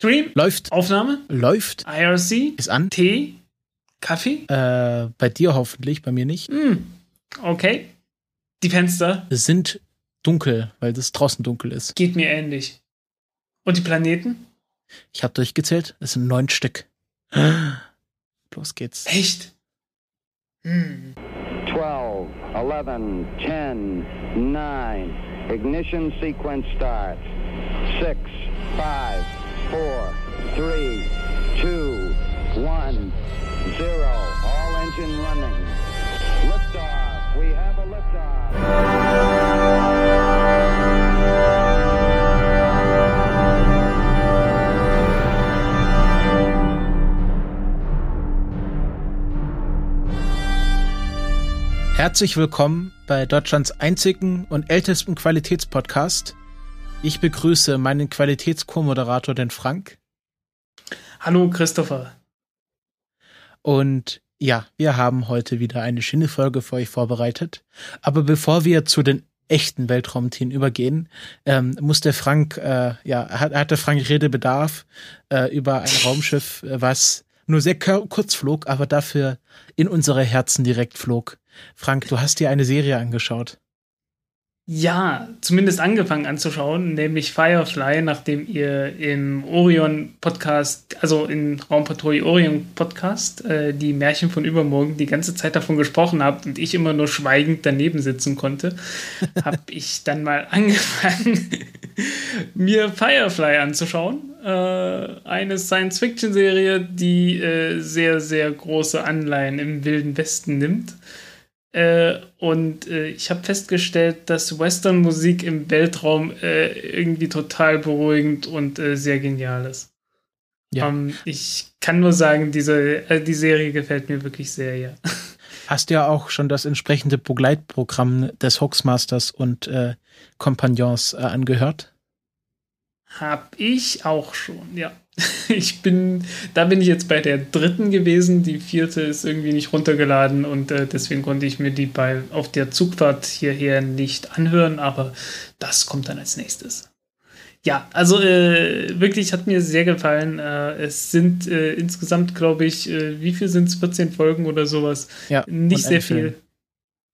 Stream? Läuft. Aufnahme? Läuft. IRC? Ist an. Tee? Kaffee? Äh, bei dir hoffentlich, bei mir nicht. Hm. Okay. Die Fenster? Sind dunkel, weil es draußen dunkel ist. Geht mir ähnlich. Und die Planeten? Ich habe durchgezählt, es sind neun Stück. Los geht's. Echt? Hm. 12, 11, 10, 9. Ignition sequence starts. 6, 5, 4, 3, 2, 1, 0. All engine running. Liftoff. We have a liftoff. Herzlich willkommen bei Deutschlands einzigen und ältesten Qualitätspodcast. Ich begrüße meinen Qualitäts-Co-Moderator, den Frank. Hallo Christopher. Und ja, wir haben heute wieder eine schöne Folge für euch vorbereitet. Aber bevor wir zu den echten Weltraumthemen übergehen, ähm, muss der Frank, äh, ja, hat, hatte Frank Redebedarf äh, über ein Raumschiff, äh, was nur sehr kurz flog, aber dafür in unsere Herzen direkt flog. Frank, du hast dir eine Serie angeschaut. Ja, zumindest angefangen anzuschauen, nämlich Firefly, nachdem ihr im Orion Podcast, also im Raumpatrouille Orion Podcast, äh, die Märchen von übermorgen die ganze Zeit davon gesprochen habt und ich immer nur schweigend daneben sitzen konnte, habe ich dann mal angefangen, mir Firefly anzuschauen. Äh, eine Science-Fiction-Serie, die äh, sehr, sehr große Anleihen im Wilden Westen nimmt. Äh, und äh, ich habe festgestellt, dass Western-Musik im Weltraum äh, irgendwie total beruhigend und äh, sehr genial ist. Ja. Um, ich kann nur sagen, diese, äh, die Serie gefällt mir wirklich sehr, ja. Hast du ja auch schon das entsprechende Begleitprogramm des Hoaxmasters und äh, Kompagnons angehört? Hab ich auch schon, ja. Ich bin, da bin ich jetzt bei der dritten gewesen. Die vierte ist irgendwie nicht runtergeladen und äh, deswegen konnte ich mir die bei auf der Zugfahrt hierher nicht anhören, aber das kommt dann als nächstes. Ja, also äh, wirklich hat mir sehr gefallen. Äh, es sind äh, insgesamt, glaube ich, äh, wie viel sind es? 14 Folgen oder sowas. Ja, nicht sehr viel. Film.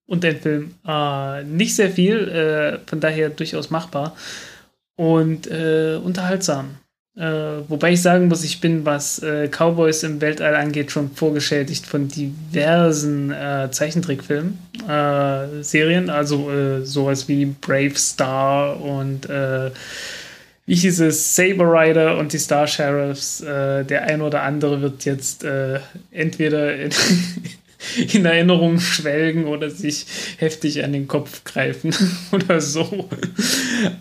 Und ein Film. Äh, nicht sehr viel, von daher durchaus machbar und äh, unterhaltsam. Äh, wobei ich sagen muss, ich bin, was äh, Cowboys im Weltall angeht, schon vorgeschädigt von diversen äh, Zeichentrickfilmen, äh, Serien, also äh, sowas wie Brave Star und wie hieß es, Saber Rider und die Star Sheriffs. der ein oder andere wird jetzt entweder in in Erinnerung schwelgen oder sich heftig an den Kopf greifen oder so.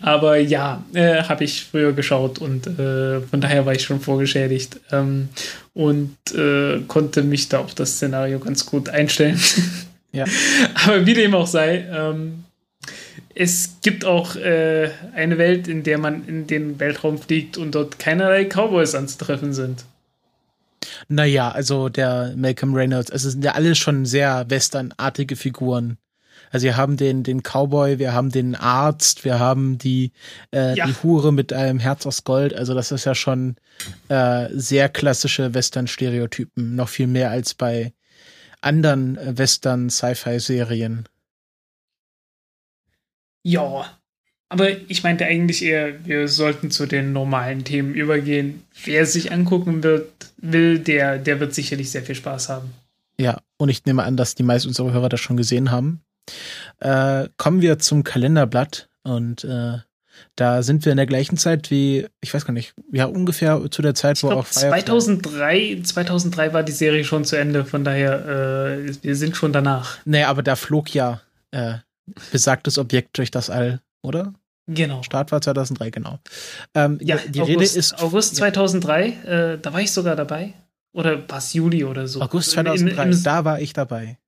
Aber ja, äh, habe ich früher geschaut und äh, von daher war ich schon vorgeschädigt ähm, und äh, konnte mich da auf das Szenario ganz gut einstellen. Ja. Aber wie dem auch sei, ähm, es gibt auch äh, eine Welt, in der man in den Weltraum fliegt und dort keinerlei Cowboys anzutreffen sind. Naja, also der Malcolm Reynolds, also sind ja alle schon sehr westernartige Figuren. Also wir haben den, den Cowboy, wir haben den Arzt, wir haben die, äh, ja. die Hure mit einem Herz aus Gold. Also das ist ja schon äh, sehr klassische Western-Stereotypen. Noch viel mehr als bei anderen Western-Sci-Fi-Serien. Ja, aber ich meinte eigentlich eher, wir sollten zu den normalen Themen übergehen. Wer sich angucken wird, will, der, der wird sicherlich sehr viel Spaß haben. Ja, und ich nehme an, dass die meisten unserer Hörer das schon gesehen haben. Äh, kommen wir zum Kalenderblatt und äh, da sind wir in der gleichen Zeit wie, ich weiß gar nicht, ja, ungefähr zu der Zeit, ich wo glaub, auch Firefly 2003, 2003 war die Serie schon zu Ende, von daher, äh, wir sind schon danach. Nee, aber da flog ja äh, besagtes Objekt durch das All oder? Genau. Start war 2003, genau. Ähm, ja, die August, Rede ist. August 2003, ja. äh, da war ich sogar dabei. Oder war es Juli oder so? August 2003, Im, im, da war ich dabei.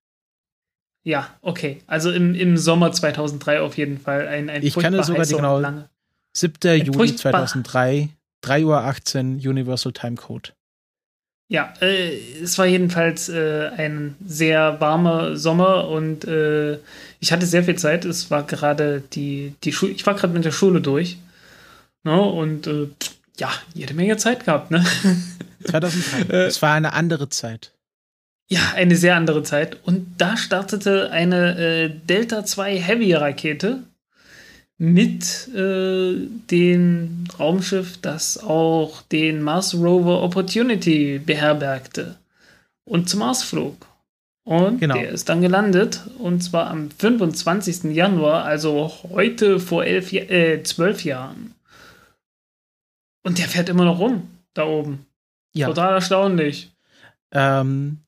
Ja, okay. Also im, im Sommer 2003 auf jeden Fall. Ein, ein ich kann sogar die genau. Lange. 7. Juli 2003, 3.18 Uhr Universal Time Code. Ja, äh, es war jedenfalls äh, ein sehr warmer Sommer und äh, ich hatte sehr viel Zeit. Es war gerade die, die Schule, ich war gerade mit der Schule durch. Ne? Und äh, ja, jede Menge Zeit gehabt, ne? 2003. es war eine andere Zeit. Ja, eine sehr andere Zeit. Und da startete eine äh, Delta 2 Heavy-Rakete mit äh, dem Raumschiff, das auch den Mars Rover Opportunity beherbergte und zum Mars flog. Und genau. der ist dann gelandet, und zwar am 25. Januar, also heute vor elf, äh, zwölf Jahren. Und der fährt immer noch rum, da oben. Ja. Total erstaunlich. Ähm,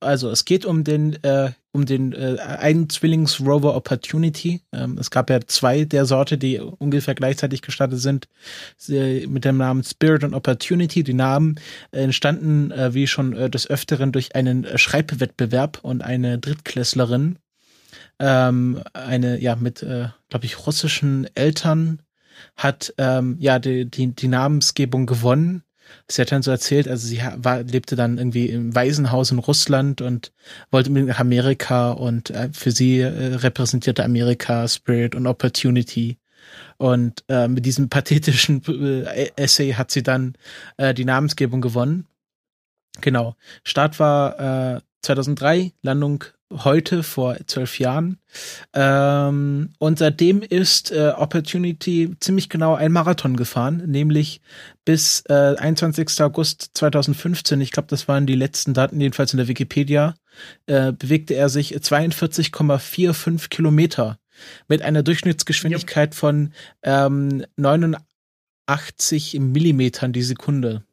also es geht um den äh, um den äh, einen Zwillingsrover Opportunity. Ähm, es gab ja zwei der Sorte, die ungefähr gleichzeitig gestartet sind, Sie, mit dem Namen Spirit und Opportunity. Die Namen entstanden, äh, wie schon äh, des Öfteren, durch einen äh, Schreibwettbewerb und eine Drittklässlerin, ähm, eine ja mit, äh, glaube ich, russischen Eltern hat ähm, ja die, die, die Namensgebung gewonnen Sie hat dann so erzählt, also sie war, lebte dann irgendwie im Waisenhaus in Russland und wollte unbedingt nach Amerika und äh, für sie äh, repräsentierte Amerika Spirit und Opportunity. Und äh, mit diesem pathetischen äh, Essay hat sie dann äh, die Namensgebung gewonnen. Genau. Start war äh, 2003, Landung heute vor zwölf Jahren. Ähm, und seitdem ist äh, Opportunity ziemlich genau ein Marathon gefahren, nämlich bis äh, 21. August 2015, ich glaube, das waren die letzten Daten, jedenfalls in der Wikipedia, äh, bewegte er sich 42,45 Kilometer mit einer Durchschnittsgeschwindigkeit yep. von ähm, 89 Millimetern die Sekunde.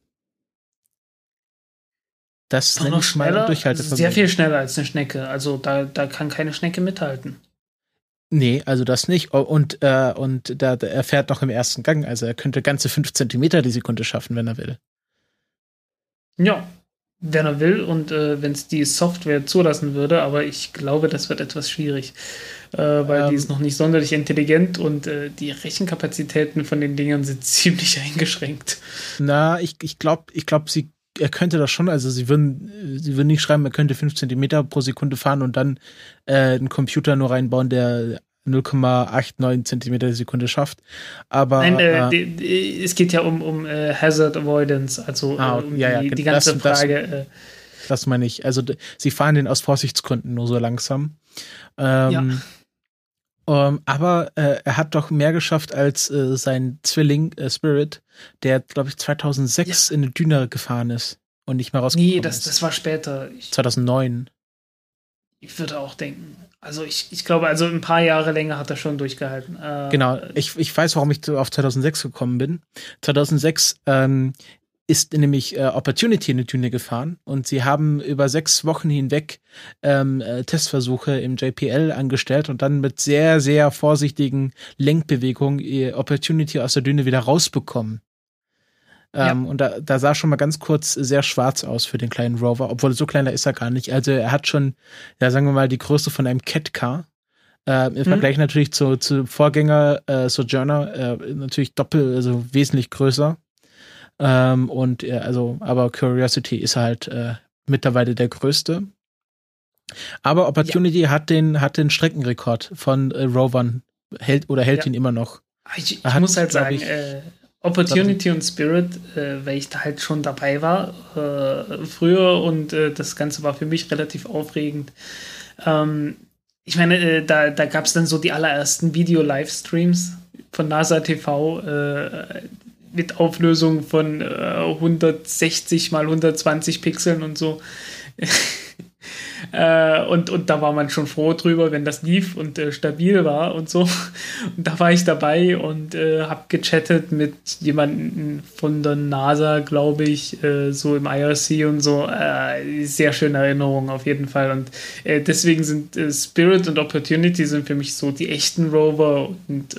Das ist noch schneller, sehr viel schneller als eine Schnecke. Also da, da kann keine Schnecke mithalten. Nee, also das nicht. Und, äh, und da, er fährt noch im ersten Gang. Also er könnte ganze fünf Zentimeter die Sekunde schaffen, wenn er will. Ja, wenn er will und äh, wenn es die Software zulassen würde. Aber ich glaube, das wird etwas schwierig, äh, weil ähm, die ist noch nicht sonderlich intelligent und äh, die Rechenkapazitäten von den Dingern sind ziemlich eingeschränkt. Na, ich, ich glaube, ich glaub, sie er könnte das schon, also sie würden, sie würden nicht schreiben, er könnte 5 Zentimeter pro Sekunde fahren und dann äh, einen Computer nur reinbauen, der 0,89 Zentimeter die Sekunde schafft. Aber Nein, äh, äh, die, die, es geht ja um, um äh, Hazard Avoidance, also ah, äh, um ja, die, ja, die ganze das, Frage. Das, äh, das meine ich. Also sie fahren den aus Vorsichtsgründen nur so langsam. Ähm, ja. Um, ähm, aber äh, er hat doch mehr geschafft als äh, sein Zwilling äh, Spirit, der, glaube ich, 2006 ja. in eine Düne gefahren ist und nicht mehr rausgekommen Nee, das, das war später. Ich, 2009. Ich würde auch denken. Also ich, ich glaube, also ein paar Jahre länger hat er schon durchgehalten. Äh, genau, ich, ich weiß, warum ich auf 2006 gekommen bin. 2006 ähm, ist nämlich äh, Opportunity in die Düne gefahren und sie haben über sechs Wochen hinweg ähm, äh, Testversuche im JPL angestellt und dann mit sehr, sehr vorsichtigen Lenkbewegungen ihr Opportunity aus der Düne wieder rausbekommen. Ähm, ja. Und da, da sah schon mal ganz kurz sehr schwarz aus für den kleinen Rover, obwohl so kleiner ist er gar nicht. Also er hat schon, ja, sagen wir mal, die Größe von einem Cat-Car. Äh, Im mhm. Vergleich natürlich zu, zu Vorgänger äh, Sojourner äh, natürlich doppelt, also wesentlich größer. Ähm, und ja, also, aber Curiosity ist halt äh, mittlerweile der größte. Aber Opportunity ja. hat den hat den Streckenrekord von äh, Rovern hält oder hält ja. ihn immer noch. Ich, ich hat, muss halt sagen, ich, äh, Opportunity und Spirit, äh, weil ich da halt schon dabei war äh, früher und äh, das Ganze war für mich relativ aufregend. Ähm, ich meine, äh, da, da gab es dann so die allerersten Video-Livestreams von NASA TV äh, mit Auflösung von 160 äh, mal 120 Pixeln und so. Äh, und, und da war man schon froh drüber, wenn das lief und äh, stabil war und so. Und da war ich dabei und äh, habe gechattet mit jemandem von der NASA, glaube ich, äh, so im IRC und so. Äh, sehr schöne Erinnerungen auf jeden Fall. Und äh, deswegen sind Spirit und Opportunity sind für mich so die echten Rover und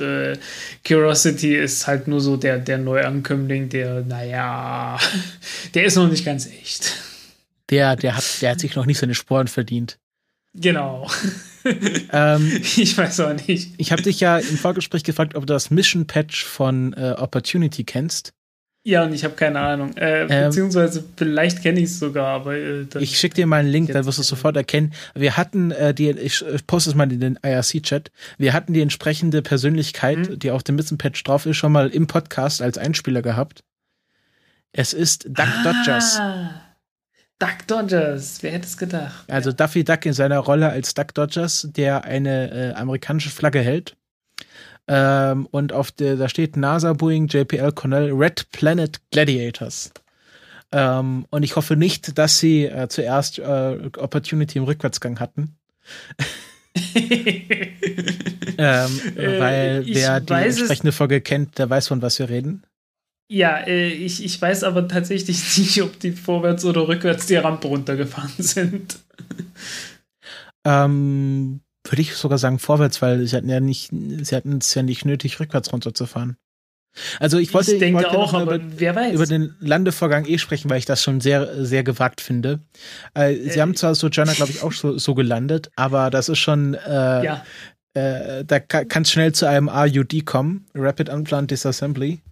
Curiosity ist halt nur so der, der Neuankömmling, der, naja, der ist noch nicht ganz echt der, der hat, der hat sich noch nicht seine Sporen verdient. Genau. ähm, ich weiß auch nicht. Ich habe dich ja im Vorgespräch gefragt, ob du das Mission Patch von äh, Opportunity kennst. Ja, und ich habe keine Ahnung. Äh, ähm, beziehungsweise vielleicht kenne ich es sogar, aber äh, ich schicke dir mal einen Link, dann wirst du es sofort erkennen. Wir hatten äh, die, ich poste es mal in den IRC-Chat. Wir hatten die entsprechende Persönlichkeit, mhm. die auf dem Mission Patch drauf ist, schon mal im Podcast als Einspieler gehabt. Es ist Duck Dodgers. Duck Dodgers, wer hätte es gedacht? Also Duffy Duck in seiner Rolle als Duck Dodgers, der eine äh, amerikanische Flagge hält. Ähm, und auf der, da steht NASA Boeing JPL Cornell Red Planet Gladiators. Ähm, und ich hoffe nicht, dass sie äh, zuerst äh, Opportunity im Rückwärtsgang hatten. ähm, Äh, weil wer die entsprechende Folge kennt, der weiß, von was wir reden. Ja, äh, ich, ich weiß aber tatsächlich nicht, ob die vorwärts oder rückwärts die Rampe runtergefahren sind. Ähm, würde ich sogar sagen vorwärts, weil sie hatten ja nicht, sie hatten es ja nicht nötig, rückwärts runterzufahren. Also ich wollte, ich denke wollte auch, über, über den Landevorgang eh sprechen, weil ich das schon sehr, sehr gewagt finde. Äh, sie Äh, haben zwar Sojourner, glaube ich, auch so, so gelandet, aber das ist schon, äh, ja, äh, da kann es schnell zu einem RUD kommen, Rapid Unplanned Disassembly.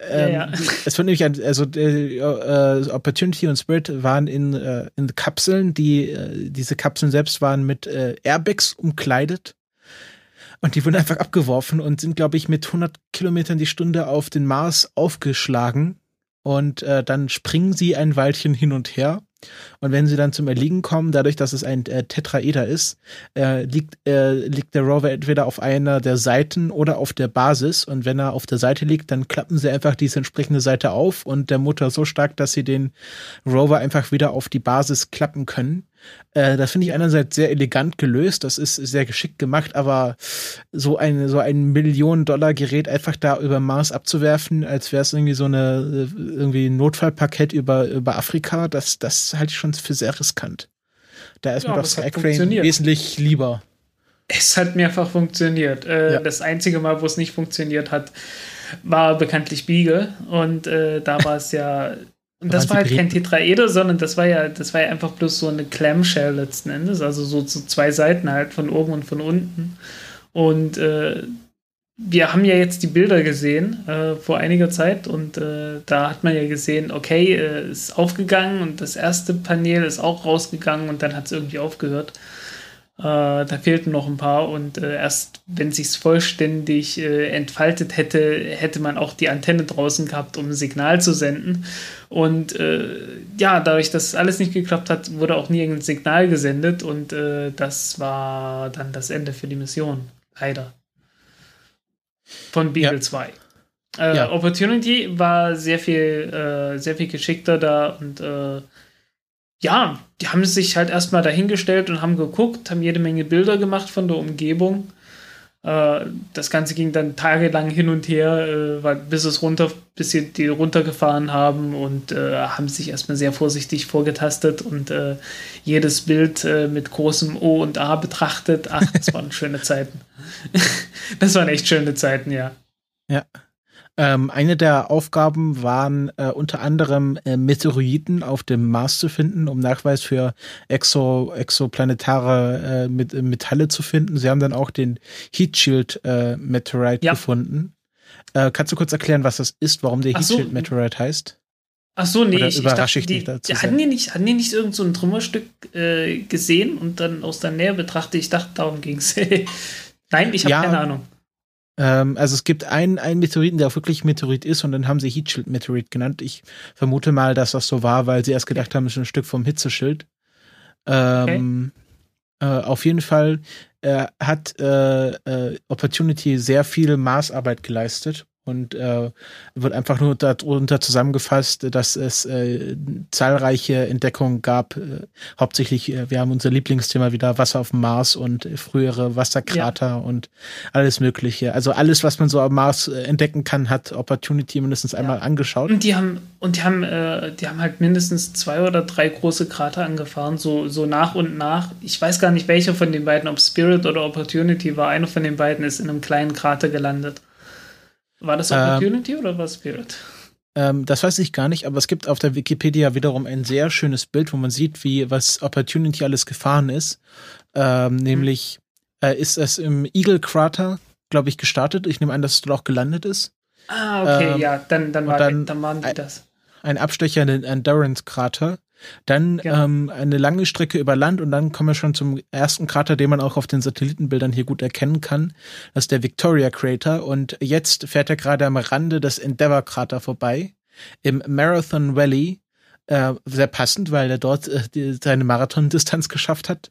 Ähm, Ja, ja. Es wird nämlich, ein, also äh, Opportunity und Spirit waren in, äh, in Kapseln, die äh, diese Kapseln selbst waren mit äh, Airbags umkleidet. Und die wurden einfach abgeworfen und sind, glaube ich, mit 100 Kilometern die Stunde auf den Mars aufgeschlagen. Und äh, dann springen sie ein Weilchen hin und her. Und wenn sie dann zum Erliegen kommen, dadurch, dass es ein äh, Tetraeder ist, äh, liegt, äh, liegt der Rover entweder auf einer der Seiten oder auf der Basis. Und wenn er auf der Seite liegt, dann klappen sie einfach diese entsprechende Seite auf und der Motor so stark, dass sie den Rover einfach wieder auf die Basis klappen können. Äh, das finde ich einerseits sehr elegant gelöst, das ist sehr geschickt gemacht, aber so ein, so ein Millionen-Dollar-Gerät einfach da über Mars abzuwerfen, als wäre es irgendwie so eine äh, irgendwie ein Notfallpaket über, über Afrika, das, das halte ich schon für sehr riskant. Da ist Ja, mir doch es hat Sky Crane funktioniert. wesentlich lieber. es hat mehrfach funktioniert. Äh, Ja. Das einzige Mal, wo es nicht funktioniert hat, war bekanntlich Beagle. Und äh, da war es ja. Und Da das war halt kein. Tetraeder, sondern das war ja, das war ja einfach bloß so eine Clamshell letzten Endes, also so zu zwei Seiten halt, von oben und von unten. Und äh, wir haben ja jetzt die Bilder gesehen äh, vor einiger Zeit und äh, da hat man ja gesehen, okay, äh, ist aufgegangen und das erste Panel ist auch rausgegangen und dann hat es irgendwie aufgehört. Äh, da fehlten noch ein paar und äh, erst wenn sich's vollständig äh, entfaltet hätte, hätte man auch die Antenne draußen gehabt, um ein Signal zu senden. Und äh, ja, dadurch, dass alles nicht geklappt hat, wurde auch nie irgendein Signal gesendet und äh, das war dann das Ende für die Mission. Leider. Von Beagle Ja. 2. Äh, Ja. Opportunity war sehr viel, äh, sehr viel geschickter da und ja, die haben sich halt erstmal dahingestellt und haben geguckt, haben jede Menge Bilder gemacht von der Umgebung. Äh, das Ganze ging dann tagelang hin und her, äh, bis es runter, bis sie die runtergefahren haben und äh, haben sich erstmal sehr vorsichtig vorgetastet und äh, jedes Bild mit großem O und A betrachtet. Ach, das waren schöne Zeiten. das waren echt schöne Zeiten, ja. Ähm, eine der Aufgaben waren äh, unter anderem äh, Meteoriten auf dem Mars zu finden, um Nachweis für exo, exoplanetare äh, mit, Metalle zu finden. Sie haben dann auch den Heat Shield äh, Meteorite Ja. gefunden. Äh, kannst du kurz erklären, was das ist, warum der Ach Heat so. Shield Meteorite heißt? Ach so, nee, Oder ich, ich überrasche dachte, ich die, dich dazu hatten die nicht, hatten die nicht irgend so ein Trümmerstück äh, gesehen und dann aus der Nähe betrachtet? Ich dachte, darum ging es. Nein, ich habe Ja. keine Ahnung. Ähm, also es gibt einen, einen Meteoriten, der auch wirklich Meteorit ist und dann haben sie Heat Shield Meteorit genannt. Ich vermute mal, dass das so war, weil sie erst gedacht haben, es ist ein Stück vom Hitzeschild. Ähm, äh, auf jeden Fall äh, hat äh, äh, Opportunity sehr viel Maßarbeit geleistet und äh, wird einfach nur darunter zusammengefasst, dass es äh, zahlreiche Entdeckungen gab. Äh, hauptsächlich, äh, wir haben unser Lieblingsthema wieder Wasser auf dem Mars und äh, frühere Wasserkrater und alles Mögliche. Also alles, was man so am Mars äh, entdecken kann, hat Opportunity mindestens einmal angeschaut. Und die haben, und die haben, äh, die haben halt mindestens zwei oder drei große Krater angefahren, so, so nach und nach. Ich weiß gar nicht, welcher von den beiden, ob Spirit oder Opportunity war. Einer von den beiden ist in einem kleinen Krater gelandet. War das Ähm, Opportunity oder war Spirit? Ähm, das weiß ich gar nicht, aber es gibt auf der Wikipedia wiederum ein sehr schönes Bild, wo man sieht, wie was Opportunity alles gefahren ist. Ähm, nämlich äh, ist es im Eagle Crater, glaube ich, gestartet. Ich nehme an, dass es dort auch gelandet ist. Ah, okay, ähm, ja, dann, dann, war, dann- dann waren die das. Ein Abstecher in den Endurance-Krater. Dann Genau. ähm, eine lange Strecke über Land und dann kommen wir schon zum ersten Krater, den man auch auf den Satellitenbildern hier gut erkennen kann. Das ist der Victoria Crater und jetzt fährt er gerade am Rande des Endeavour Krater vorbei. im Marathon Valley. Äh, sehr passend, weil er dort äh, die, seine Marathondistanz geschafft hat.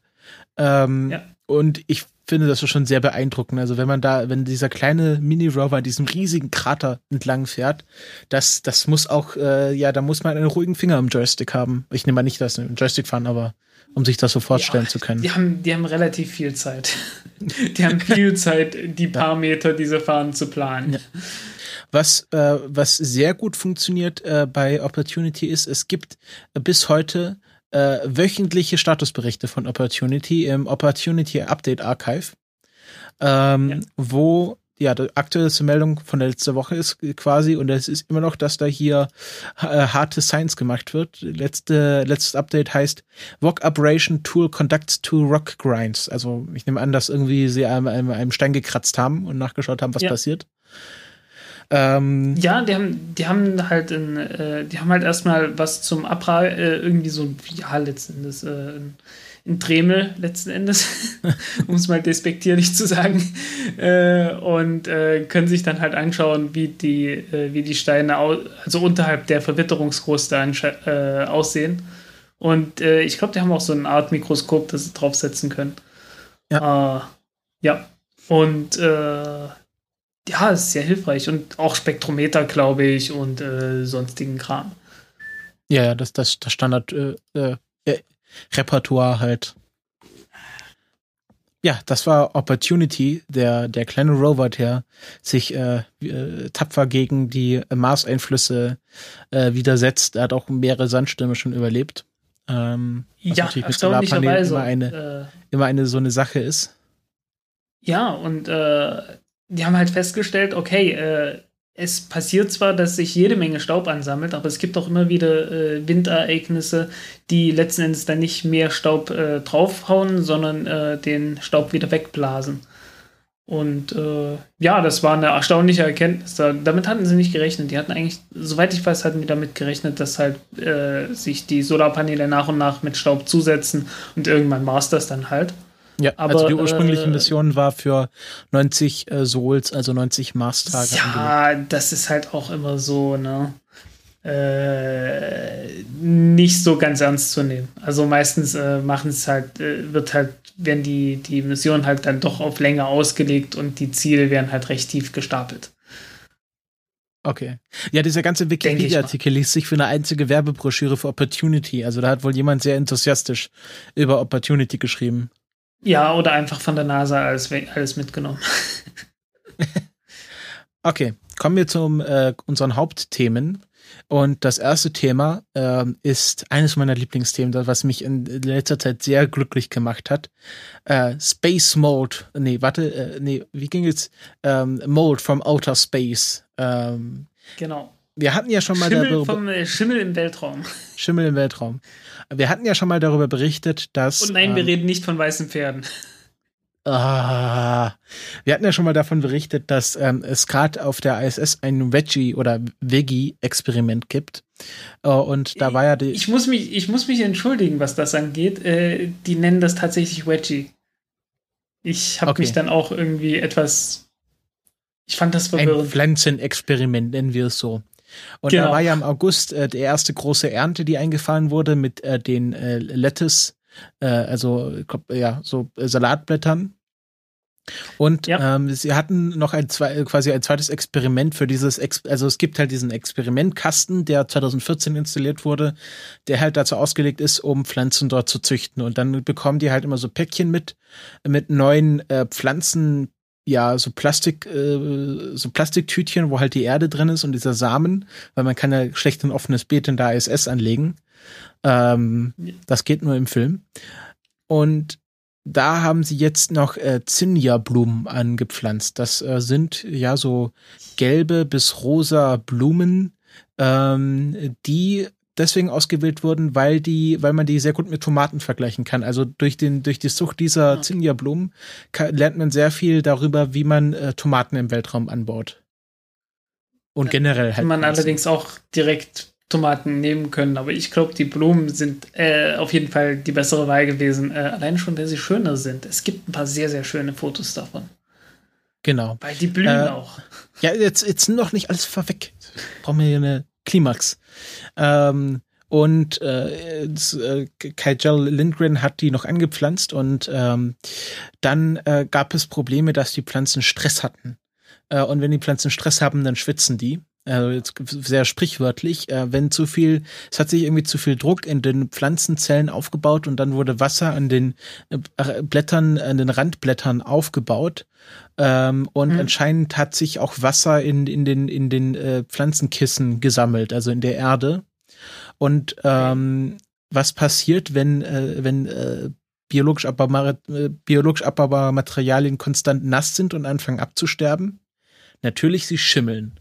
Ähm, ja. Und ich finde das schon sehr beeindruckend. Also wenn man da, wenn dieser kleine Mini-Rover diesem riesigen Krater entlang fährt, das, das muss auch, äh, ja, da muss man einen ruhigen Finger im Joystick haben. Ich nehme mal nicht, dass sie einen Joystick fahren, aber um sich das so vorstellen ja, zu können. Die haben, die haben relativ viel Zeit. die haben viel Zeit, die paar Meter diese Fahren zu planen. Ja. Was, äh, was sehr gut funktioniert äh, bei Opportunity ist, es gibt bis heute äh, wöchentliche Statusberichte von Opportunity im Opportunity Update Archive, ähm, ja. wo ja, die aktuellste Meldung von der letzten Woche ist quasi, und es ist immer noch, dass da hier äh, harte Science gemacht wird. Letzte, letztes Update heißt Rock Operation Tool conducts two rock grinds. Also ich nehme an, dass irgendwie sie einem, einem, einem Stein gekratzt haben und nachgeschaut haben, was ja. passiert. Ähm, ja, die haben, die haben halt in, äh, die haben halt erstmal was zum Abra äh, irgendwie so, ja, letzten Endes, äh, ein Dremel letzten Endes, um es mal despektierlich zu sagen, äh, und äh, können sich dann halt anschauen, wie die, äh, wie die Steine, also unterhalb der Verwitterungskruste äh, aussehen. Und äh, ich glaube, die haben auch so eine Art Mikroskop, das sie draufsetzen können. Ja. Äh, ja. Und ja, ist sehr hilfreich. Und auch Spektrometer, glaube ich, und sonstigen Kram. Ja, ja, das, das, das Standard Repertoire halt. Ja, das war Opportunity, der, der kleine Rover, der sich äh, äh, tapfer gegen die Mars-Einflüsse äh, widersetzt. Er hat auch mehrere Sandstürme schon überlebt. Ähm, was ja, natürlich mit Solarpanelen immer eine, äh, immer eine so eine Sache ist. Ja, und äh, die haben halt festgestellt, okay, äh, es passiert zwar, dass sich jede Menge Staub ansammelt, aber es gibt auch immer wieder äh, Windereignisse, die letzten Endes dann nicht mehr Staub äh, draufhauen, sondern äh, den Staub wieder wegblasen. Und äh, ja, das war eine erstaunliche Erkenntnis. Da, damit hatten sie nicht gerechnet. Die hatten eigentlich, soweit ich weiß, hatten die damit gerechnet, dass halt äh, sich die Solarpaneele nach und nach mit Staub zusetzen und irgendwann war es das dann halt. Ja, aber, also die ursprüngliche äh, Mission war für 90 äh, Souls, also 90 Mars-Tage. Ja, angelegt. das ist halt auch immer so, ne? Äh, nicht so ganz ernst zu nehmen. Also meistens äh, machen es halt, äh, wird halt, werden die, die Missionen halt dann doch auf Länge ausgelegt und die Ziele werden halt recht tief gestapelt. Okay. Ja, dieser ganze Wikipedia-Artikel liest sich für eine einzige Werbebroschüre für Opportunity. Also da hat wohl jemand sehr enthusiastisch über Opportunity geschrieben. Ja, oder einfach von der NASA alles, alles mitgenommen. okay, kommen wir zu äh, unseren Hauptthemen. Und das erste Thema äh, ist eines meiner Lieblingsthemen, was mich in letzter Zeit sehr glücklich gemacht hat. Äh, Space Mold. Nee, warte, äh, nee, wie ging es? Ähm, Mold from Outer Space. Ähm, genau. Wir hatten ja schon mal Schimmel darüber. Vom, äh, Schimmel im Weltraum. Schimmel im Weltraum. Wir hatten ja schon mal darüber berichtet, dass. Und nein, ähm, wir reden nicht von weißen Pferden. Ah, wir hatten ja schon mal davon berichtet, dass ähm, es gerade auf der ISS ein Veggie- oder Veggie-Experiment gibt. Uh, und da war ja die. Ich muss mich, ich muss mich entschuldigen, was das angeht. Äh, die nennen das tatsächlich Veggie. Ich habe okay. mich dann auch irgendwie etwas. Ich fand das verwirrend. Ein Pflanzenexperiment, nennen wir es so. Und genau. da war ja im August äh, die erste große Ernte, die eingefahren wurde mit äh, den äh, Lettuce, äh, also ja, so äh, Salatblättern. Und ja. ähm, sie hatten noch ein zwei, quasi ein zweites Experiment für dieses, Ex also es gibt halt diesen Experimentkasten, der 2014 installiert wurde, der halt dazu ausgelegt ist, um Pflanzen dort zu züchten. Und dann bekommen die halt immer so Päckchen mit, mit neuen äh, Pflanzen, ja, so Plastik, äh, so Plastiktütchen, wo halt die Erde drin ist und dieser Samen, weil man kann ja schlecht ein offenes Beet in der ISS anlegen. Ähm, das geht nur im Film. Und da haben sie jetzt noch äh, Zinnia-Blumen angepflanzt. Das äh, sind ja so gelbe bis rosa Blumen, ähm, die deswegen ausgewählt wurden, weil die, weil man die sehr gut mit Tomaten vergleichen kann. Also durch den, durch die Zucht dieser ja. Zinnia-Blumen lernt man sehr viel darüber, wie man äh, Tomaten im Weltraum anbaut. Und generell halt. Man Pflanzen. allerdings auch direkt Tomaten nehmen können, aber ich glaube, die Blumen sind äh, auf jeden Fall die bessere Wahl gewesen. Äh, allein schon, weil sie schöner sind. Es gibt ein paar sehr, sehr schöne Fotos davon. Genau. Weil die blühen äh, auch. Ja, jetzt, jetzt noch nicht alles vorweg. Brauchen wir hier eine Klimax. Ähm, und äh, äh, Kajal Lindgren hat die noch angepflanzt und ähm, dann äh, gab es Probleme, dass die Pflanzen Stress hatten. Äh, und wenn die Pflanzen Stress haben, dann schwitzen die. Also jetzt sehr sprichwörtlich, äh, wenn zu viel, es hat sich irgendwie zu viel Druck in den Pflanzenzellen aufgebaut und dann wurde Wasser an den äh, Blättern, an den Randblättern aufgebaut. Ähm, und mhm. anscheinend hat sich auch Wasser in, in den, in den äh, Pflanzenkissen gesammelt, also in der Erde. Und ähm, was passiert, wenn, äh, wenn äh, biologisch, abbaubare, äh, biologisch abbaubare Materialien konstant nass sind und anfangen abzusterben? Natürlich, sie schimmeln.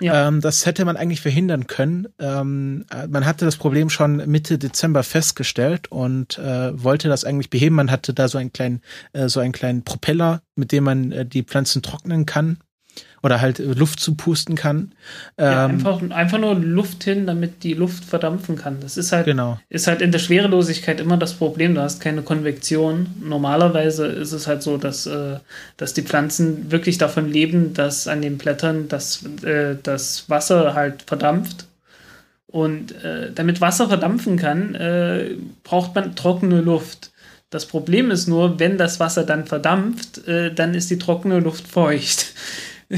Ja. Ähm, das hätte man eigentlich verhindern können. Ähm, man hatte das Problem schon Mitte Dezember festgestellt und äh, wollte das eigentlich beheben. Man hatte da so einen kleinen, äh, so einen kleinen Propeller, mit dem man äh, die Pflanzen trocknen kann oder halt Luft zupusten kann. Ja, ähm, einfach, einfach nur Luft hin, damit die Luft verdampfen kann. Das ist halt, genau. ist halt in der Schwerelosigkeit immer das Problem. Du hast keine Konvektion. Normalerweise ist es halt so, dass, äh, dass die Pflanzen wirklich davon leben, dass an den Blättern das, äh, das Wasser halt verdampft. Und äh, damit Wasser verdampfen kann, äh, braucht man trockene Luft. Das Problem ist nur, wenn das Wasser dann verdampft, äh, dann ist die trockene Luft feucht.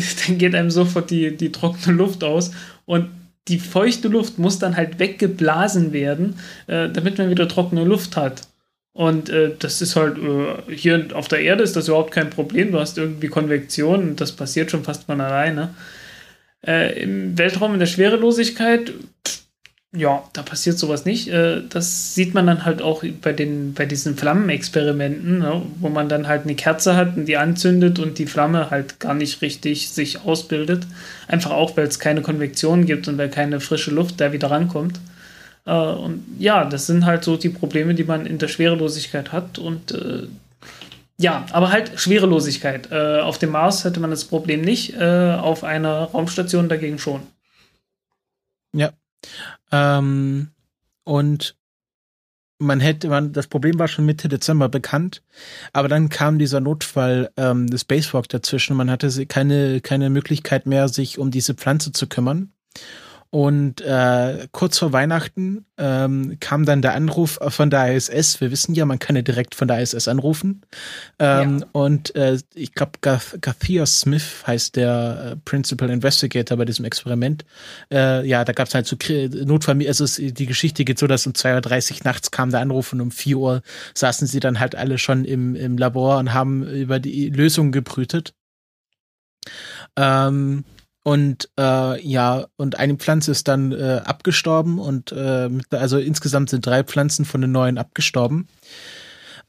dann geht einem sofort die, die trockene Luft aus und die feuchte Luft muss dann halt weggeblasen werden, äh, damit man wieder trockene Luft hat. Und äh, das ist halt, äh, hier auf der Erde ist das überhaupt kein Problem. Du hast irgendwie Konvektion und das passiert schon fast von alleine. Äh, Im Weltraum in der Schwerelosigkeit ja, da passiert sowas nicht. Äh, das sieht man dann halt auch bei, den, bei diesen Flammenexperimenten, ne, wo man dann halt eine Kerze hat und die anzündet und die Flamme halt gar nicht richtig sich ausbildet. Einfach auch, weil es keine Konvektion gibt und weil keine frische Luft da wieder rankommt. Äh, und ja, das sind halt so die Probleme, die man in der Schwerelosigkeit hat. Und äh, ja, aber halt Schwerelosigkeit. auf dem Mars hätte man das Problem nicht, auf einer Raumstation dagegen schon. Ja, ähm, und man hätte, man, das Problem war schon Mitte Dezember bekannt, aber dann kam dieser Notfall ähm, des Spacewalk dazwischen. Man hatte keine, keine Möglichkeit mehr, sich um diese Pflanze zu kümmern. Und äh, kurz vor Weihnachten ähm, kam dann der Anruf von der ISS. Wir wissen ja, man kann ja direkt von der ISS anrufen. Ähm, ja. Und äh, ich glaube, Gath Gathia Smith heißt der äh, Principal Investigator bei diesem Experiment. Äh, ja, da gab es halt so Notfall. Also es, die Geschichte geht so, dass um 2.30 Uhr nachts kam der Anruf und um 4 Uhr saßen sie dann halt alle schon im, im Labor und haben über die Lösung gebrütet. Ähm, und äh, ja, und eine Pflanze ist dann äh, abgestorben und äh, also insgesamt sind drei Pflanzen von den neuen abgestorben.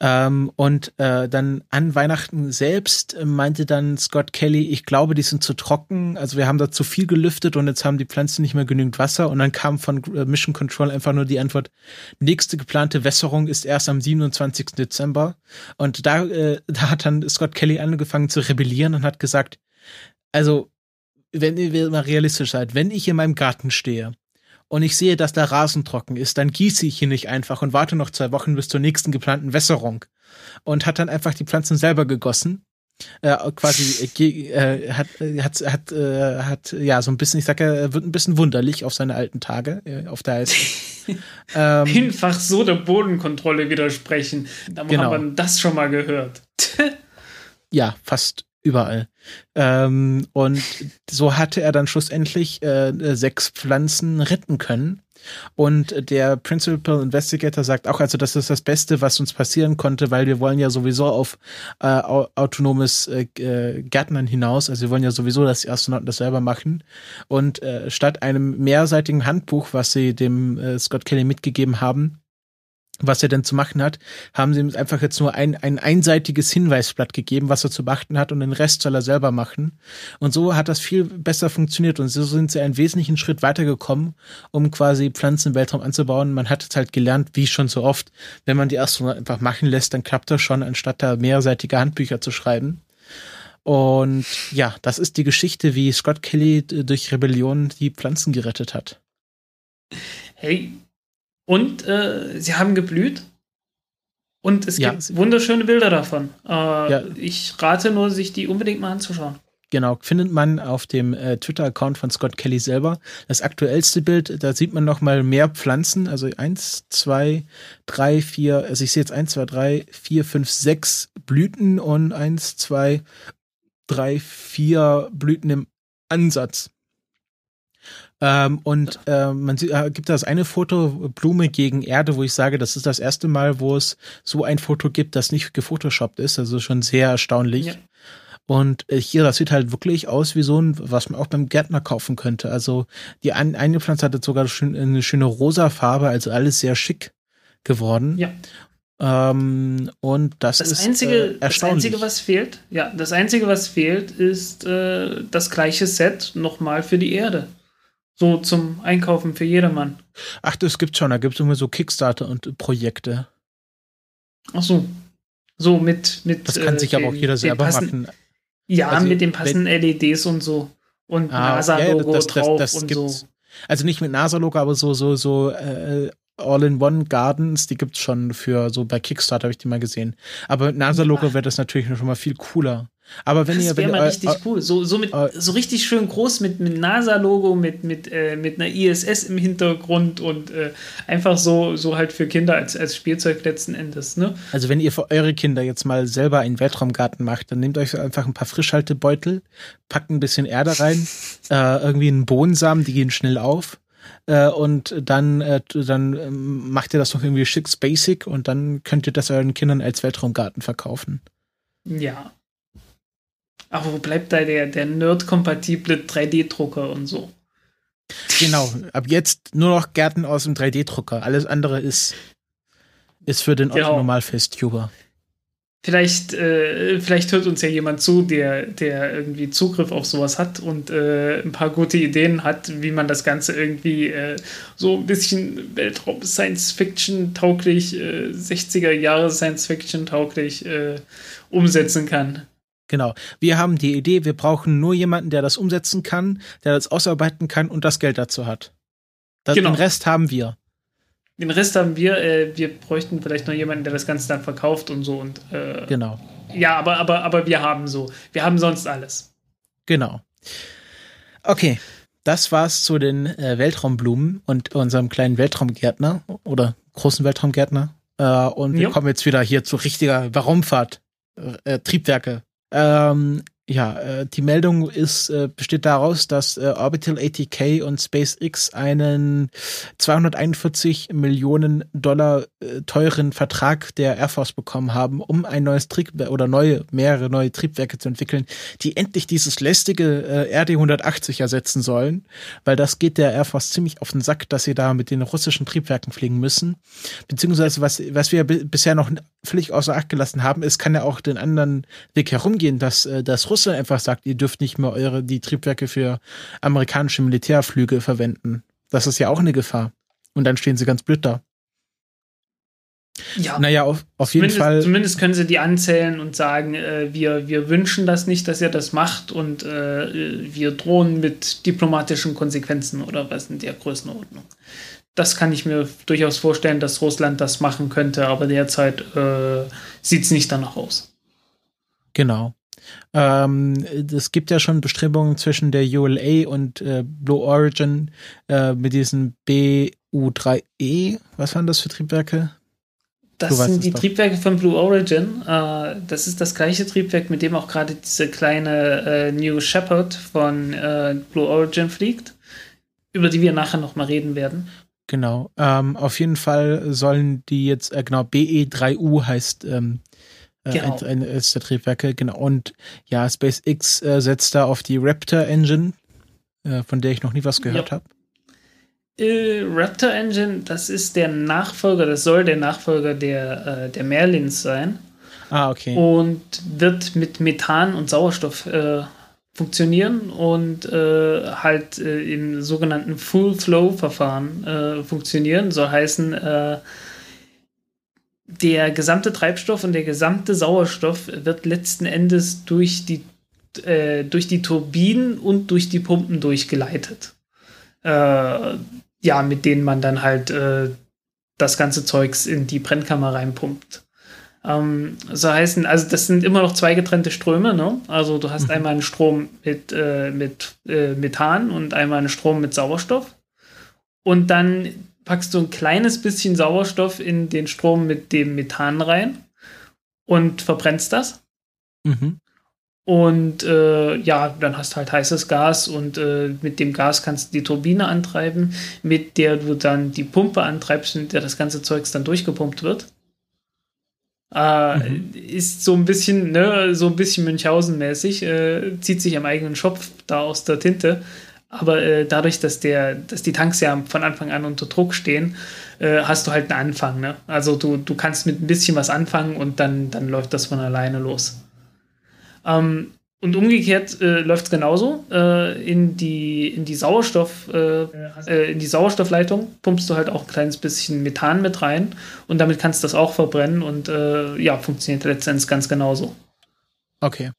Ähm, und äh, dann an Weihnachten selbst meinte dann Scott Kelly, ich glaube, die sind zu trocken. Also wir haben da zu viel gelüftet und jetzt haben die Pflanzen nicht mehr genügend Wasser. Und dann kam von äh, Mission Control einfach nur die Antwort, nächste geplante Wässerung ist erst am 27. Dezember. Und da, äh, da hat dann Scott Kelly angefangen zu rebellieren und hat gesagt, also wenn ihr mal realistisch seid, wenn ich in meinem Garten stehe und ich sehe, dass der Rasen trocken ist, dann gieße ich ihn nicht einfach und warte noch zwei Wochen bis zur nächsten geplanten Wässerung. Und hat dann einfach die Pflanzen selber gegossen. Äh, quasi äh, äh hat hat hat äh, hat ja so ein bisschen ich sag er wird ein bisschen wunderlich auf seine alten Tage äh, auf der Eis ähm, einfach so der Bodenkontrolle widersprechen da genau. haben wir das schon mal gehört ja fast überall. Ähm, und so hatte er dann schlussendlich äh, sechs Pflanzen retten können. Und der Principal Investigator sagt auch, also das ist das Beste, was uns passieren konnte, weil wir wollen ja sowieso auf äh, autonomes äh, äh, Gärtnern hinaus. Also wir wollen ja sowieso, dass die Astronauten das selber machen. Und äh, statt einem mehrseitigen Handbuch, was sie dem äh, Scott Kelly mitgegeben haben, was er denn zu machen hat, haben sie ihm einfach jetzt nur ein, ein einseitiges Hinweisblatt gegeben, was er zu beachten hat und den Rest soll er selber machen. Und so hat das viel besser funktioniert und so sind sie einen wesentlichen Schritt weitergekommen, um quasi Pflanzen im Weltraum anzubauen. Man hat jetzt halt gelernt, wie schon so oft, wenn man die Astronauten einfach machen lässt, dann klappt das schon, anstatt da mehrseitige Handbücher zu schreiben. Und ja, das ist die Geschichte, wie Scott Kelly durch Rebellion die Pflanzen gerettet hat. Hey, und äh, sie haben geblüht. Und es ja. gibt wunderschöne Bilder davon. Äh, ja. Ich rate nur, sich die unbedingt mal anzuschauen. Genau, findet man auf dem äh, Twitter-Account von Scott Kelly selber. Das aktuellste Bild, da sieht man noch mal mehr Pflanzen. Also eins, zwei, drei, vier, also ich sehe jetzt eins, zwei, drei, vier, fünf, sechs Blüten und eins, zwei, drei, vier Blüten im Ansatz. Ähm, und äh, man sieht, äh, gibt das eine Foto Blume gegen Erde, wo ich sage, das ist das erste Mal, wo es so ein Foto gibt, das nicht gefotoshoppt ist. Also schon sehr erstaunlich. Ja. Und äh, hier, das sieht halt wirklich aus wie so ein, was man auch beim Gärtner kaufen könnte. Also die ein, eine Pflanze hatte sogar eine schöne rosa Farbe, also alles sehr schick geworden. Ja. Ähm, und das, das ist einzige, äh, das einzige, was fehlt, ja, das einzige, was fehlt, ist äh, das gleiche Set nochmal für die Erde. So zum Einkaufen für jedermann. Ach, das gibt's schon. Da gibt's immer so Kickstarter und Projekte. Ach so. So mit, mit. Das kann sich äh, aber auch jeder selber machen. Ja, also, mit den passenden LEDs und so. Und ah, NASA-Logo ja, drauf das, das und so. Also nicht mit NASA-Logo, aber so, so, so äh, All-in-One-Gardens, die gibt's schon für so bei Kickstarter, habe ich die mal gesehen. Aber mit NASA-Logo wäre das natürlich schon mal viel cooler. Aber wenn das ihr, wenn mal ihr, richtig äh, cool, so so mit äh, so richtig schön groß mit mit NASA-Logo, mit mit äh, mit einer ISS im Hintergrund und äh, einfach so so halt für Kinder als als Spielzeug letzten Endes, ne? Also wenn ihr für eure Kinder jetzt mal selber einen Weltraumgarten macht, dann nehmt euch einfach ein paar Frischhaltebeutel, packt ein bisschen Erde rein, äh, irgendwie einen Bohnensamen, die gehen schnell auf. Äh, und dann, dann ähm, macht ihr das doch irgendwie schick basic und dann könnt ihr das euren Kindern als Weltraumgarten verkaufen. Ja, aber wo bleibt da der, der Nerd-kompatible 3D-Drucker und so? Genau, ab jetzt nur noch Gärten aus dem 3D-Drucker. Alles andere ist, ist für den genau. Otto-Normalfest-Tuber. Vielleicht, äh, vielleicht hört uns ja jemand zu, der, der irgendwie Zugriff auf sowas hat und äh, ein paar gute Ideen hat, wie man das Ganze irgendwie äh, so ein bisschen Weltraum-Science-Fiction-tauglich, 60er äh, äh, umsetzen kann. Genau. Wir haben die Idee, wir brauchen nur jemanden, der das umsetzen kann, der das ausarbeiten kann und das Geld dazu hat. Das, genau. Den Rest haben wir. Den Rest haben wir. Äh, wir bräuchten vielleicht noch jemanden, der das Ganze dann verkauft und so. Und, äh, genau. Ja, aber, aber, aber wir haben so. Wir haben sonst alles. Genau. Okay. Das war's zu den äh, Weltraumblumen und unserem kleinen Weltraumgärtner oder großen Weltraumgärtner. Äh, und wir jo. kommen jetzt wieder hier zu richtiger Raumfahrt. Äh, Triebwerke, ähm, ja, äh, die Meldung ist, äh, besteht daraus, dass äh, Orbital ATK und SpaceX einen 241 Millionen Dollar äh, teuren Vertrag der Air Force bekommen haben, um ein neues Triebwerk oder neue, mehrere neue Triebwerke zu entwickeln, die endlich dieses lästige äh, RD 180 ersetzen sollen, weil das geht der Air Force ziemlich auf den Sack, dass sie da mit den russischen Triebwerken fliegen müssen. Beziehungsweise was, was wir bisher noch völlig außer Acht gelassen haben, es kann ja auch den anderen Weg herumgehen, dass äh, das einfach sagt, ihr dürft nicht mehr eure die Triebwerke für amerikanische Militärflüge verwenden. Das ist ja auch eine Gefahr. Und dann stehen sie ganz blöd da. Ja. Naja, auf, auf jeden Fall. Zumindest können sie die anzählen und sagen, äh, wir, wir wünschen das nicht, dass ihr das macht und äh, wir drohen mit diplomatischen Konsequenzen oder was in der Größenordnung. Das kann ich mir durchaus vorstellen, dass Russland das machen könnte, aber derzeit äh, sieht es nicht danach aus. Genau. Ähm, es gibt ja schon Bestrebungen zwischen der ULA und äh, Blue Origin äh, mit diesen BU3E. Was waren das für Triebwerke? Das sind die doch. Triebwerke von Blue Origin. Äh, das ist das gleiche Triebwerk, mit dem auch gerade diese kleine äh, New Shepard von äh, Blue Origin fliegt, über die wir nachher nochmal reden werden. Genau. Ähm, auf jeden Fall sollen die jetzt, äh, genau, BE3U heißt ähm, äh, genau. ein, ein, der Triebwerke, genau. Und ja, SpaceX äh, setzt da auf die Raptor Engine, äh, von der ich noch nie was gehört ja. habe. Äh, Raptor Engine, das ist der Nachfolger, das soll der Nachfolger der, äh, der Merlins sein. Ah, okay. Und wird mit Methan und Sauerstoff äh, funktionieren und äh, halt äh, im sogenannten Full Flow Verfahren äh, funktionieren. Soll heißen, äh, der gesamte Treibstoff und der gesamte Sauerstoff wird letzten Endes durch die, äh, durch die Turbinen und durch die Pumpen durchgeleitet. Äh, ja, mit denen man dann halt äh, das ganze Zeugs in die Brennkammer reinpumpt. Ähm, so heißen, also das sind immer noch zwei getrennte Ströme, ne? Also du hast mhm. einmal einen Strom mit, äh, mit äh, Methan und einmal einen Strom mit Sauerstoff. Und dann packst du ein kleines bisschen Sauerstoff in den Strom mit dem Methan rein und verbrennst das. Mhm. Und äh, ja, dann hast du halt heißes Gas und äh, mit dem Gas kannst du die Turbine antreiben, mit der du dann die Pumpe antreibst, mit der das ganze Zeugs dann durchgepumpt wird. Äh, mhm. Ist so ein bisschen, ne, so ein bisschen Münchhausen-mäßig, äh, zieht sich am eigenen Schopf da aus der Tinte. Aber äh, dadurch, dass der, dass die Tanks ja von Anfang an unter Druck stehen, äh, hast du halt einen Anfang. Ne? Also du, du kannst mit ein bisschen was anfangen und dann, dann läuft das von alleine los. Ähm, und umgekehrt äh, läuft es genauso. Äh, in, die, in, die Sauerstoff, äh, äh, in die Sauerstoffleitung pumpst du halt auch ein kleines bisschen Methan mit rein und damit kannst du das auch verbrennen und äh, ja, funktioniert letztendlich ganz genauso. Okay.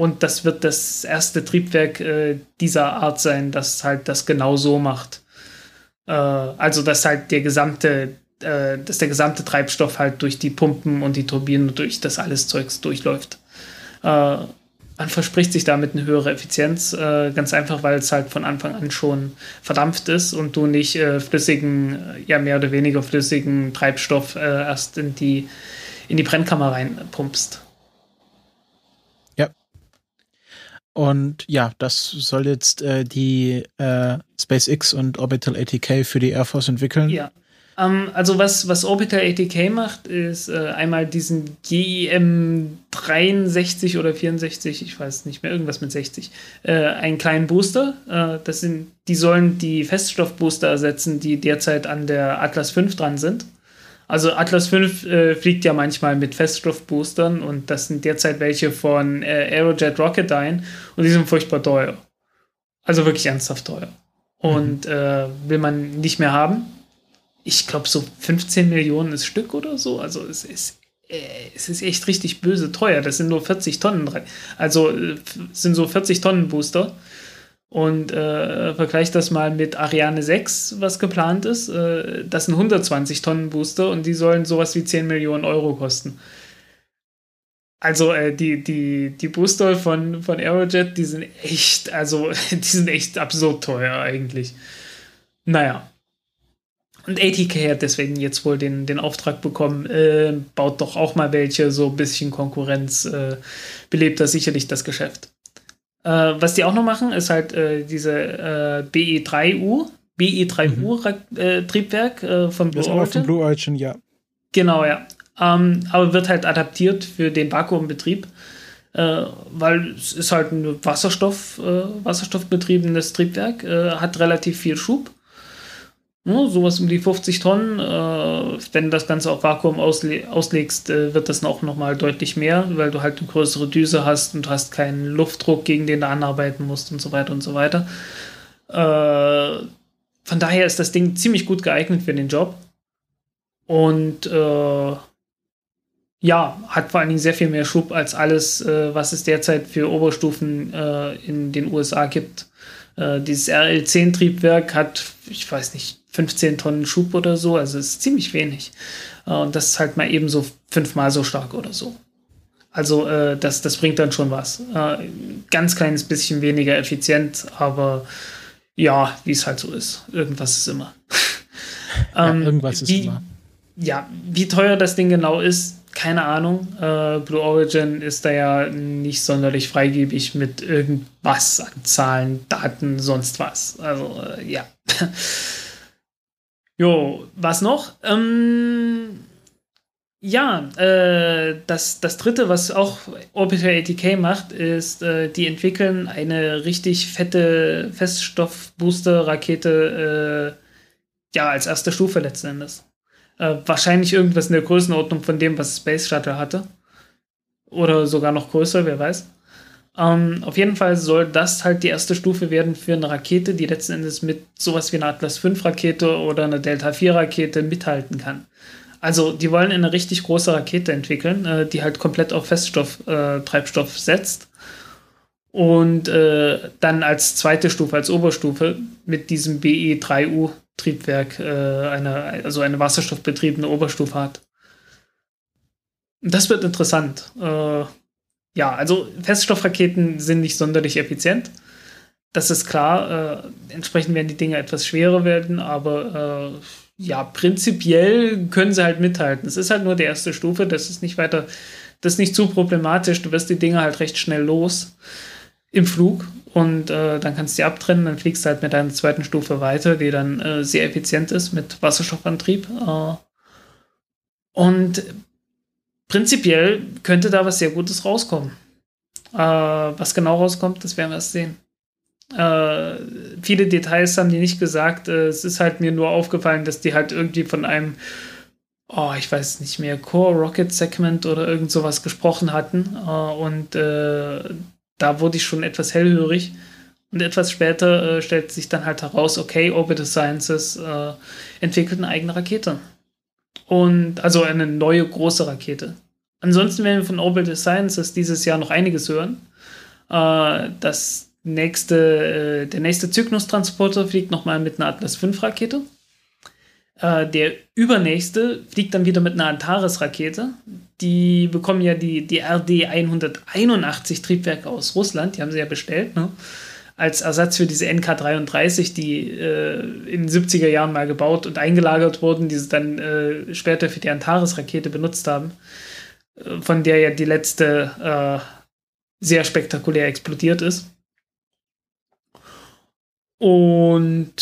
Und das wird das erste Triebwerk äh, dieser Art sein, das halt das genau so macht. also, dass halt der gesamte dass der gesamte Treibstoff halt durch die Pumpen und die Turbinen und durch das alles Zeugs durchläuft. Äh, man verspricht sich damit eine höhere Effizienz, äh, ganz einfach, weil es halt von Anfang an schon verdampft ist und du nicht äh, flüssigen, ja mehr oder weniger flüssigen Treibstoff äh, erst in die, in die Brennkammer reinpumpst. Ja. Und ja, das soll jetzt äh, die äh, SpaceX und Orbital ATK für die Air Force entwickeln. Ja. Ähm, also was, was Orbital ATK macht, ist äh, einmal diesen GEM 63 oder 64, ich weiß nicht mehr, irgendwas mit 60, äh, einen kleinen Booster. Äh, das sind, die sollen die Feststoffbooster ersetzen, die derzeit an der Atlas 5 dran sind. Also Atlas 5 äh, fliegt ja manchmal mit Feststoffboostern und das sind derzeit welche von äh, Aerojet Rocketdyne und die sind furchtbar teuer. Also wirklich ernsthaft teuer. Und mhm. äh, will man nicht mehr haben ich glaube, so 15 Millionen ist Stück oder so. Also es ist, äh, es ist echt richtig böse teuer. Das sind nur 40 Tonnen. Also äh, sind so 40 Tonnen Booster. Und äh, vergleich das mal mit Ariane 6, was geplant ist. Äh, das sind 120 Tonnen Booster und die sollen sowas wie 10 Millionen Euro kosten. Also äh, die, die, die Booster von, von Aerojet, die sind echt, also die sind echt absurd teuer eigentlich. Naja. Und ATK hat deswegen jetzt wohl den, den Auftrag bekommen, äh, baut doch auch mal welche, so ein bisschen Konkurrenz, äh, belebt das sicherlich das Geschäft. Äh, was die auch noch machen, ist halt äh, diese äh, BE3U, BE3U-Triebwerk mhm. Äh, von Blue das Origin. Von Blue Origin, ja. Genau, ja. Ähm, aber wird halt adaptiert für den Vakuumbetrieb, weil es ist halt ein Wasserstoff, wasserstoffbetriebenes Triebwerk, hat relativ viel Schub ja, sowas um die 50 Tonnen. Äh, wenn du das Ganze auf Vakuum ausle auslegst, äh, wird das auch nochmal deutlich mehr, weil du halt eine größere Düse hast und hast keinen Luftdruck, gegen den du anarbeiten musst und so weiter und so weiter. Äh, von daher ist das Ding ziemlich gut geeignet für den Job. Und äh, ja, hat vor allen Dingen sehr viel mehr Schub als alles, äh, was es derzeit für Oberstufen äh, in den USA gibt. dieses RL10-Triebwerk hat, ich weiß nicht, 15 Tonnen Schub oder so, also ist ziemlich wenig. Äh, und das ist halt mal eben so fünfmal so stark oder so. Also äh, das, das bringt dann schon was. Äh, ganz kleines bisschen weniger effizient, aber ja, wie es halt so ist. Irgendwas ist immer. ähm, ja, irgendwas ist wie, immer. Ja, wie teuer das Ding genau ist, keine Ahnung. Äh, Blue Origin ist da ja nicht sonderlich freigebig mit irgendwas an Zahlen, Daten, sonst was. Also äh, ja. Jo, was noch? Ähm, ja, äh, das, das dritte, was auch Orbital ATK macht, ist, äh, die entwickeln eine richtig fette Feststoffbooster-Rakete, äh, ja, als erste Stufe letzten Endes. Äh, wahrscheinlich irgendwas in der Größenordnung von dem, was Space Shuttle hatte. Oder sogar noch größer, wer weiß. Ähm, auf jeden Fall soll das halt die erste Stufe werden für eine Rakete, die letzten Endes mit sowas wie einer Atlas 5 Rakete oder einer Delta 4 Rakete mithalten kann. Also die wollen eine richtig große Rakete entwickeln, äh, die halt komplett auf Feststoff-Treibstoff äh, setzt und äh, dann als zweite Stufe, als Oberstufe mit diesem BE3U-Triebwerk äh, eine, also eine wasserstoffbetriebene Oberstufe hat. Das wird interessant. Ja, also Feststoffraketen sind nicht sonderlich effizient. Das ist klar. Äh, entsprechend werden die Dinge etwas schwerer werden, aber äh, ja, prinzipiell können sie halt mithalten. Es ist halt nur die erste Stufe, das ist nicht weiter, das ist nicht zu problematisch. Du wirst die Dinge halt recht schnell los im Flug und äh, dann kannst du die abtrennen, dann fliegst du halt mit deiner zweiten Stufe weiter, die dann äh, sehr effizient ist mit Wasserstoffantrieb. Äh, und prinzipiell könnte da was sehr Gutes rauskommen. Äh, was genau rauskommt, das werden wir erst sehen. Äh, viele Details haben die nicht gesagt. Äh, es ist halt mir nur aufgefallen, dass die halt irgendwie von einem, oh, ich weiß nicht mehr, Core Rocket Segment oder irgend sowas gesprochen hatten. Äh, und äh, da wurde ich schon etwas hellhörig. Und etwas später stellt sich dann halt heraus, okay, Orbital Sciences entwickelt eine eigene Rakete. Und also eine neue große Rakete. Ansonsten werden wir von Orbital Sciences dieses Jahr noch einiges hören. Äh, das nächste, äh, der nächste Cygnus-Transporter fliegt nochmal mit einer Atlas V-Rakete. Äh, der übernächste fliegt dann wieder mit einer Antares-Rakete. Die bekommen ja die, die RD-181 Triebwerke aus Russland, die haben sie ja bestellt, ne? Als Ersatz für diese NK-33, die äh, in den 70er Jahren mal gebaut und eingelagert wurden, die sie dann äh, später für die Antares-Rakete benutzt haben, äh, von der ja die letzte äh, sehr spektakulär explodiert ist. Und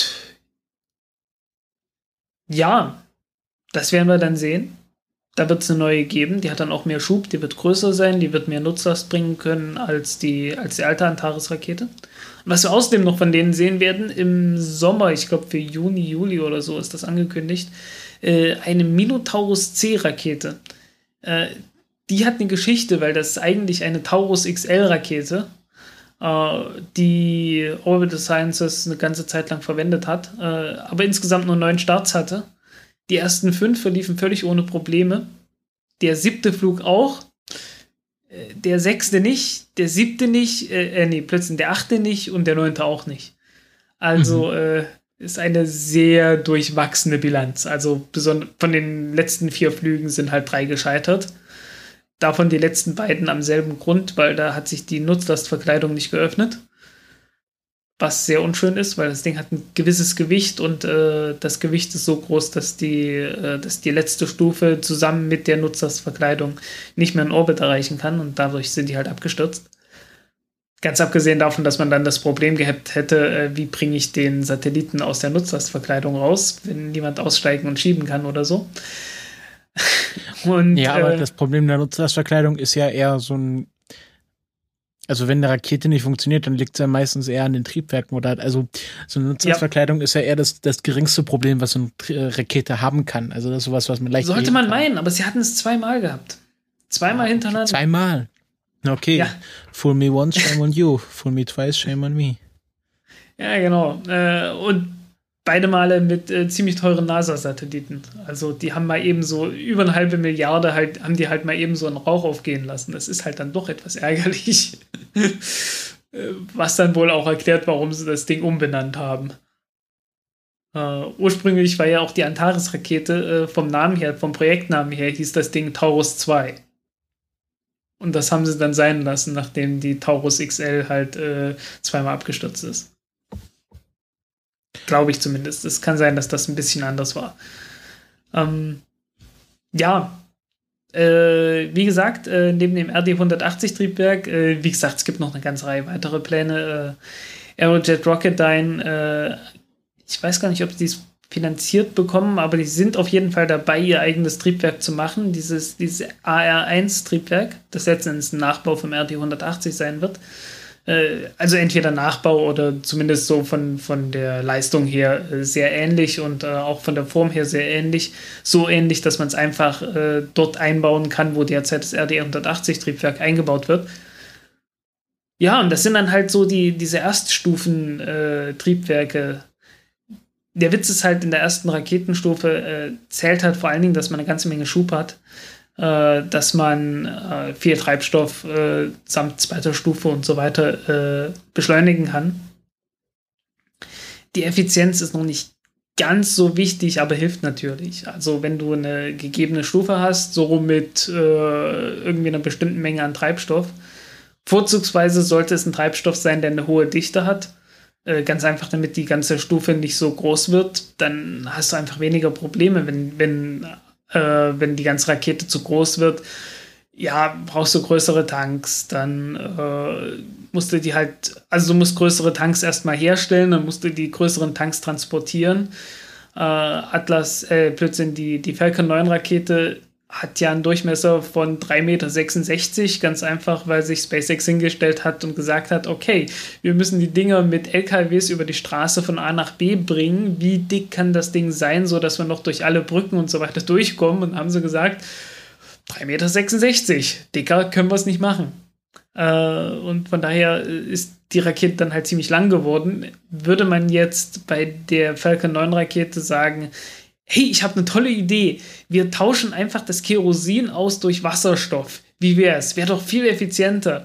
ja, das werden wir dann sehen. Da wird es eine neue geben, die hat dann auch mehr Schub, die wird größer sein, die wird mehr Nutzlast bringen können als die, als die alte Antares-Rakete. Was wir außerdem noch von denen sehen werden, im Sommer, ich glaube für Juni, Juli oder so ist das angekündigt, äh, eine Minotaurus C-Rakete. Äh, die hat eine Geschichte, weil das ist eigentlich eine Taurus XL-Rakete äh, die Orbital Sciences eine ganze Zeit lang verwendet hat, äh, aber insgesamt nur neun Starts hatte. Die ersten fünf verliefen völlig ohne Probleme. Der siebte Flug auch. Äh, der sechste nicht, der siebte nicht, äh, nee, plötzlich der achte nicht und der neunte auch nicht. Also mhm. äh, ist eine sehr durchwachsene Bilanz. Also von den letzten vier Flügen sind halt drei gescheitert. Davon die letzten beiden am selben Grund, weil da hat sich die Nutzlastverkleidung nicht geöffnet. Was sehr unschön ist, weil das Ding hat ein gewisses Gewicht und äh, das Gewicht ist so groß, dass die, äh, dass die letzte Stufe zusammen mit der Nutzlastverkleidung nicht mehr in Orbit erreichen kann und dadurch sind die halt abgestürzt. Ganz abgesehen davon, dass man dann das Problem gehabt hätte, äh, wie bringe ich den Satelliten aus der Nutzlastverkleidung raus, wenn niemand aussteigen und schieben kann oder so. Und, ja, aber äh, das Problem der Nutzlastverkleidung ist ja eher so ein also wenn eine Rakete nicht funktioniert, dann liegt es ja meistens eher an den Triebwerken oder also so eine Nutzlastverkleidung ja. ist ja eher das, das geringste Problem, was so eine äh, Rakete haben kann. Also das ist sowas, was man leicht Sollte man kann. meinen, aber sie hatten es zweimal gehabt. Zweimal ja, hintereinander. Zweimal. Okay. Ja. Fool me once, shame on you. Fool me twice, shame on me. Ja, genau. Äh, und beide Male mit äh, ziemlich teuren NASA-Satelliten. Also die haben mal eben so über eine halbe Milliarde halt, haben die halt mal eben so einen Rauch aufgehen lassen. Das ist halt dann doch etwas ärgerlich. Äh, was dann wohl auch erklärt, warum sie das Ding umbenannt haben. Uh, ursprünglich war ja auch die Antares-Rakete uh, vom Namen her, vom Projektnamen her, hieß das Ding Taurus 2. Und das haben sie dann sein lassen, nachdem die Taurus XL halt uh, zweimal abgestürzt ist. Glaube ich zumindest. Es kann sein, dass das ein bisschen anders war. Ähm, ja, äh, wie gesagt, äh, neben dem RD-180-Triebwerk, äh, wie gesagt, es gibt noch eine ganze Reihe weitere Pläne. Äh, Aerojet Rocketdyne, äh, ich weiß gar nicht, ob sie es finanziert bekommen, aber die sind auf jeden Fall dabei, ihr eigenes Triebwerk zu machen. Dieses, dieses AR1-Triebwerk, das letztendlich ein Nachbau vom RD-180 sein wird. Äh, also entweder Nachbau oder zumindest so von, von der Leistung her äh, sehr ähnlich und äh, auch von der Form her sehr ähnlich. So ähnlich, dass man es einfach dort einbauen kann, wo derzeit das RD 180 Triebwerk eingebaut wird. Ja, und das sind dann halt so die, diese Erststufen-Triebwerke. der Witz ist halt in der ersten Raketenstufe zählt halt vor allen Dingen, dass man eine ganze Menge Schub hat dass man äh, viel Treibstoff äh, samt zweiter Stufe und so weiter äh, beschleunigen kann. Die Effizienz ist noch nicht ganz so wichtig, aber hilft natürlich. Also wenn du eine gegebene Stufe hast, so mit äh, irgendwie einer bestimmten Menge an Treibstoff, vorzugsweise sollte es ein Treibstoff sein, der eine hohe Dichte hat. Äh, ganz einfach, damit die ganze Stufe nicht so groß wird. Dann hast du einfach weniger Probleme, wenn, wenn, äh, wenn die ganze Rakete zu groß wird ja, brauchst du größere Tanks, dann äh, musst du die halt, also du musst größere Tanks erstmal herstellen, dann musst du die größeren Tanks transportieren. Äh, Atlas, äh, plötzlich die, die Falcon 9 Rakete hat ja einen Durchmesser von 3,66 Meter, ganz einfach, weil sich SpaceX hingestellt hat und gesagt hat, okay, wir müssen die Dinger mit LKWs über die Straße von A nach B bringen. Wie dick kann das Ding sein, so dass wir noch durch alle Brücken und so weiter durchkommen? Und haben sie gesagt, 3,66 Meter. Dicker können wir es nicht machen. Äh, und von daher ist die Rakete dann halt ziemlich lang geworden. Würde man jetzt bei der Falcon 9 Rakete sagen, hey, ich habe eine tolle Idee. Wir tauschen einfach das Kerosin aus durch Wasserstoff. Wie wäre es? Wäre doch viel effizienter.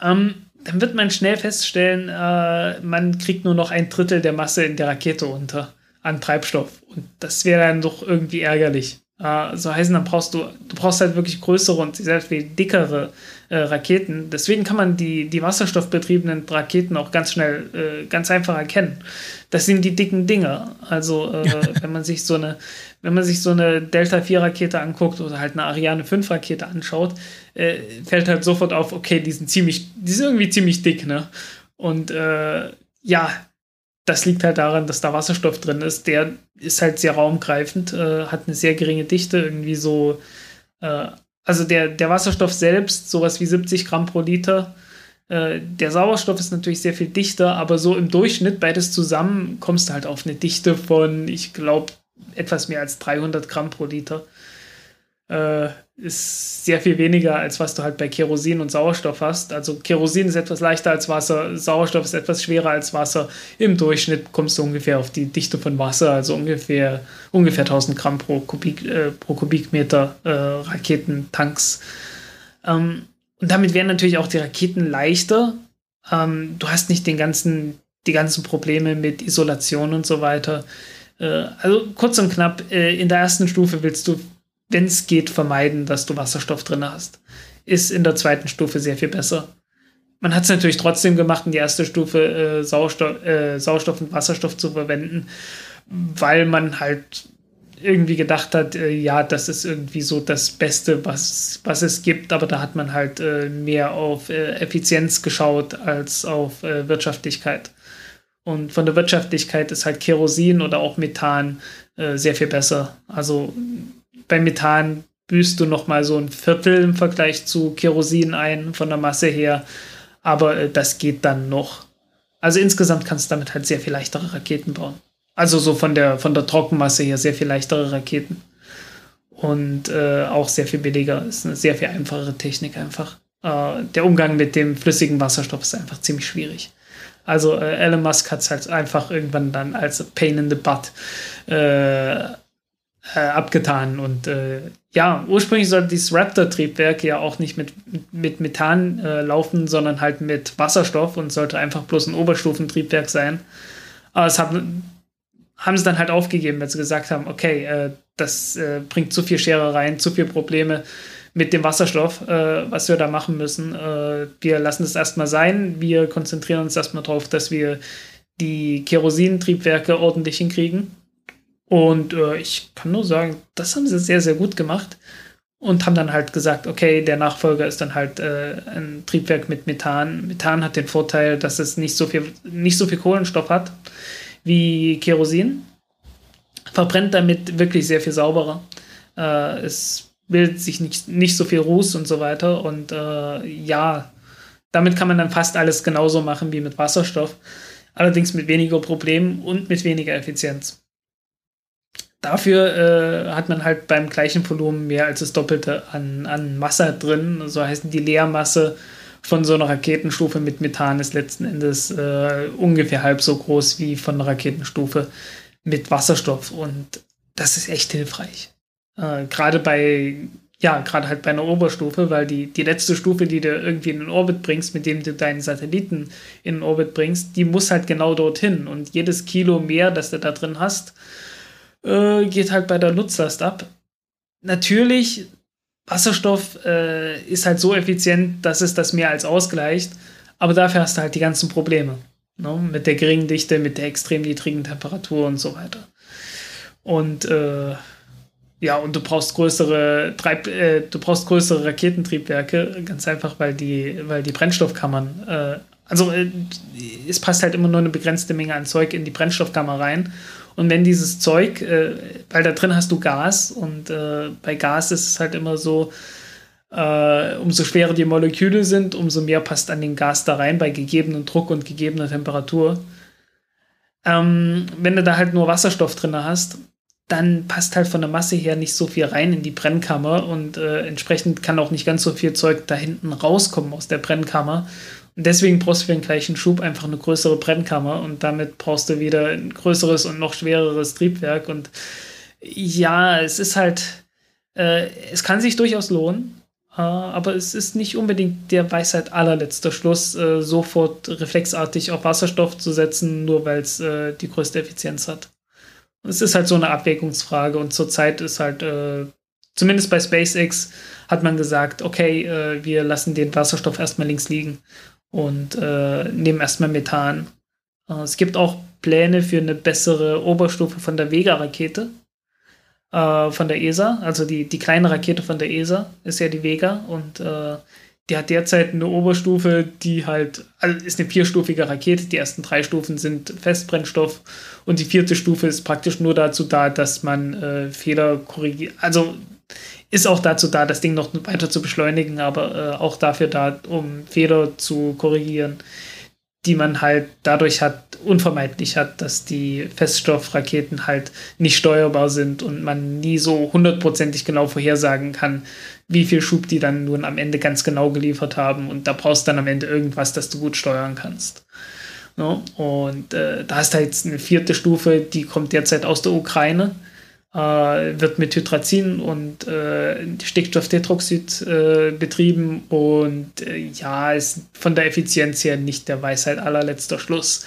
Ähm, dann wird man schnell feststellen, äh, man kriegt nur noch ein Drittel der Masse in der Rakete unter an Treibstoff. Und das wäre dann doch irgendwie ärgerlich. Äh, so heißen, dann brauchst du, du brauchst halt wirklich größere und sehr viel dickere äh, Raketen. Deswegen kann man die, die wasserstoffbetriebenen Raketen auch ganz schnell, äh, ganz einfach erkennen. Das sind die dicken Dinger. Also äh, wenn man sich so eine, wenn man sich so eine Delta 4 Rakete anguckt oder halt eine Ariane 5 Rakete anschaut, äh, fällt halt sofort auf, okay, die sind ziemlich, die sind irgendwie ziemlich dick, ne? Und äh, ja, das liegt halt daran, dass da Wasserstoff drin ist. Der ist halt sehr raumgreifend, äh, hat eine sehr geringe Dichte, irgendwie so. Äh, also der, der Wasserstoff selbst, sowas wie 70 Gramm pro Liter. Äh, der Sauerstoff ist natürlich sehr viel dichter, aber so im Durchschnitt beides zusammen kommst du halt auf eine Dichte von, ich glaube, etwas mehr als 300 Gramm pro Liter äh, ist sehr viel weniger, als was du halt bei Kerosin und Sauerstoff hast. Also Kerosin ist etwas leichter als Wasser, Sauerstoff ist etwas schwerer als Wasser. Im Durchschnitt kommst du ungefähr auf die Dichte von Wasser, also ungefähr, ungefähr 1000 Gramm pro, Kubik, äh, pro Kubikmeter äh, Raketentanks. Ähm, und damit wären natürlich auch die Raketen leichter. Ähm, du hast nicht den ganzen, die ganzen Probleme mit Isolation und so weiter. Äh, also kurz und knapp, äh, in der ersten Stufe willst du wenn es geht, vermeiden, dass du Wasserstoff drin hast. Ist in der zweiten Stufe sehr viel besser. Man hat es natürlich trotzdem gemacht, in die erste Stufe äh, Sauerstoff, äh, Sauerstoff und Wasserstoff zu verwenden, weil man halt irgendwie gedacht hat, äh, ja, das ist irgendwie so das Beste, was, was es gibt, aber da hat man halt äh, mehr auf äh, Effizienz geschaut als auf äh, Wirtschaftlichkeit. Und von der Wirtschaftlichkeit ist halt Kerosin oder auch Methan sehr viel besser. Also bei Methan büßt du noch mal so ein Viertel im Vergleich zu Kerosin ein von der Masse her, aber äh, das geht dann noch. Also insgesamt kannst du damit halt sehr viel leichtere Raketen bauen. Also so von der von der Trockenmasse her sehr viel leichtere Raketen und äh, auch sehr viel billiger. Ist eine sehr viel einfachere Technik einfach. Äh, der Umgang mit dem flüssigen Wasserstoff ist einfach ziemlich schwierig. Also äh, Elon Musk hat es halt einfach irgendwann dann als Pain in the Butt äh, äh, abgetan. Und äh, ja, ursprünglich sollte dieses Raptor-Triebwerk ja auch nicht mit, mit Methan äh, laufen, sondern halt mit Wasserstoff und sollte einfach bloß ein Oberstufentriebwerk sein. Aber es haben, haben sie dann halt aufgegeben, weil sie gesagt haben, okay, äh, das äh, bringt zu viel Scherereien, zu viele Probleme mit dem Wasserstoff, äh, was wir da machen müssen. wir lassen es erstmal sein. Wir konzentrieren uns erstmal darauf, dass wir die Kerosintriebwerke ordentlich hinkriegen und äh, ich kann nur sagen, das haben sie sehr, sehr gut gemacht. Und haben dann halt gesagt, okay, der Nachfolger ist dann halt äh, ein Triebwerk mit Methan. Methan hat den Vorteil, dass es nicht so viel, nicht so viel Kohlenstoff hat wie Kerosin. Verbrennt damit wirklich sehr viel sauberer. Äh, es bildet sich nicht, nicht so viel Ruß und so weiter. Und äh, ja, damit kann man dann fast alles genauso machen wie mit Wasserstoff. Allerdings mit weniger Problemen und mit weniger Effizienz. Dafür äh, hat man halt beim gleichen Volumen mehr als das Doppelte an, an Masse drin. So heißt die Leermasse von so einer Raketenstufe mit Methan ist letzten Endes äh, ungefähr halb so groß wie von einer Raketenstufe mit Wasserstoff. Und das ist echt hilfreich. Äh, Gerade bei ja, gerade halt bei einer Oberstufe, weil die, die letzte Stufe, die du irgendwie in den Orbit bringst, mit dem du deinen Satelliten in den Orbit bringst, die muss halt genau dorthin. Und jedes Kilo mehr, das du da drin hast, äh, geht halt bei der Nutzlast ab. Natürlich, Wasserstoff äh, ist halt so effizient, dass es das mehr als ausgleicht, aber dafür hast du halt die ganzen Probleme. Ne? Mit der geringen Dichte, mit der extrem niedrigen Temperatur und so weiter. Und äh, ja, und du brauchst größere Treib äh, du brauchst größere Raketentriebwerke, ganz einfach, weil die, weil die Brennstoffkammern, äh, also äh, es passt halt immer nur eine begrenzte Menge an Zeug in die Brennstoffkammer rein. Und wenn dieses Zeug, äh, weil da drin hast du Gas und äh, bei Gas ist es halt immer so, äh, umso schwerer die Moleküle sind, umso mehr passt an den Gas da rein bei gegebenem Druck und gegebener Temperatur. Ähm, wenn du da halt nur Wasserstoff drin hast, dann passt halt von der Masse her nicht so viel rein in die Brennkammer und äh, entsprechend kann auch nicht ganz so viel Zeug da hinten rauskommen aus der Brennkammer. Und deswegen brauchst du für den gleichen Schub einfach eine größere Brennkammer und damit brauchst du wieder ein größeres und noch schwereres Triebwerk. Und ja, es ist halt, äh, es kann sich durchaus lohnen, äh, aber es ist nicht unbedingt der Weisheit allerletzter Schluss, äh, sofort reflexartig auf Wasserstoff zu setzen, nur weil es äh, die größte Effizienz hat es ist halt so eine Abwägungsfrage und zurzeit ist halt, äh, zumindest bei SpaceX hat man gesagt, okay, äh, wir lassen den Wasserstoff erstmal links liegen und äh, nehmen erstmal Methan. Äh, es gibt auch Pläne für eine bessere Oberstufe von der Vega-Rakete, äh, von der ESA, also die, die kleine Rakete von der ESA ist ja die Vega und äh, die hat derzeit eine Oberstufe, die halt, also ist eine vierstufige Rakete. Die ersten drei Stufen sind Festbrennstoff und die vierte Stufe ist praktisch nur dazu da, dass man äh, Fehler korrigiert. Also ist auch dazu da, das Ding noch weiter zu beschleunigen, aber äh, auch dafür da, um Fehler zu korrigieren die man halt dadurch hat, unvermeidlich hat, dass die Feststoffraketen halt nicht steuerbar sind und man nie so hundertprozentig genau vorhersagen kann, wie viel Schub die dann nun am Ende ganz genau geliefert haben. Und da brauchst du dann am Ende irgendwas, das du gut steuern kannst. No? Und äh, da hast du jetzt eine vierte Stufe, die kommt derzeit aus der Ukraine wird mit Hydrazin und äh, Stickstofftetroxid äh, betrieben und äh, ja, ist von der Effizienz her nicht der Weisheit allerletzter Schluss.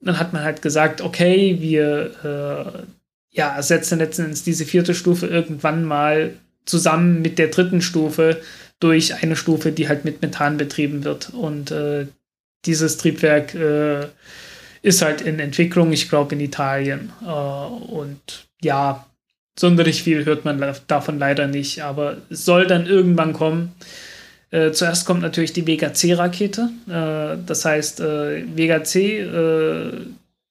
Dann hat man halt gesagt, okay, wir äh, ja, ersetzen letztendlich diese vierte Stufe irgendwann mal zusammen mit der dritten Stufe durch eine Stufe, die halt mit Methan betrieben wird. Und äh, dieses Triebwerk ist halt in Entwicklung, ich glaube in Italien. und ja, sonderlich viel hört man davon leider nicht, aber es soll dann irgendwann kommen. Äh, zuerst kommt natürlich die Vega C-Rakete. Äh, das heißt, äh, Vega C, äh,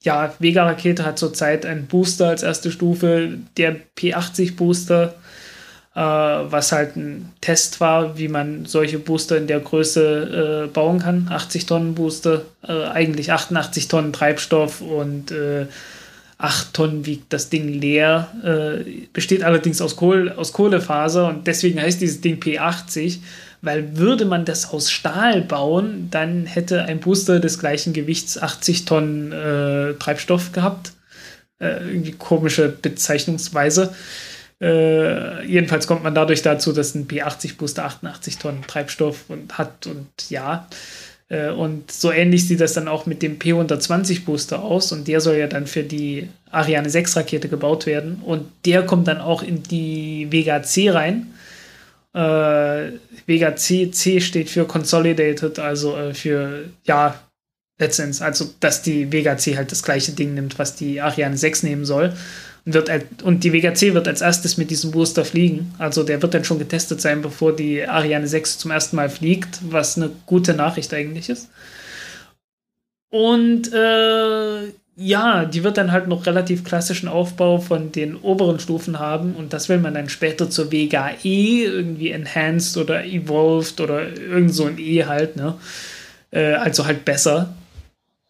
ja, Vega-Rakete hat zurzeit einen Booster als erste Stufe, der P80-Booster, äh, was halt ein Test war, wie man solche Booster in der Größe äh, bauen kann. 80 Tonnen Booster, eigentlich 88 Tonnen Treibstoff und 8 Tonnen wiegt das Ding leer, äh, besteht allerdings aus, Kohl, aus Kohlefaser und deswegen heißt dieses Ding P80, weil würde man das aus Stahl bauen, dann hätte ein Booster des gleichen Gewichts 80 Tonnen äh, Treibstoff gehabt. Äh, irgendwie komische Bezeichnungsweise. Äh, jedenfalls kommt man dadurch dazu, dass ein P80-Booster 88 Tonnen Treibstoff und hat und ja. Äh, und so ähnlich sieht das dann auch mit dem P120 Booster aus und der soll ja dann für die Ariane 6 Rakete gebaut werden und der kommt dann auch in die Vega C rein. Äh, Vega C, C steht für Consolidated, also äh, für, ja, letztendlich, also dass die Vega C halt das gleiche Ding nimmt, was die Ariane 6 nehmen soll. Und, wird, und die Vega C wird als erstes mit diesem Booster fliegen. Also der wird dann schon getestet sein, bevor die Ariane 6 zum ersten Mal fliegt, was eine gute Nachricht eigentlich ist. Und äh, ja, die wird dann halt noch relativ klassischen Aufbau von den oberen Stufen haben und das will man dann später zur Vega E irgendwie enhanced oder evolved oder irgend so ein E halt, ne? Äh, also halt besser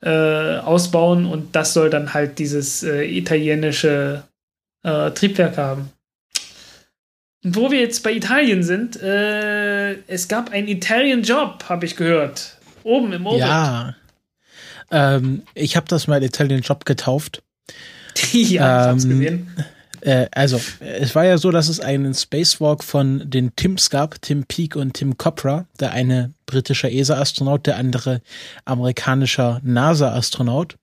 äh, ausbauen und das soll dann halt dieses äh, italienische äh, Triebwerk haben. Und wo wir jetzt bei Italien sind, äh, es gab einen Italian Job, habe ich gehört. Oben im Orbit. Ja. Ähm, ich habe das mal Italian Job getauft. ja, ich hab's ähm, gesehen. Äh, also, es war ja so, dass es einen Spacewalk von den Tims gab, Tim Peake und Tim Copra, der eine britischer ESA-Astronaut, der andere amerikanischer NASA-Astronaut.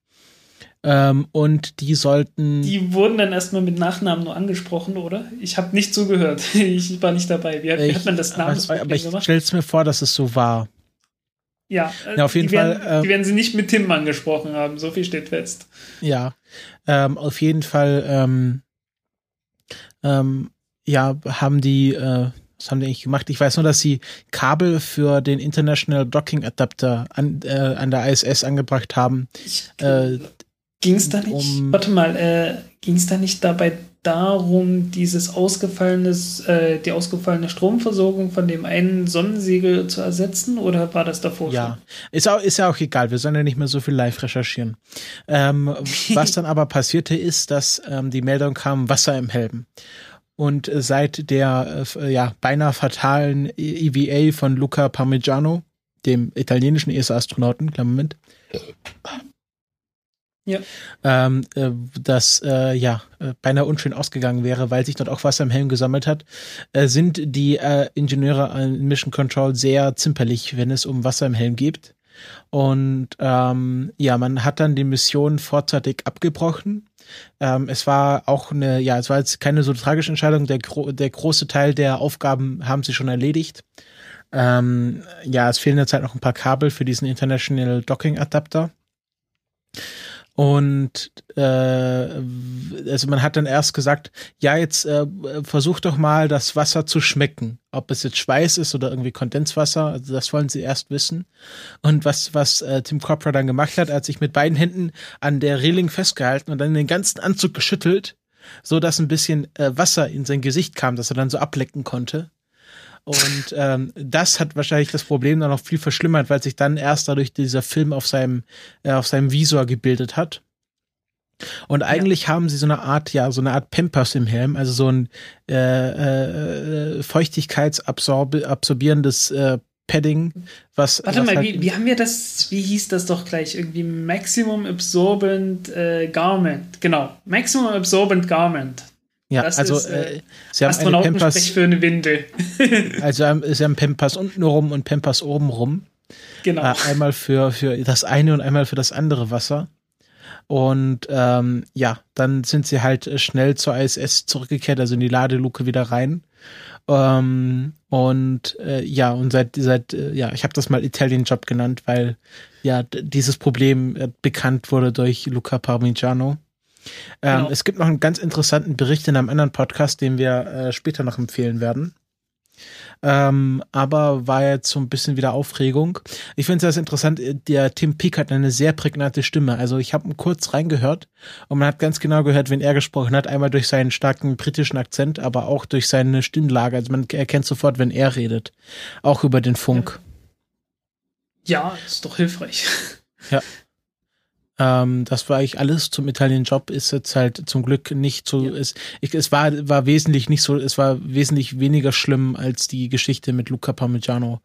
Ähm, und die sollten. Die wurden dann erstmal mit Nachnamen nur angesprochen, oder? Ich habe nicht zugehört. ich war nicht dabei. Wie, wie hat man das Namensproblem Aber, aber ich stelle es mir vor, dass es so war. Ja, ja auf jeden die Fall. Werden, äh, die werden sie nicht mit Tim angesprochen haben, so viel steht fest. Ja, ähm, auf jeden Fall, ähm, ähm, ja, haben die, äh, was haben die eigentlich gemacht? Ich weiß nur, dass sie Kabel für den International Docking Adapter an, äh, an der ISS angebracht haben. Äh, ging es da nicht? Um, warte mal, äh, ging es da nicht dabei darum, dieses ausgefallenes, äh, die ausgefallene Stromversorgung von dem einen Sonnensegel zu ersetzen oder war das davor ja. schon? Ist, auch, ist ja auch egal, wir sollen ja nicht mehr so viel live recherchieren. Ähm, was dann aber passierte ist, dass ähm, die Meldung kam, Wasser im Helm. Und seit der äh, ja, beinahe fatalen EVA von Luca Parmigiano, dem italienischen ESA-Astronauten, Klammer Moment, ja. Ähm, äh, das äh, ja äh, beinahe unschön ausgegangen wäre, weil sich dort auch Wasser im Helm gesammelt hat, äh, sind die äh, Ingenieure in Mission Control sehr zimperlich, wenn es um Wasser im Helm geht. Und ähm, ja, man hat dann die Mission vorzeitig abgebrochen. Ähm, es war auch eine, ja, es war jetzt keine so tragische Entscheidung. Der, gro der große Teil der Aufgaben haben sie schon erledigt. Ähm, ja, es fehlen jetzt halt noch ein paar Kabel für diesen International Docking Adapter. Und äh, also man hat dann erst gesagt, ja, jetzt äh, versuch doch mal das Wasser zu schmecken. Ob es jetzt Schweiß ist oder irgendwie Kondenswasser, also das wollen sie erst wissen. Und was, was äh, Tim Copra dann gemacht hat, er hat sich mit beiden Händen an der Reling festgehalten und dann den ganzen Anzug geschüttelt, so dass ein bisschen äh, Wasser in sein Gesicht kam, dass er dann so ablecken konnte. Und ähm, das hat wahrscheinlich das Problem dann noch viel verschlimmert, weil sich dann erst dadurch dieser Film auf seinem, äh, auf seinem Visor gebildet hat. Und eigentlich ja. haben sie so eine Art, ja, so eine Art Pampers im Helm, also so ein äh, äh, feuchtigkeitsabsorbierendes äh, Padding, was. Warte was mal, halt wie, wie haben wir das, wie hieß das doch gleich? Irgendwie Maximum Absorbent äh, Garment. Genau. Maximum Absorbent Garment. Ja, das also ist, äh, äh sie haben eine Pampers für eine Windel. also sie haben Pampers unten rum und Pampers oben rum. Genau. Äh, einmal für, für das eine und einmal für das andere Wasser. Und ähm, ja, dann sind sie halt schnell zur ISS zurückgekehrt, also in die Ladeluke wieder rein. Ähm, und äh, ja, und seit, seit äh, ja, ich habe das mal Italian Job genannt, weil ja dieses Problem äh, bekannt wurde durch Luca Parmigiano. Ähm, genau. Es gibt noch einen ganz interessanten Bericht in einem anderen Podcast, den wir äh, später noch empfehlen werden. Ähm, aber war jetzt so ein bisschen wieder Aufregung. Ich finde es sehr interessant, der Tim Peake hat eine sehr prägnante Stimme. Also ich habe kurz reingehört und man hat ganz genau gehört, wenn er gesprochen hat. Einmal durch seinen starken britischen Akzent, aber auch durch seine Stimmlage. Also man erkennt sofort, wenn er redet. Auch über den Funk. Ja, ist doch hilfreich. Ja. Ähm, das war eigentlich alles zum Italien-Job, ist jetzt halt zum Glück nicht so, ja. es, ich, es war, war wesentlich nicht so, es war wesentlich weniger schlimm als die Geschichte mit Luca Parmigiano.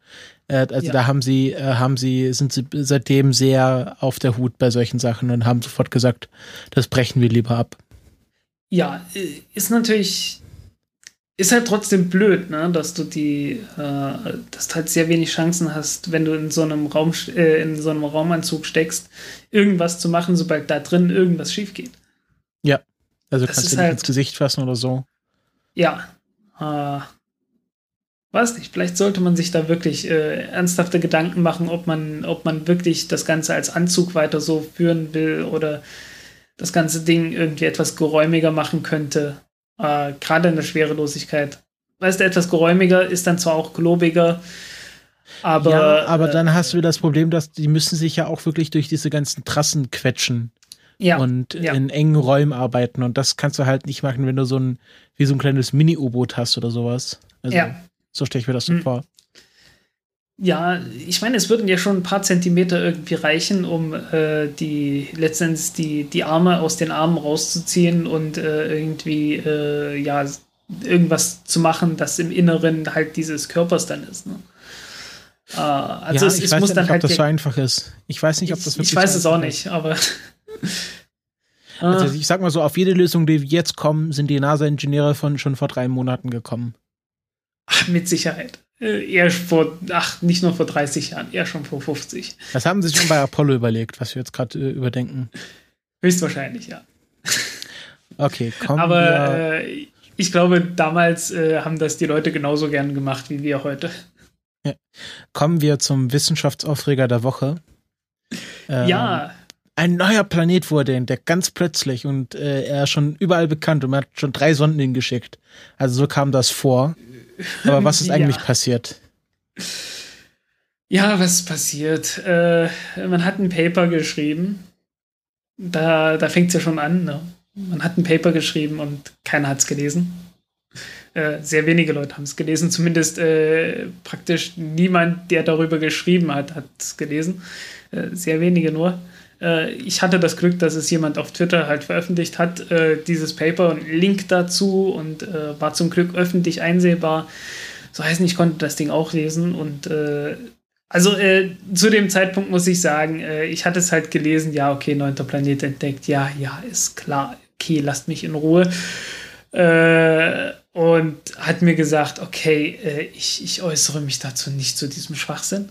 Äh, also ja. da haben sie, äh, haben sie, sind sie seitdem sehr auf der Hut bei solchen Sachen und haben sofort gesagt, das brechen wir lieber ab. Ja, äh, ist natürlich ist halt trotzdem blöd, ne, dass du die, äh, dass du halt sehr wenig Chancen hast, wenn du in so einem Raum, äh, in so einem Raumanzug steckst, irgendwas zu machen, sobald da drin irgendwas schief geht. Ja, also das kannst du dich halt, ins Gesicht fassen oder so. Ja, äh, weiß nicht, vielleicht sollte man sich da wirklich äh, ernsthafte Gedanken machen, ob man, ob man wirklich das Ganze als Anzug weiter so führen will oder das ganze Ding irgendwie etwas geräumiger machen könnte äh, Gerade in der Schwerelosigkeit. Weißt du, etwas geräumiger ist dann zwar auch globiger, aber. Ja, aber äh, dann hast du das Problem, dass die müssen sich ja auch wirklich durch diese ganzen Trassen quetschen. Ja, und ja. in engen Räumen arbeiten. Und das kannst du halt nicht machen, wenn du so ein, wie so ein kleines Mini-U-Boot hast oder sowas. Also, ja. so stelle ich mir das so mhm. vor. Ja, ich meine, es würden ja schon ein paar Zentimeter irgendwie reichen, um äh, die letztendlich die, die Arme aus den Armen rauszuziehen und äh, irgendwie äh, ja irgendwas zu machen, das im Inneren halt dieses Körpers dann ist. Ne? Äh, also ja, es, ich es weiß muss nicht, dann halt ob das so einfach ist. Ich weiß nicht, ob das wirklich Ich weiß so es auch nicht, aber Ah. Also ich sag mal so, auf jede Lösung, die jetzt kommen, sind die NASA-Ingenieure von schon vor drei Monaten gekommen. Ach, mit Sicherheit. Äh, eher vor, ach, nicht nur vor 30 Jahren, eher schon vor 50. Das haben sie sich schon bei Apollo überlegt, was wir jetzt gerade äh, überdenken. Höchstwahrscheinlich, ja. Okay, kommen Aber wir. Äh, ich glaube, damals äh, haben das die Leute genauso gern gemacht wie wir heute. Ja. Kommen wir zum Wissenschaftsaufreger der Woche. Ähm, ja. Ein neuer Planet wurde entdeckt, ganz plötzlich und äh, er ist schon überall bekannt und man hat schon drei Sonden hingeschickt. Also so kam das vor. Aber was ist eigentlich ja. passiert? Ja, was ist passiert? Äh, man hat ein Paper geschrieben. Da, da fängt es ja schon an. Ne? Man hat ein Paper geschrieben und keiner hat es gelesen. Äh, sehr wenige Leute haben es gelesen, zumindest äh, praktisch niemand, der darüber geschrieben hat, hat es gelesen. Äh, sehr wenige nur. Äh, ich hatte das Glück, dass es jemand auf Twitter halt veröffentlicht hat, äh, dieses Paper und Link dazu und äh, war zum Glück öffentlich einsehbar. So heißt, ich konnte das Ding auch lesen und also äh, zu dem Zeitpunkt muss ich sagen, äh, ich hatte es halt gelesen, ja, okay, neunter Planet entdeckt, ja, ja, ist klar, okay, lasst mich in Ruhe. Äh, und hat mir gesagt, okay, ich, ich äußere mich dazu nicht zu diesem Schwachsinn.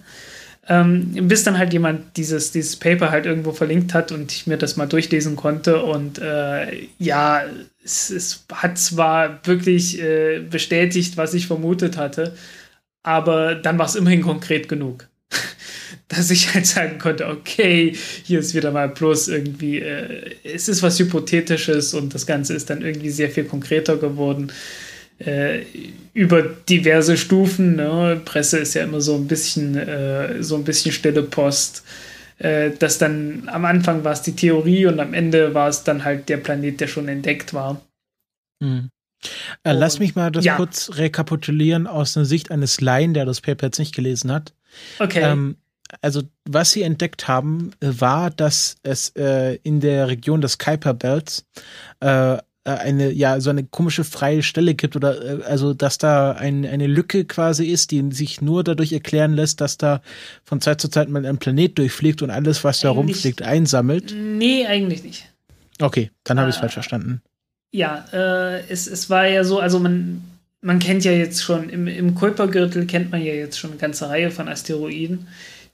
Ähm, bis dann halt jemand dieses, dieses Paper halt irgendwo verlinkt hat und ich mir das mal durchlesen konnte. Und äh, ja, es, es, hat zwar wirklich äh, bestätigt, was ich vermutet hatte, aber dann war es immerhin konkret genug. dass ich halt sagen konnte, okay, hier ist wieder mal bloß irgendwie, äh, es ist was Hypothetisches und das Ganze ist dann irgendwie sehr viel konkreter geworden. Äh, über diverse Stufen. Ne? Presse ist ja immer so ein bisschen, äh, so ein bisschen stille Post. Äh, dass dann am Anfang war es die Theorie und am Ende war es dann halt der Planet, der schon entdeckt war. Mhm. Äh, lass mich mal das ja. kurz rekapitulieren aus der Sicht eines Laien, der das Paper jetzt nicht gelesen hat. Okay. Ähm, also was sie entdeckt haben, äh, war, dass es äh, in der Region des Kuiper Belts äh, äh, eine, ja, so eine komische freie Stelle gibt oder äh, also, dass da ein, eine Lücke quasi ist, die sich nur dadurch erklären lässt, dass da von Zeit zu Zeit mal ein Planet durchfliegt und alles, was da rumfliegt, einsammelt? Nee, eigentlich nicht. Okay, dann habe ich es falsch verstanden. Ja, äh, es, es war ja so, also man, man kennt ja jetzt schon, im, im Kuipergürtel kennt man ja jetzt schon eine ganze Reihe von Asteroiden,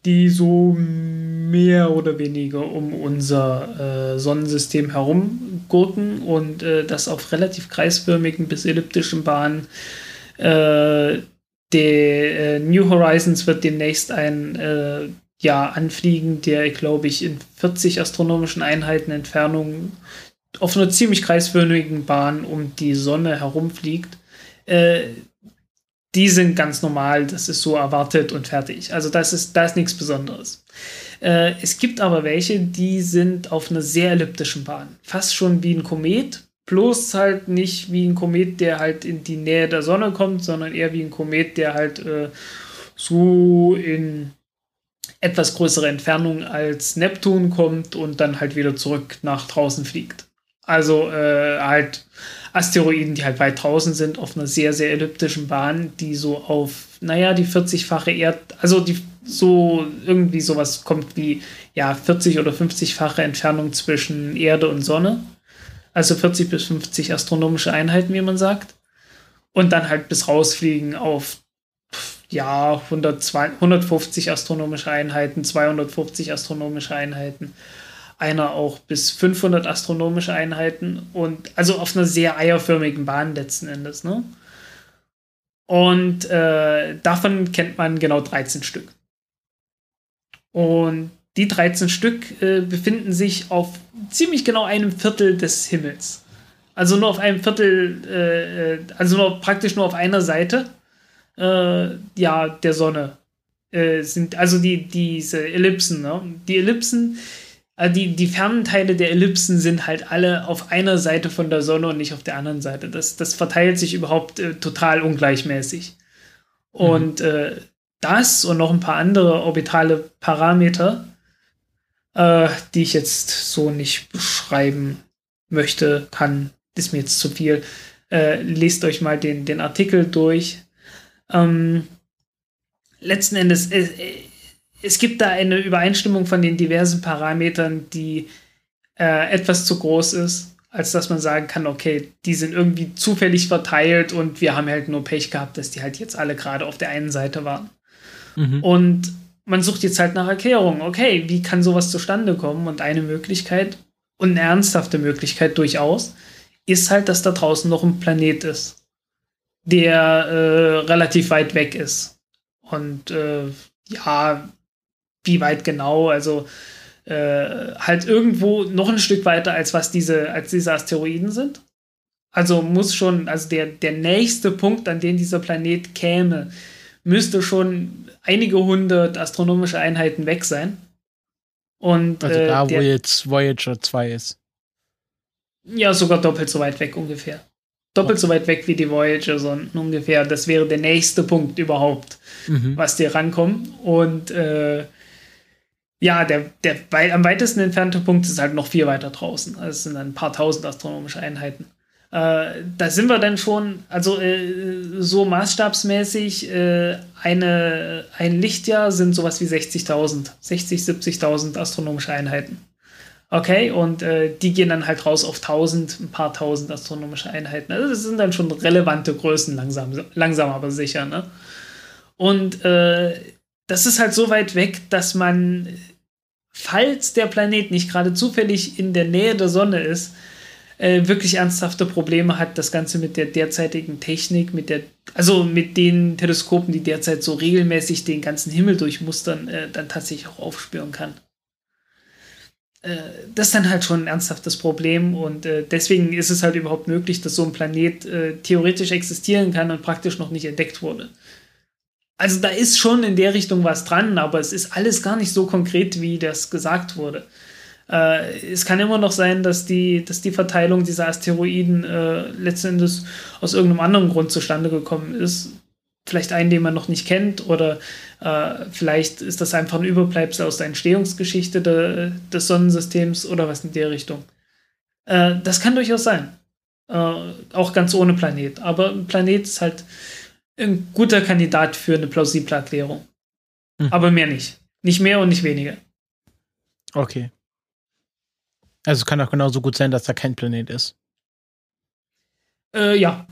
die so mehr oder weniger um unser äh, Sonnensystem herum gurken und äh, das auf relativ kreisförmigen bis elliptischen Bahnen. Äh, der äh, New Horizons wird demnächst ein äh, ja, anfliegen, der, glaube ich, in 40 astronomischen Einheiten Entfernung auf einer ziemlich kreisförmigen Bahn um die Sonne herumfliegt. Äh, die sind ganz normal, das ist so erwartet und fertig. Also das ist, da ist nichts Besonderes. Äh, es gibt aber welche, die sind auf einer sehr elliptischen Bahn. Fast schon wie ein Komet, bloß halt nicht wie ein Komet, der halt in die Nähe der Sonne kommt, sondern eher wie ein Komet, der halt äh, so in etwas größere Entfernung als Neptun kommt und dann halt wieder zurück nach draußen fliegt. Also äh, halt Asteroiden, die halt weit draußen sind, auf einer sehr, sehr elliptischen Bahn, die so auf, naja, die 40-fache Erd, also die so irgendwie sowas kommt wie, ja, 40 oder 50-fache Entfernung zwischen Erde und Sonne. Also 40 bis 50 astronomische Einheiten, wie man sagt. Und dann halt bis rausfliegen auf, ja, 102, 150 astronomische Einheiten, 250 astronomische Einheiten einer auch bis 500 astronomische Einheiten und also auf einer sehr eierförmigen Bahn letzten Endes. Ne? Und äh, davon kennt man genau 13 Stück. Und die 13 Stück äh, befinden sich auf ziemlich genau einem Viertel des Himmels. Also nur auf einem Viertel, äh, äh also nur praktisch nur auf einer Seite äh, ja, der Sonne äh, sind, also die, diese Ellipsen. Ne? Die Ellipsen, also die, die fernen Teile der Ellipsen sind halt alle auf einer Seite von der Sonne und nicht auf der anderen Seite. Das, das verteilt sich überhaupt äh, total ungleichmäßig. Mhm. Und äh, das und noch ein paar andere orbitale Parameter, äh, die ich jetzt so nicht beschreiben möchte, kann, ist mir jetzt zu viel. Äh, lest euch mal den, den Artikel durch. Ähm, letzten Endes, äh, es gibt da eine Übereinstimmung von den diversen Parametern, die äh, etwas zu groß ist, als dass man sagen kann, okay, die sind irgendwie zufällig verteilt und wir haben halt nur Pech gehabt, dass die halt jetzt alle gerade auf der einen Seite waren. Mhm. Und man sucht jetzt halt nach Erklärungen. Okay, wie kann sowas zustande kommen? Und eine Möglichkeit, und eine ernsthafte Möglichkeit durchaus, ist halt, dass da draußen noch ein Planet ist, der äh, relativ weit weg ist. Und äh, ja, wie weit genau, also äh, halt irgendwo noch ein Stück weiter, als was diese, als diese Asteroiden sind. Also muss schon, also der, der nächste Punkt, an den dieser Planet käme, müsste schon einige hundert astronomische Einheiten weg sein. Und, also da, äh, der, wo jetzt Voyager 2 ist. Ja, sogar doppelt so weit weg ungefähr. Doppelt oh. so weit weg wie die Voyager-Sonden ungefähr. Das wäre der nächste Punkt überhaupt, mhm. was dir rankommt. Und äh, ja, der, der weit, am weitesten entfernte Punkt ist halt noch viel weiter draußen. Also es sind ein paar tausend astronomische Einheiten. Äh, da sind wir dann schon, also äh, so maßstabsmäßig, äh, eine, ein Lichtjahr sind sowas wie 60.000, 60, 70.000 astronomische Einheiten. Okay, und äh, die gehen dann halt raus auf 1000, ein paar tausend astronomische Einheiten. Also das sind dann schon relevante Größen, langsam, langsam aber sicher. Ne? Und äh, das ist halt so weit weg, dass man, falls der Planet nicht gerade zufällig in der Nähe der Sonne ist, äh, wirklich ernsthafte Probleme hat, das Ganze mit der derzeitigen Technik, mit der, also mit den Teleskopen, die derzeit so regelmäßig den ganzen Himmel durchmustern, äh, dann tatsächlich auch aufspüren kann. Äh, das ist dann halt schon ein ernsthaftes Problem und äh, deswegen ist es halt überhaupt möglich, dass so ein Planet äh, theoretisch existieren kann und praktisch noch nicht entdeckt wurde. Also da ist schon in der Richtung was dran, aber es ist alles gar nicht so konkret, wie das gesagt wurde. Äh, es kann immer noch sein, dass die, dass die Verteilung dieser Asteroiden äh, letztendlich aus irgendeinem anderen Grund zustande gekommen ist. Vielleicht einen, den man noch nicht kennt, oder äh, vielleicht ist das einfach ein Überbleibsel aus der Entstehungsgeschichte de, des Sonnensystems oder was in der Richtung. Äh, das kann durchaus sein. Äh, auch ganz ohne Planet. Aber ein Planet ist halt ein guter Kandidat für eine plausible Erklärung. Hm. Aber mehr nicht. Nicht mehr und nicht weniger. Okay. Also es kann auch genauso gut sein, dass da kein Planet ist. Äh, ja.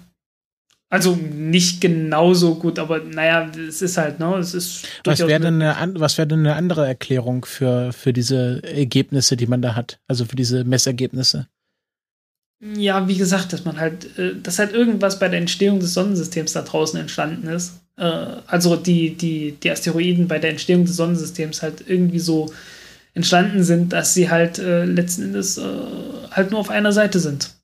Also nicht genauso gut, aber naja, es ist halt, ne? Es ist was wäre denn, eine, was wär denn eine andere Erklärung für, für diese Ergebnisse, die man da hat? Also für diese Messergebnisse? Ja, wie gesagt, dass man halt, äh, dass halt irgendwas bei der Entstehung des Sonnensystems da draußen entstanden ist. Äh, also die, die, die Asteroiden bei der Entstehung des Sonnensystems halt irgendwie so entstanden sind, dass sie halt äh, letzten Endes halt nur auf einer Seite sind.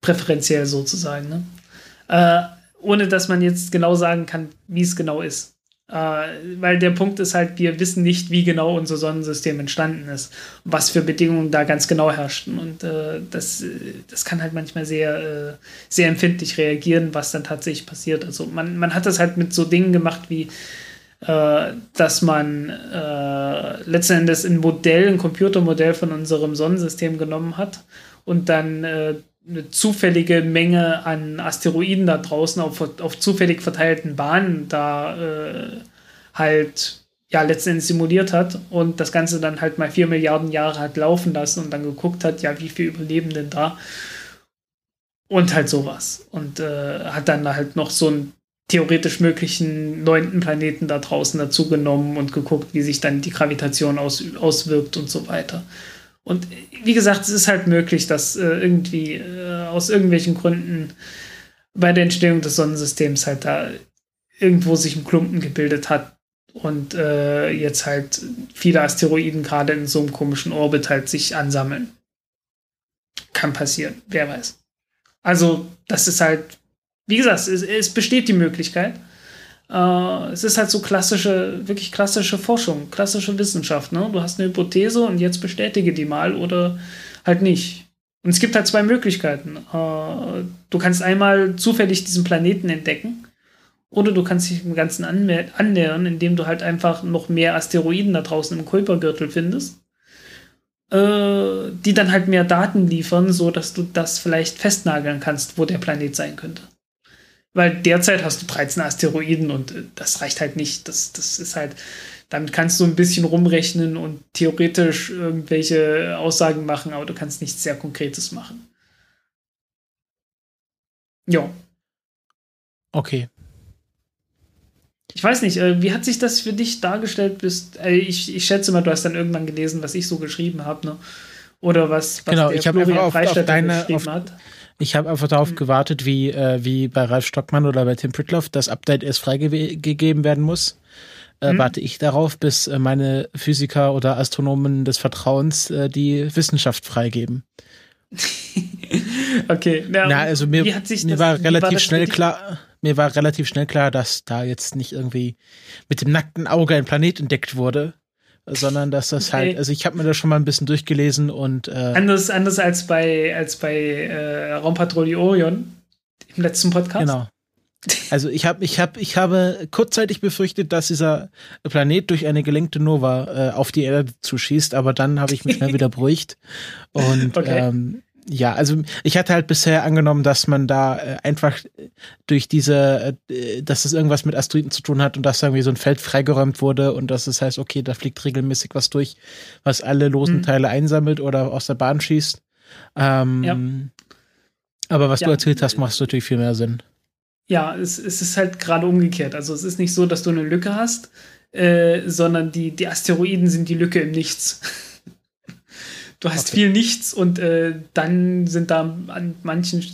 Präferenziell sozusagen. Ne? Ohne dass man jetzt genau sagen kann, wie es genau ist. Äh, weil der Punkt ist halt, wir wissen nicht, wie genau unser Sonnensystem entstanden ist, was für Bedingungen da ganz genau herrschten. Und äh, das, das kann halt manchmal sehr, äh, sehr empfindlich reagieren, was dann tatsächlich passiert. Also man, man hat das halt mit so Dingen gemacht wie äh, dass man äh, letzten Endes ein Modell, ein Computermodell von unserem Sonnensystem genommen hat und dann eine zufällige Menge an Asteroiden da draußen auf, auf zufällig verteilten Bahnen da äh, halt ja letztendlich simuliert hat und das Ganze dann halt mal vier Milliarden Jahre hat laufen lassen und dann geguckt hat, ja, wie viel überleben denn da? Und halt sowas. Und äh, hat dann halt noch so ein theoretisch möglichen neunten Planeten da draußen dazu genommen und geguckt, wie sich dann die Gravitation aus, auswirkt und so weiter. Und wie gesagt, es ist halt möglich, dass äh, irgendwie äh, aus irgendwelchen Gründen bei der Entstehung des Sonnensystems halt da irgendwo sich ein Klumpen gebildet hat und äh, jetzt halt viele Asteroiden gerade in so einem komischen Orbit halt sich ansammeln. Kann passieren, wer weiß. Also, das ist halt wie gesagt, es, es besteht die Möglichkeit. Äh, es ist halt so klassische, wirklich klassische Forschung, klassische Wissenschaft. Ne? Du hast eine Hypothese und jetzt bestätige die mal oder halt nicht. Und es gibt halt zwei Möglichkeiten. Äh, du kannst einmal zufällig diesen Planeten entdecken oder du kannst dich dem Ganzen annähern, indem du halt einfach noch mehr Asteroiden da draußen im Kuipergürtel findest, äh, die dann halt mehr Daten liefern, so dass du das vielleicht festnageln kannst, wo der Planet sein könnte. Weil derzeit hast du 13 Asteroiden und äh, das reicht halt nicht. Das, das ist halt, damit kannst du ein bisschen rumrechnen und theoretisch irgendwelche Aussagen machen, aber du kannst nichts sehr Konkretes machen. Ja. Okay. Ich weiß nicht, äh, wie hat sich das für dich dargestellt? Bist, äh, ich, ich schätze mal, du hast dann irgendwann gelesen, was ich so geschrieben habe, ne? Oder was, was genau, ich habe auf, auf deine, auf, hat. Ich habe einfach darauf mhm. gewartet, wie, äh, wie bei Ralf Stockmann oder bei Tim Pritloff das Update erst freigegeben werden muss. Äh, mhm. Warte ich darauf, bis äh, meine Physiker oder Astronomen des Vertrauens äh, die Wissenschaft freigeben. okay, na, Na also mir, mir das, war relativ war schnell klar, mir war relativ schnell klar, dass da jetzt nicht irgendwie mit dem nackten Auge ein Planet entdeckt wurde, sondern dass das halt, also ich habe mir das schon mal ein bisschen durchgelesen und äh, anders, anders als bei als bei äh, Raumpatrouille Orion im letzten Podcast. Genau. Also ich habe ich habe ich habe kurzzeitig befürchtet, dass dieser Planet durch eine gelenkte Nova äh, auf die Erde zuschießt, aber dann habe ich mich schnell wieder beruhigt und okay. ähm, ja, also ich hatte halt bisher angenommen, dass man da äh, einfach durch diese, äh, dass es irgendwas mit Asteroiden zu tun hat und dass irgendwie so ein Feld freigeräumt wurde und dass es heißt, okay, da fliegt regelmäßig was durch, was alle losen mhm. Teile einsammelt oder aus der Bahn schießt. Ähm, ja. Aber was ja. du erzählt hast, macht natürlich viel mehr Sinn. Ja, es, es ist halt gerade umgekehrt. Also es ist nicht so, dass du eine Lücke hast, äh, sondern die, die Asteroiden sind die Lücke im Nichts. Du hast okay. viel nichts und äh, dann sind da an manchen,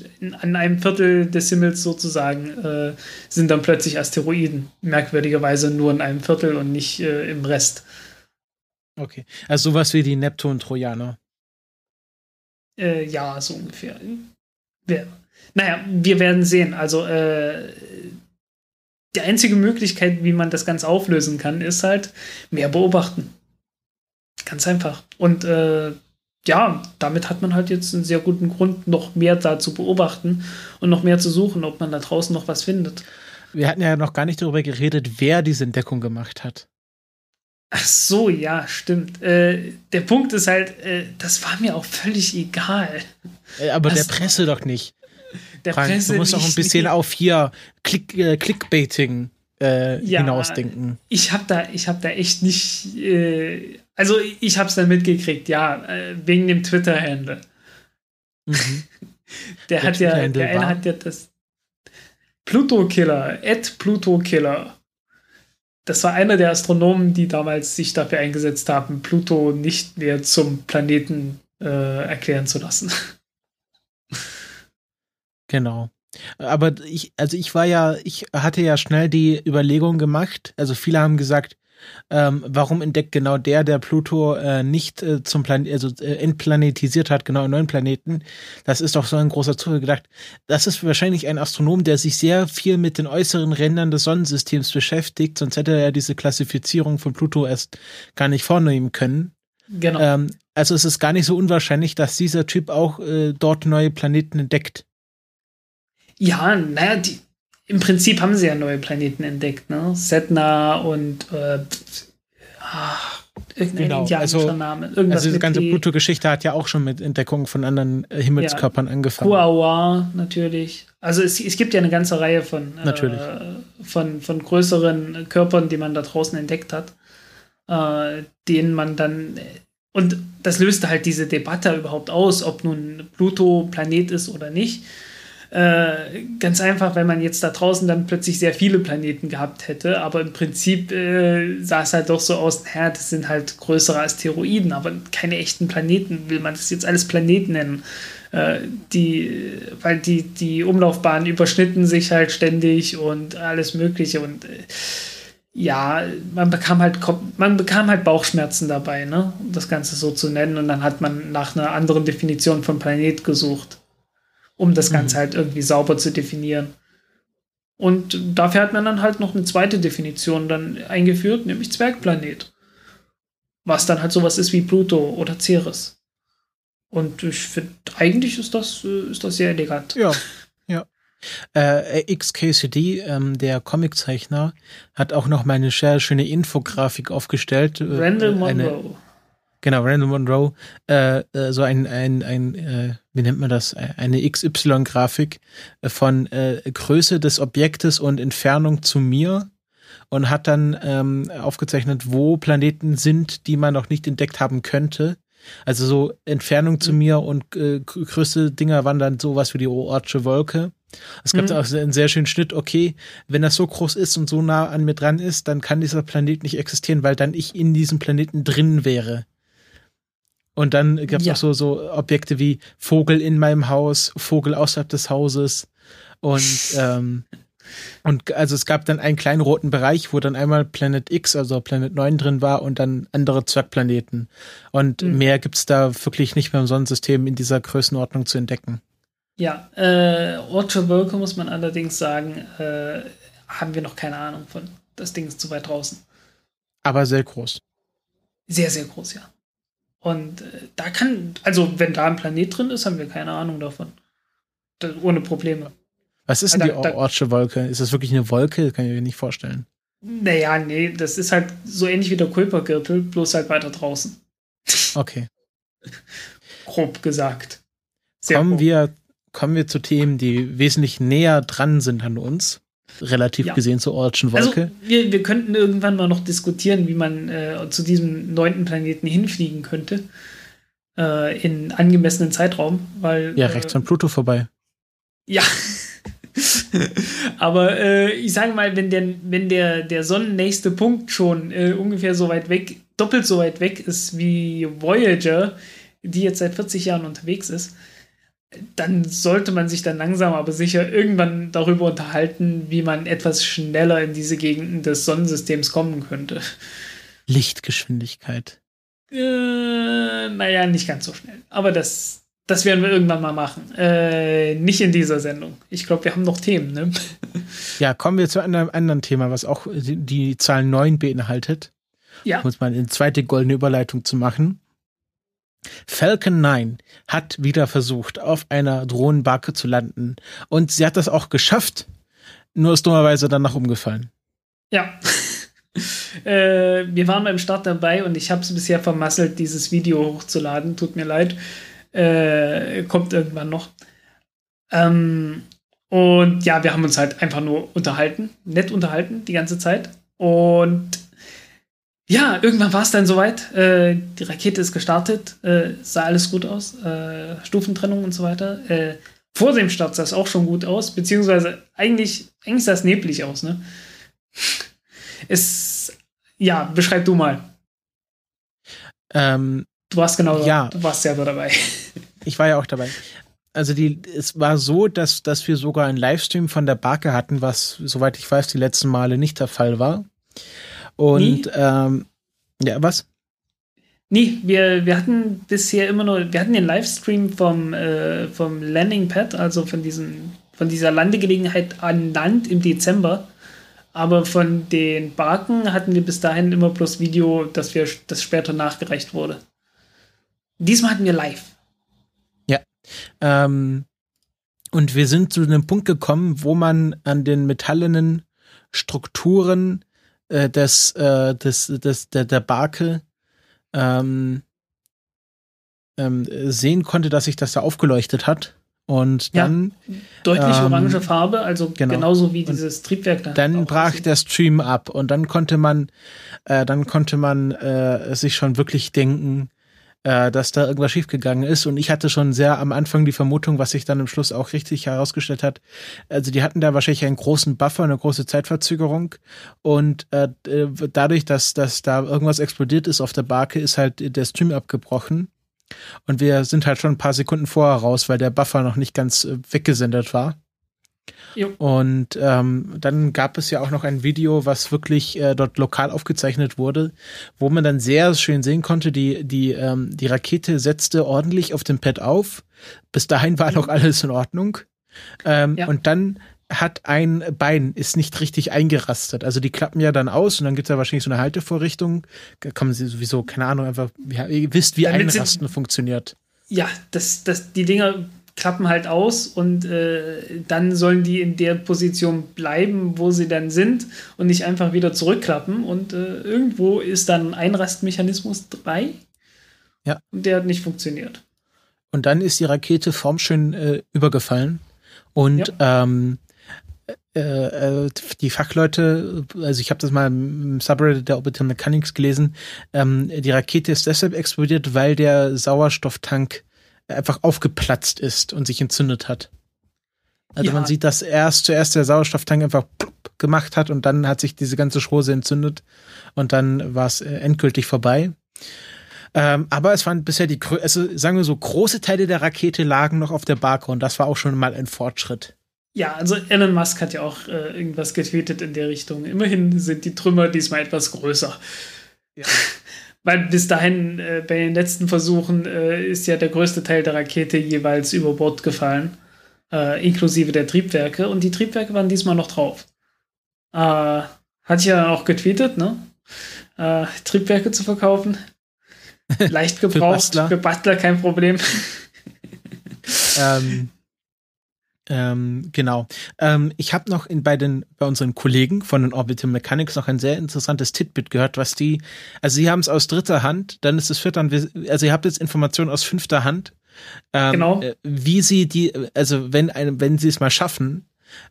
an einem Viertel des Himmels sozusagen, äh, sind dann plötzlich Asteroiden. Merkwürdigerweise nur in einem Viertel und nicht äh, im Rest. Okay. Also sowas wie die Neptun-Trojaner. Äh, ja, so ungefähr. Wir, naja, wir werden sehen. Also, äh, die einzige Möglichkeit, wie man das Ganze auflösen kann, ist halt mehr beobachten. Ganz einfach. Und äh, ja, damit hat man halt jetzt einen sehr guten Grund, noch mehr da zu beobachten und noch mehr zu suchen, ob man da draußen noch was findet. Wir hatten ja noch gar nicht darüber geredet, wer diese Entdeckung gemacht hat. Ach so, ja, stimmt. Äh, der Punkt ist halt, äh, das war mir auch völlig egal. Äh, aber das, der Presse doch nicht. Der Frank, Presse du musst auch ein bisschen auf hier Click, äh, Clickbaiting äh, ja, hinausdenken. Ich habe da, hab da echt nicht. Also, ich habe es dann mitgekriegt, ja, äh, wegen dem Twitter-Handle. Mhm. der, der hat ja, der eine hat ja das. Pluto-Killer, Ed Pluto-Killer. Das war einer der Astronomen, die damals sich dafür eingesetzt haben, Pluto nicht mehr zum Planeten äh, erklären zu lassen. Genau. Aber ich, also ich war ja, ich hatte ja schnell die Überlegung gemacht. Also viele haben gesagt, ähm, warum entdeckt genau der, der Pluto äh, nicht äh, zum Plan also äh, entplanetisiert hat, genau einen neuen Planeten? Das ist doch so ein großer Zufall gedacht. Das ist wahrscheinlich ein Astronom, der sich sehr viel mit den äußeren Rändern des Sonnensystems beschäftigt, sonst hätte er diese Klassifizierung von Pluto erst gar nicht vornehmen können. Genau. Ähm, also es ist gar nicht so unwahrscheinlich, dass dieser Typ auch äh, dort neue Planeten entdeckt. Ja, naja, die, im Prinzip haben sie ja neue Planeten entdeckt, ne? Setna und äh, ach, irgendein genau. indianischer also, Name. Irgendwas also diese ganze Pluto-Geschichte hat ja auch schon mit Entdeckungen von anderen äh, Himmelskörpern ja, angefangen. Kuawa natürlich. Also es, es gibt ja eine ganze Reihe von, äh, von, von größeren Körpern, die man da draußen entdeckt hat, äh, denen man dann und das löste halt diese Debatte überhaupt aus, ob nun Pluto Planet ist oder nicht. Äh, ganz einfach, wenn man jetzt da draußen dann plötzlich sehr viele Planeten gehabt hätte, aber im Prinzip äh, sah es halt doch so aus, naja, das sind halt größere Asteroiden, aber keine echten Planeten, will man das jetzt alles Planeten nennen. Äh, die, weil die, die Umlaufbahnen überschnitten sich halt ständig und alles Mögliche und äh, ja, man bekam halt man bekam halt Bauchschmerzen dabei, ne, um das Ganze so zu nennen. Und dann hat man nach einer anderen Definition von Planet gesucht um das Ganze mhm. halt irgendwie sauber zu definieren. Und dafür hat man dann halt noch eine zweite Definition dann eingeführt, nämlich Zwergplanet. Was dann halt sowas ist wie Pluto oder Ceres. Und ich finde, eigentlich ist das, äh, ist das sehr elegant. Ja, ja. Äh, XKCD, ähm, der Comiczeichner, hat auch noch mal eine sehr schöne Infografik aufgestellt. Äh, Randall Monroe. Genau, Randall Monroe, äh, äh, so ein, ein, ein äh, wie nennt man das, eine XY-Grafik von äh, Größe des Objektes und Entfernung zu mir und hat dann ähm, aufgezeichnet, wo Planeten sind, die man noch nicht entdeckt haben könnte. Also so Entfernung zu mhm. mir und äh, größte Dinger waren dann sowas wie die Oortsche Wolke. Es gab mhm. auch einen sehr schönen Schnitt, okay, wenn das so groß ist und so nah an mir dran ist, dann kann dieser Planet nicht existieren, weil dann ich in diesem Planeten drin wäre. Und dann gab es ja. auch so, so Objekte wie Vogel in meinem Haus, Vogel außerhalb des Hauses. Und, ähm, und also es gab dann einen kleinen roten Bereich, wo dann einmal Planet X, also Planet 9 drin war und dann andere Zwergplaneten. Und mhm. mehr gibt's da wirklich nicht mehr im Sonnensystem in dieser Größenordnung zu entdecken. Ja, äh, Ortschewölke muss man allerdings sagen, äh, haben wir noch keine Ahnung von. Das Ding ist zu weit draußen. Aber sehr groß. Sehr, sehr groß, ja. Und äh, da kann, also wenn da ein Planet drin ist, haben wir keine Ahnung davon. Da, ohne Probleme. Was ist denn da, die Ortsche Wolke? Ist das wirklich eine Wolke? Das kann ich mir nicht vorstellen. Naja, nee, das ist halt so ähnlich wie der Kuipergürtel, bloß halt weiter draußen. Okay. Grob gesagt. Sehr kommen, grob. Wir, kommen wir zu Themen, die wesentlich näher dran sind an uns relativ ja. gesehen zur Ortschen Wolke. Also wir, wir könnten irgendwann mal noch diskutieren, wie man äh, zu diesem neunten Planeten hinfliegen könnte. Äh, in angemessenen Zeitraum, weil. Ja, rechts äh, von Pluto vorbei. Ja. Aber äh, ich sage mal, wenn der, wenn der, der sonnennächste Punkt schon äh, ungefähr so weit weg, doppelt so weit weg ist wie Voyager, die jetzt seit 40 Jahren unterwegs ist, dann sollte man sich dann langsam aber sicher irgendwann darüber unterhalten, wie man etwas schneller in diese Gegenden des Sonnensystems kommen könnte. Lichtgeschwindigkeit. Äh, naja, nicht ganz so schnell. Aber das, das werden wir irgendwann mal machen. Äh, nicht in dieser Sendung. Ich glaube, wir haben noch Themen, ne? Ja, kommen wir zu einem anderen Thema, was auch die, die Zahl 9 beinhaltet. Ja. Um uns mal eine zweite goldene Überleitung zu machen. Falcon 9 hat wieder versucht, auf einer Drohnenbarke zu landen. Und sie hat das auch geschafft, nur ist dummerweise danach umgefallen. Ja. äh, wir waren beim Start dabei und ich habe es bisher vermasselt, dieses Video hochzuladen. Tut mir leid. Äh, kommt irgendwann noch. Ähm, und ja, wir haben uns halt einfach nur unterhalten, nett unterhalten die ganze Zeit. Und ja, irgendwann war es dann soweit. Äh, die Rakete ist gestartet, äh, sah alles gut aus, äh, Stufentrennung und so weiter. Äh, vor dem Start sah es auch schon gut aus, beziehungsweise eigentlich, eigentlich sah es neblig aus, ne? Es, ja, beschreib du mal. Ähm, du warst genau, ja. du warst selber dabei. Ich war ja auch dabei. Also die, es war so, dass, dass wir sogar einen Livestream von der Barke hatten, was, soweit ich weiß, die letzten Male nicht der Fall war. Und ähm, ja, was? Nee, wir, wir hatten bisher immer nur, wir hatten den Livestream vom, äh, vom Landing Pad, also von, diesen, von dieser Landegelegenheit an Land im Dezember. Aber von den Barken hatten wir bis dahin immer bloß Video, dass wir das später nachgereicht wurde. Diesmal hatten wir live. Ja. Ähm, und wir sind zu einem Punkt gekommen, wo man an den metallenen Strukturen äh, des, äh, des, des, der, der Barke ähm, ähm, sehen konnte, dass sich das da aufgeleuchtet hat. Und dann. Ja, deutlich ähm, orange Farbe, also genau. genauso wie dieses Triebwerk da. Dann brach der Stream ab und dann konnte man, äh, dann konnte man äh, sich schon wirklich denken, äh, dass da irgendwas schiefgegangen ist. Und ich hatte schon sehr am Anfang die Vermutung, was sich dann im Schluss auch richtig herausgestellt hat. Also die hatten da wahrscheinlich einen großen Buffer, eine große Zeitverzögerung. Und äh, dadurch, dass, dass da irgendwas explodiert ist auf der Barke, ist halt der Stream abgebrochen. Und wir sind halt schon ein paar Sekunden vorher raus, weil der Buffer noch nicht ganz äh, weggesendet war. Jo. Und ähm, dann gab es ja auch noch ein Video, was wirklich äh, dort lokal aufgezeichnet wurde, wo man dann sehr schön sehen konnte, die, die, ähm, die Rakete setzte ordentlich auf dem Pad auf. Bis dahin war noch alles in Ordnung. Ähm, ja. Und dann hat ein Bein ist nicht richtig eingerastet. Also die klappen ja dann aus und dann gibt es ja wahrscheinlich so eine Haltevorrichtung. Da man sie sowieso, keine Ahnung, einfach, ja, ihr wisst, wie Damit Einrasten funktioniert. Ja, das, das, die Dinger klappen halt aus und äh, dann sollen die in der Position bleiben, wo sie dann sind und nicht einfach wieder zurückklappen. Und äh, irgendwo ist dann ein Einrastmechanismus dabei. Ja. Und der hat nicht funktioniert. Und dann ist die Rakete formschön äh, übergefallen. Und ja. ähm, äh, die Fachleute, also ich habe das mal im Subreddit der Orbital Mechanics gelesen, ähm, die Rakete ist deshalb explodiert, weil der Sauerstofftank einfach aufgeplatzt ist und sich entzündet hat. Also ja. man sieht, dass erst zuerst der Sauerstofftank einfach gemacht hat und dann hat sich diese ganze Schrose entzündet und dann war es äh, endgültig vorbei. Ähm, aber es waren bisher die, also sagen wir so, große Teile der Rakete lagen noch auf der Barke und das war auch schon mal ein Fortschritt. Ja, also Elon Musk hat ja auch äh, irgendwas getweetet in der Richtung. Immerhin sind die Trümmer diesmal etwas größer. Ja. Weil bis dahin äh, bei den letzten Versuchen äh, ist ja der größte Teil der Rakete jeweils über Bord gefallen, äh, inklusive der Triebwerke. Und die Triebwerke waren diesmal noch drauf. Äh, hat ja auch getweetet, ne? Äh, Triebwerke zu verkaufen. Leicht gebraucht. für, Bastler. für Bastler kein Problem. ähm, ähm, genau. Ähm, ich habe noch in, bei, den, bei unseren Kollegen von den Orbital Mechanics noch ein sehr interessantes Titbit gehört, was die, also sie haben es aus dritter Hand, dann ist es vierte Hand, also ihr habt jetzt Informationen aus fünfter Hand, ähm, genau. Äh, wie sie die, also wenn, eine, wenn sie es mal schaffen,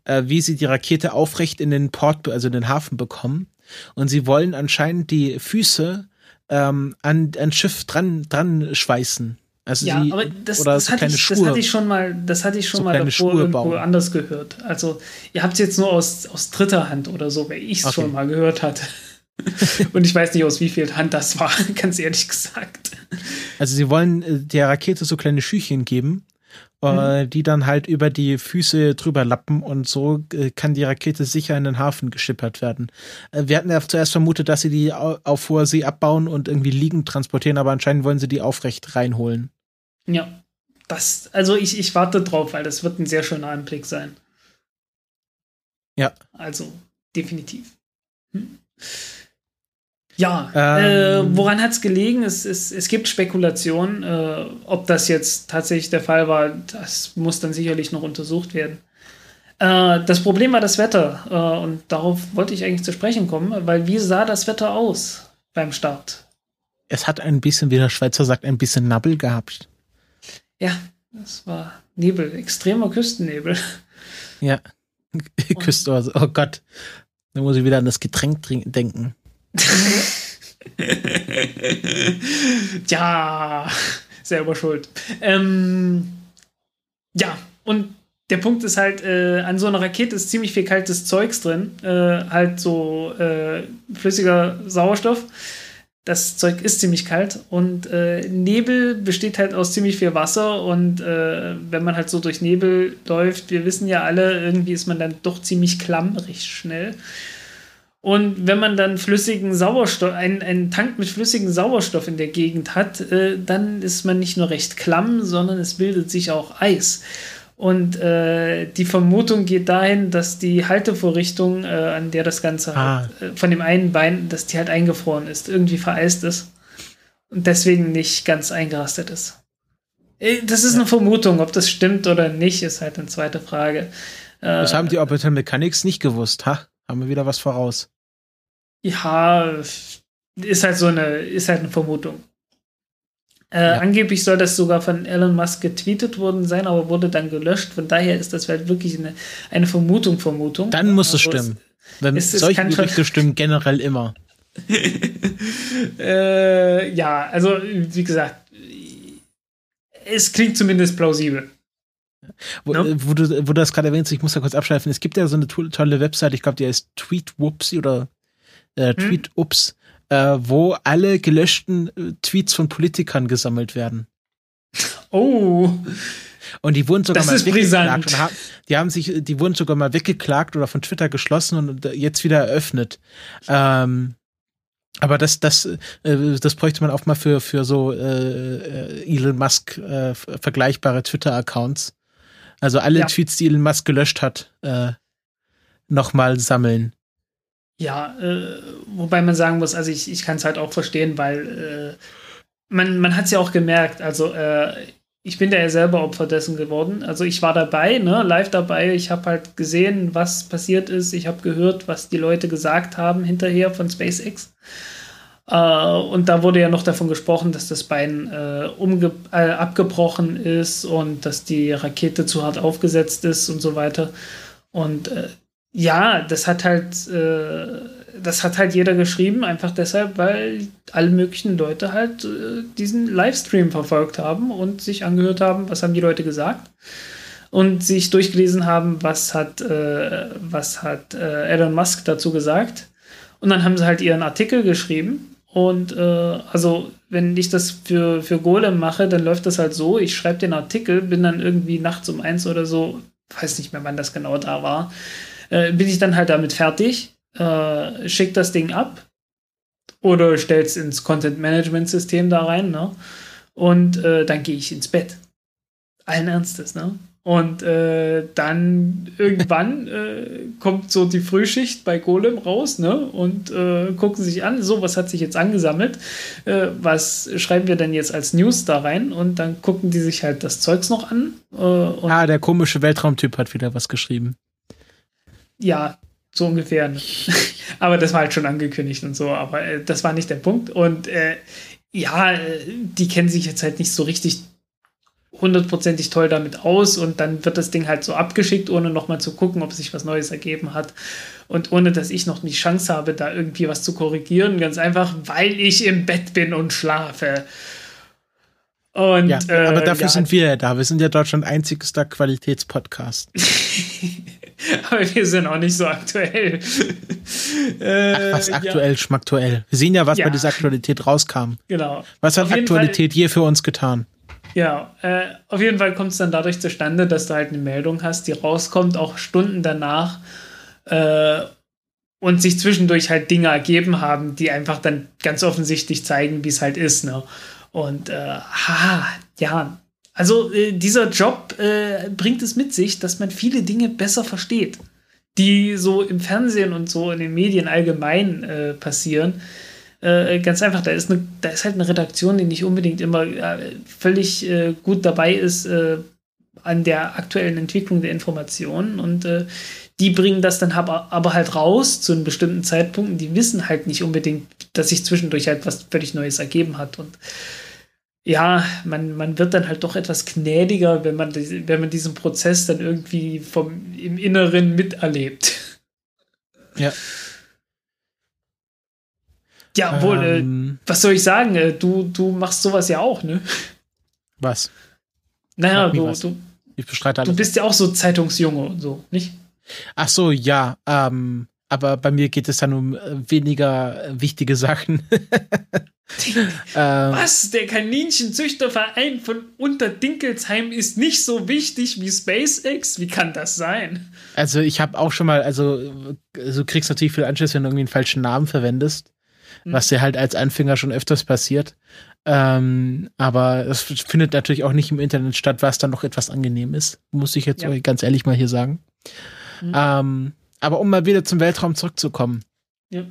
äh, wie sie die Rakete aufrecht in den Port, also in den Hafen bekommen. Und sie wollen anscheinend die Füße ähm, an ein Schiff dran, dran schweißen. Also ja, aber das, das, so hatte ich, das, hatte ich, schon mal, das hatte ich schon so mal davor Schuhe irgendwo bauen. anders gehört. Also ihr habt es jetzt nur aus, aus dritter Hand oder so, weil ich es okay. schon mal gehört hatte. Und ich weiß nicht, aus wie viel Hand das war, ganz ehrlich gesagt. Also sie wollen äh, der Rakete so kleine Schüchchen geben, mhm. die dann halt über die Füße drüber lappen und so äh, kann die Rakete sicher in den Hafen geschippert werden. Äh, wir hatten ja zuerst vermutet, dass sie die auf hoher See abbauen und irgendwie liegend transportieren, aber anscheinend wollen sie die aufrecht reinholen. Ja, das, also ich, ich warte drauf, weil das wird ein sehr schöner Anblick sein. Ja. Also, definitiv. Hm? Ja, ähm, äh, woran hat es gelegen? Es, es, es gibt Spekulationen. Äh, ob das jetzt tatsächlich der Fall war, das muss dann sicherlich noch untersucht werden. Äh, das Problem war das Wetter. Äh, und darauf wollte ich eigentlich zu sprechen kommen, weil wie sah das Wetter aus beim Start? Es hat ein bisschen, wie der Schweizer sagt, ein bisschen Nabbel gehabt. Ja, das war Nebel, extremer Küstennebel. Ja, Küste, oh Gott. Da muss ich wieder an das Getränk denken. ja, selber schuld. Ähm, ja, und der Punkt ist halt, äh, an so einer Rakete ist ziemlich viel kaltes Zeugs drin. Äh, halt so äh, flüssiger Sauerstoff. Das Zeug ist ziemlich kalt und äh, Nebel besteht halt aus ziemlich viel Wasser und äh, wenn man halt so durch Nebel läuft, wir wissen ja alle, irgendwie ist man dann doch ziemlich klamm, recht schnell. Und wenn man dann flüssigen Sauerstoff, einen, einen Tank mit flüssigem Sauerstoff in der Gegend hat, äh, dann ist man nicht nur recht klamm, sondern es bildet sich auch Eis. Und äh, die Vermutung geht dahin, dass die Haltevorrichtung, äh, an der das Ganze ah. halt, äh, von dem einen Bein, dass die halt eingefroren ist, irgendwie vereist ist und deswegen nicht ganz eingerastet ist. Äh, das ist eine Vermutung, ob das stimmt oder nicht, ist halt eine zweite Frage. Das haben die Orbital Mechanics nicht gewusst, ha? Haben wir wieder was voraus. Ja, ist halt so eine, ist halt eine Vermutung. Äh, ja. Angeblich soll das sogar von Elon Musk getweetet worden sein, aber wurde dann gelöscht. Von daher ist das halt wirklich eine, eine Vermutung, Vermutung. Dann muss es stimmen. Wenn es, solche Gerüchte stimmen generell immer. äh, ja, also wie gesagt, es klingt zumindest plausibel. Wo, no? wo, du, wo du das gerade erwähnst, ich muss da kurz abschleifen. Es gibt ja so eine tolle Website, ich glaube, die heißt Tweetwhoopsie oder äh? Tweetups, hm? äh, wo alle gelöschten äh, Tweets von Politikern gesammelt werden. Oh. Und die wurden sogar das mal weggeklagt. Haben, die haben sich, die wurden sogar mal weggeklagt oder von Twitter geschlossen und jetzt wieder eröffnet. Ähm, aber das, das, äh, das bräuchte man auch mal für, für so äh, äh Elon Musk äh, vergleichbare Twitter-Accounts. Also alle ja. Tweets, die Elon Musk gelöscht hat, äh, nochmal sammeln. Ja, äh, wobei man sagen muss, also ich, ich kann es halt auch verstehen, weil äh, man, man hat es ja auch gemerkt, also äh, ich bin da ja selber Opfer dessen geworden. Also ich war dabei, ne, live dabei. Ich habe halt gesehen, was passiert ist. Ich habe gehört, was die Leute gesagt haben hinterher von SpaceX. Äh, und da wurde ja noch davon gesprochen, dass das Bein äh, umge äh, abgebrochen ist und dass die Rakete zu hart aufgesetzt ist und so weiter. Und äh, ja, das hat halt, äh, das hat halt jeder geschrieben, einfach deshalb, weil alle möglichen Leute halt diesen Livestream verfolgt haben und sich angehört haben, was haben die Leute gesagt und sich durchgelesen haben, was hat, äh, was hat äh, Elon Musk dazu gesagt. Und dann haben sie halt ihren Artikel geschrieben. Und äh, also, wenn ich das für, für Golem mache, dann läuft das halt so, ich schreibe den Artikel, bin dann irgendwie nachts um eins oder so, weiß nicht mehr, wann das genau da war, äh, bin ich dann halt damit fertig, äh, schick das Ding ab oder stell's ins Content Management System da rein, ne? Und äh, dann gehe ich ins Bett. Allen Ernstes, ne? Und äh, dann irgendwann äh, kommt so die Frühschicht bei Golem raus, ne? Und äh, gucken sich an, so, was hat sich jetzt angesammelt? Äh, was schreiben wir denn jetzt als News da rein? Und dann gucken die sich halt das Zeugs noch an. Äh, ah, der komische Weltraumtyp hat wieder was geschrieben. Ja, so ungefähr. Ne? aber das war halt schon angekündigt und so, aber äh, das war nicht der Punkt. Und ja, die kennen sich jetzt halt nicht so richtig hundertprozentig toll damit aus und dann wird das Ding halt so abgeschickt, ohne nochmal zu gucken, ob sich was Neues ergeben hat und ohne dass ich noch die Chance habe, da irgendwie was zu korrigieren. Ganz einfach, weil ich im Bett bin und schlafe. Und, ja, äh, aber dafür ja, sind wir ja da. Wir sind ja Deutschland einzigster Qualitätspodcast. aber wir sind auch nicht so aktuell. äh, Ach, was aktuell, ja. schmaktuell. Wir sehen ja, was ja. bei dieser Aktualität rauskam. Genau. Was hat Aktualität je für uns getan? Ja, äh, auf jeden Fall kommt es dann dadurch zustande, dass du halt eine Meldung hast, die rauskommt, auch Stunden danach äh, und sich zwischendurch halt Dinge ergeben haben, die einfach dann ganz offensichtlich zeigen, wie es halt ist. Ne? Und äh, ha, ja, also äh, dieser Job äh, bringt es mit sich, dass man viele Dinge besser versteht, die so im Fernsehen und so in den Medien allgemein äh, passieren äh, ganz einfach, da ist, eine, da ist halt eine Redaktion, die nicht unbedingt immer äh, völlig äh, gut dabei ist äh, an der aktuellen Entwicklung der Informationen und äh, die bringen das dann aber, aber halt raus zu einem bestimmten Zeitpunkt die wissen halt nicht unbedingt, dass sich zwischendurch halt was völlig Neues ergeben hat und ja, man, man wird dann halt doch etwas gnädiger, wenn man, wenn man diesen Prozess dann irgendwie vom, im Inneren miterlebt. Ja. Ja, wohl, äh, ähm, äh, was soll ich sagen? Äh, du, du machst sowas ja auch, ne? Was? Naja, du, was. du, ich bestreite alles. Du bist ja auch so Zeitungsjunge und so, nicht? Ach so, ja. Ähm, aber bei mir geht es dann um äh, weniger wichtige Sachen. ähm, Was? Der Kaninchenzüchterverein von Unterdinkelsheim ist nicht so wichtig wie SpaceX? Wie kann das sein? Also ich habe auch schon mal, also du kriegst natürlich viel Anschluss, wenn du irgendwie einen falschen Namen verwendest was ja halt als Anfänger schon öfters passiert. Ähm, aber es findet natürlich auch nicht im Internet statt, was dann noch etwas angenehm ist, muss ich jetzt ja. ganz ehrlich mal hier sagen. Mhm. Ähm, aber um mal wieder zum Weltraum zurückzukommen. Ja.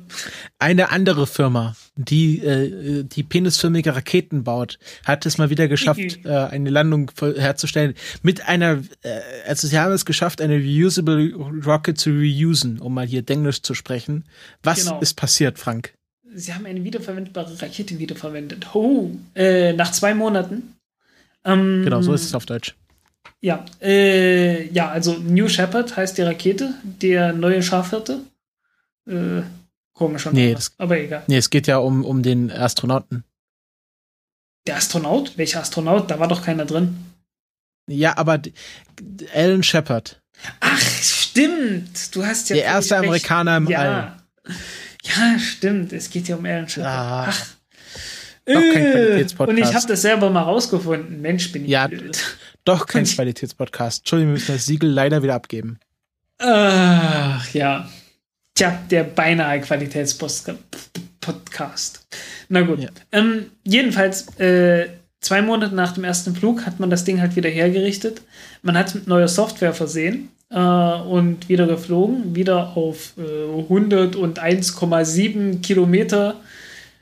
Eine andere Firma, die äh, die penisförmige Raketen baut, hat es mal wieder geschafft, äh, eine Landung herzustellen mit einer, äh, also sie haben es geschafft, eine reusable Rocket zu reusen, um mal hier Englisch zu sprechen. Was genau. ist passiert, Frank? Sie haben eine wiederverwendbare Rakete wiederverwendet. Oh, äh, nach zwei Monaten. Ähm, genau, so ist es auf Deutsch. Ja, äh, ja, also New Shepard heißt die Rakete, der neue Schafhirte. Äh, komischer nee, das, aber egal. Nee, es geht ja um, um den Astronauten. Der Astronaut? Welcher Astronaut? Da war doch keiner drin. Ja, aber Alan Shepard. Ach, stimmt. Du hast ja. Der erste Amerikaner im ja. All. Ja, stimmt. Es geht ja um Alan Shepard. Ah. Ach. Doch kein äh, Qualitätspodcast. Und ich habe das selber mal rausgefunden. Mensch, bin ich ja, blöd. Doch kein Qualitätspodcast. Entschuldigung, wir müssen das Siegel leider wieder abgeben. Ach, ja. Tja, der beinahe Qualitätspodcast. Na gut. Ja. Ähm, jedenfalls, äh, zwei Monate nach dem ersten Flug hat man das Ding halt wieder hergerichtet. Man hat es mit neuer Software versehen und wieder geflogen, wieder auf äh, 101,7 Kilometer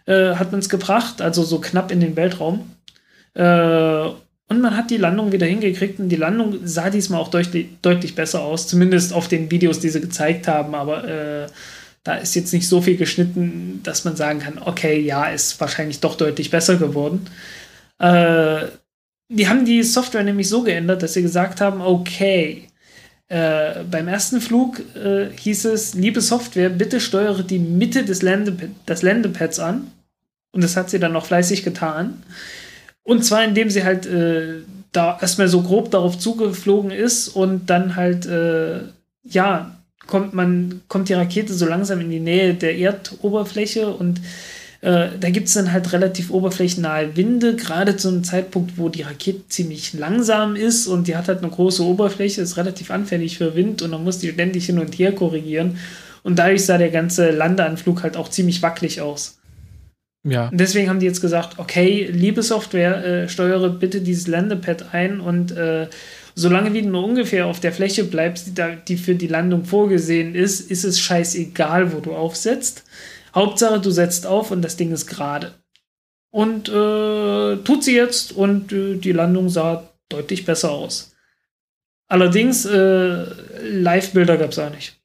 äh, hat man es gebracht, also so knapp in den Weltraum. Äh, und man hat die Landung wieder hingekriegt und die Landung sah diesmal auch deutlich, deutlich besser aus, zumindest auf den Videos, die sie gezeigt haben, aber äh, da ist jetzt nicht so viel geschnitten, dass man sagen kann, okay, ja, ist wahrscheinlich doch deutlich besser geworden. Äh, die haben die Software nämlich so geändert, dass sie gesagt haben, okay, Äh, beim ersten Flug äh, hieß es, liebe Software, bitte steuere die Mitte des, Landepad des Landepads an. Und das hat sie dann noch fleißig getan. Und zwar, indem sie halt äh, da erstmal so grob darauf zugeflogen ist und dann halt, äh, ja, kommt man, kommt die Rakete so langsam in die Nähe der Erdoberfläche und äh, da gibt es dann halt relativ oberflächennahe Winde, gerade zu einem Zeitpunkt, wo die Rakete ziemlich langsam ist und die hat halt eine große Oberfläche, ist relativ anfällig für Wind und dann muss die ständig hin und her korrigieren. Und dadurch sah der ganze Landeanflug halt auch ziemlich wackelig aus. Ja. Und deswegen haben die jetzt gesagt, okay, liebe Software, äh, steuere bitte dieses Landepad ein und äh, solange wie du nur ungefähr auf der Fläche bleibst, die, da, die für die Landung vorgesehen ist, ist es scheißegal, wo du aufsetzt. Hauptsache, du setzt auf und das Ding ist gerade. Und äh, tut sie jetzt und äh, die Landung sah deutlich besser aus. Allerdings, äh, Live-Bilder gab es auch nicht.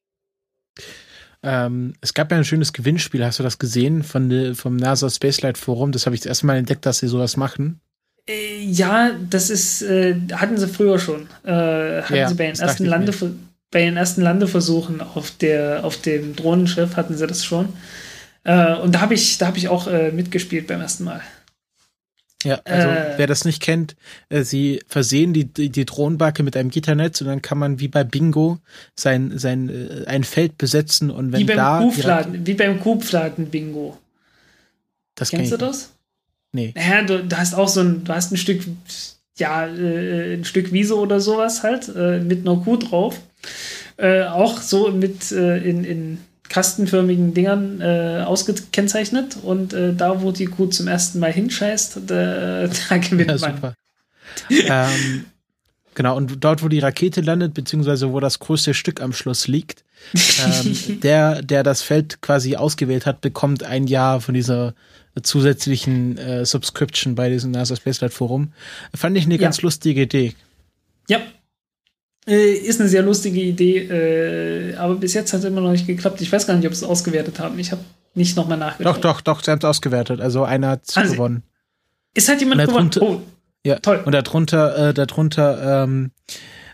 Ähm, es gab ja ein schönes Gewinnspiel, hast du das gesehen von vom NASA Spacelight Forum? Das habe ich das erste Mal entdeckt, dass sie sowas machen. Äh, ja, das ist, äh, hatten sie früher schon. Äh, hatten ja, sie bei den ersten Lande bei den ersten Landeversuchen auf der auf dem Drohnenschiff hatten sie das schon. Äh, und da habe ich, da habe ich auch äh, mitgespielt beim ersten Mal. Ja, also äh, wer das nicht kennt, äh, sie versehen die, die, die Drohnenbacke mit einem Gitternetz und dann kann man wie bei Bingo sein, sein äh, ein Feld besetzen und wenn wie beim da. Kuhfladen, wie beim Kuhfladen-Bingo. Das Kennst du das? Nee. Naja, du, du, hast auch so ein, du hast ein Stück, ja, äh, ein Stück Wiese oder sowas halt, äh, mit einer Kuh drauf. Äh, auch so mit in, in kastenförmigen Dingern äh, ausgekennzeichnet und äh, da, wo die Kuh zum ersten Mal hinscheißt, da, da gewinnt ja, man. ähm, genau, und dort, wo die Rakete landet, beziehungsweise wo das größte Stück am Schluss liegt, ähm, der, der das Feld quasi ausgewählt hat, bekommt ein Jahr von dieser zusätzlichen äh, Subscription bei diesem NASA Spaceflight Forum. Fand ich eine ja. ganz lustige Idee. Ja, äh, ist eine sehr lustige Idee, äh, aber bis jetzt hat es immer noch nicht geklappt. Ich weiß gar nicht, ob sie es ausgewertet haben. Ich habe nicht nochmal nachgedacht. Doch, doch, doch, sie haben es ausgewertet. Also einer hat also, gewonnen. Ist halt jemand gewonnen. Oh, ja, toll. Und darunter, äh, darunter ähm,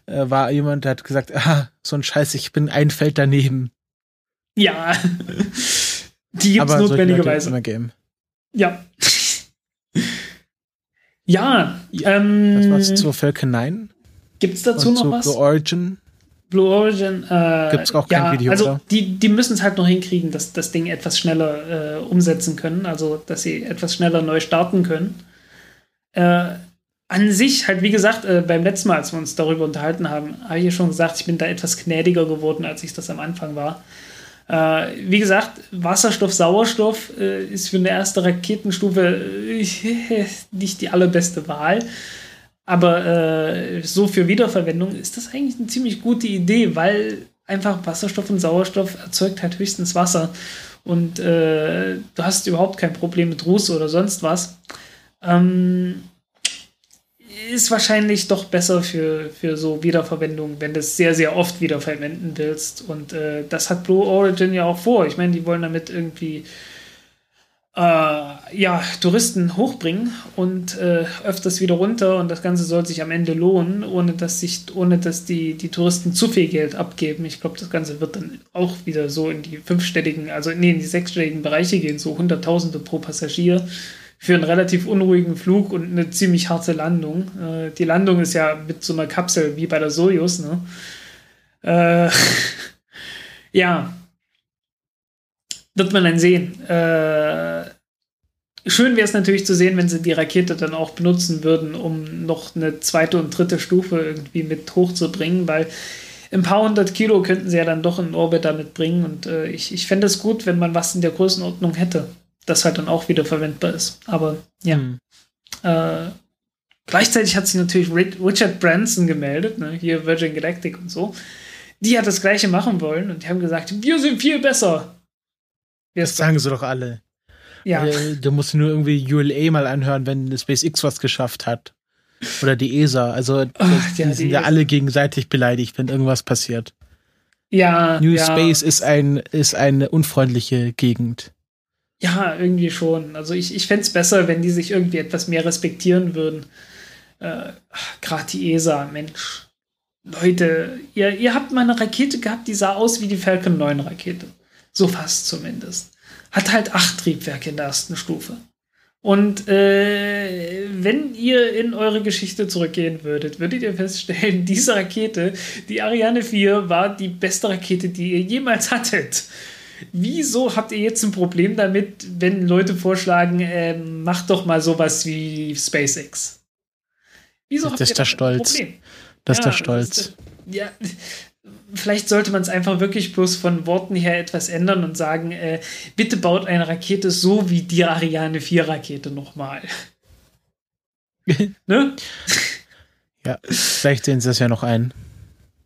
äh, war jemand, der hat gesagt, ah, so ein Scheiß, ich bin ein Feld daneben. Ja. Die gibt es notwendigerweise. Ja. ja. Ähm, Was war's zur 9? Gibt es dazu noch was? Blue Origin? Blue Origin. Äh, Gibt es auch kein ja, Video, also oder? Die, die müssen es halt noch hinkriegen, dass das Ding etwas schneller äh, umsetzen können. Also, dass sie etwas schneller neu starten können. Äh, an sich, halt wie gesagt, äh, beim letzten Mal, als wir uns darüber unterhalten haben, habe ich ja schon gesagt, ich bin da etwas gnädiger geworden, als ich das am Anfang war. Äh, wie gesagt, Wasserstoff, Sauerstoff äh, ist für eine erste Raketenstufe nicht die allerbeste Wahl. Aber äh, so für Wiederverwendung ist das eigentlich eine ziemlich gute Idee, weil einfach Wasserstoff und Sauerstoff erzeugt halt höchstens Wasser. Und äh, du hast überhaupt kein Problem mit Ruß oder sonst was. Ähm, ist wahrscheinlich doch besser für, für so Wiederverwendung, wenn du es sehr, sehr oft wiederverwenden willst. Und äh, das hat Blue Origin ja auch vor. Ich meine, die wollen damit irgendwie äh, ja, Touristen hochbringen und äh, öfters wieder runter und das Ganze soll sich am Ende lohnen, ohne dass sich, ohne dass die, die Touristen zu viel Geld abgeben. Ich glaube, das Ganze wird dann auch wieder so in die fünfstelligen, also nee, in die sechsstelligen Bereiche gehen, so Hunderttausende pro Passagier für einen relativ unruhigen Flug und eine ziemlich harte Landung. Äh, die Landung ist ja mit so einer Kapsel wie bei der Soyuz, ne? Äh, ja, wird man dann sehen. Äh, schön wäre es natürlich zu sehen, wenn sie die Rakete dann auch benutzen würden, um noch eine zweite und dritte Stufe irgendwie mit hochzubringen, weil ein paar hundert Kilo könnten sie ja dann doch in Orbit damit bringen und äh, ich, ich fände es gut, wenn man was in der Größenordnung hätte, das halt dann auch wieder verwendbar ist. Aber ja. Mhm. Äh, gleichzeitig hat sich natürlich Richard Branson gemeldet, ne, hier Virgin Galactic und so. Die hat das gleiche machen wollen und die haben gesagt, wir sind viel besser. Das sagen sie doch alle. Ja. Äh, du musst nur irgendwie ULA mal anhören, wenn SpaceX was geschafft hat. Oder die ESA. Also Ach, die ja, sind die ja ESA. alle gegenseitig beleidigt, wenn irgendwas passiert. Ja. New ja. Space ist ein ist eine unfreundliche Gegend. Ja, irgendwie schon. Also ich, ich fände es besser, wenn die sich irgendwie etwas mehr respektieren würden. Äh, Gerade die ESA, Mensch. Leute, ihr, ihr habt mal eine Rakete gehabt, die sah aus wie die Falcon 9 Rakete. So fast zumindest. Hat halt acht Triebwerke in der ersten Stufe. Und äh, wenn ihr in eure Geschichte zurückgehen würdet, würdet ihr feststellen, diese Rakete, die Ariane 4, war die beste Rakete, die ihr jemals hattet. Wieso habt ihr jetzt ein Problem damit, wenn Leute vorschlagen, äh, macht doch mal sowas wie SpaceX? Wieso das habt ist ihr der Stolz. Problem? Das ist der Stolz. Das ist, ja, vielleicht sollte man es einfach wirklich bloß von Worten her etwas ändern und sagen, äh, bitte baut eine Rakete so wie die Ariane 4 Rakete nochmal. ne? Ja, vielleicht sehen sie das ja noch ein.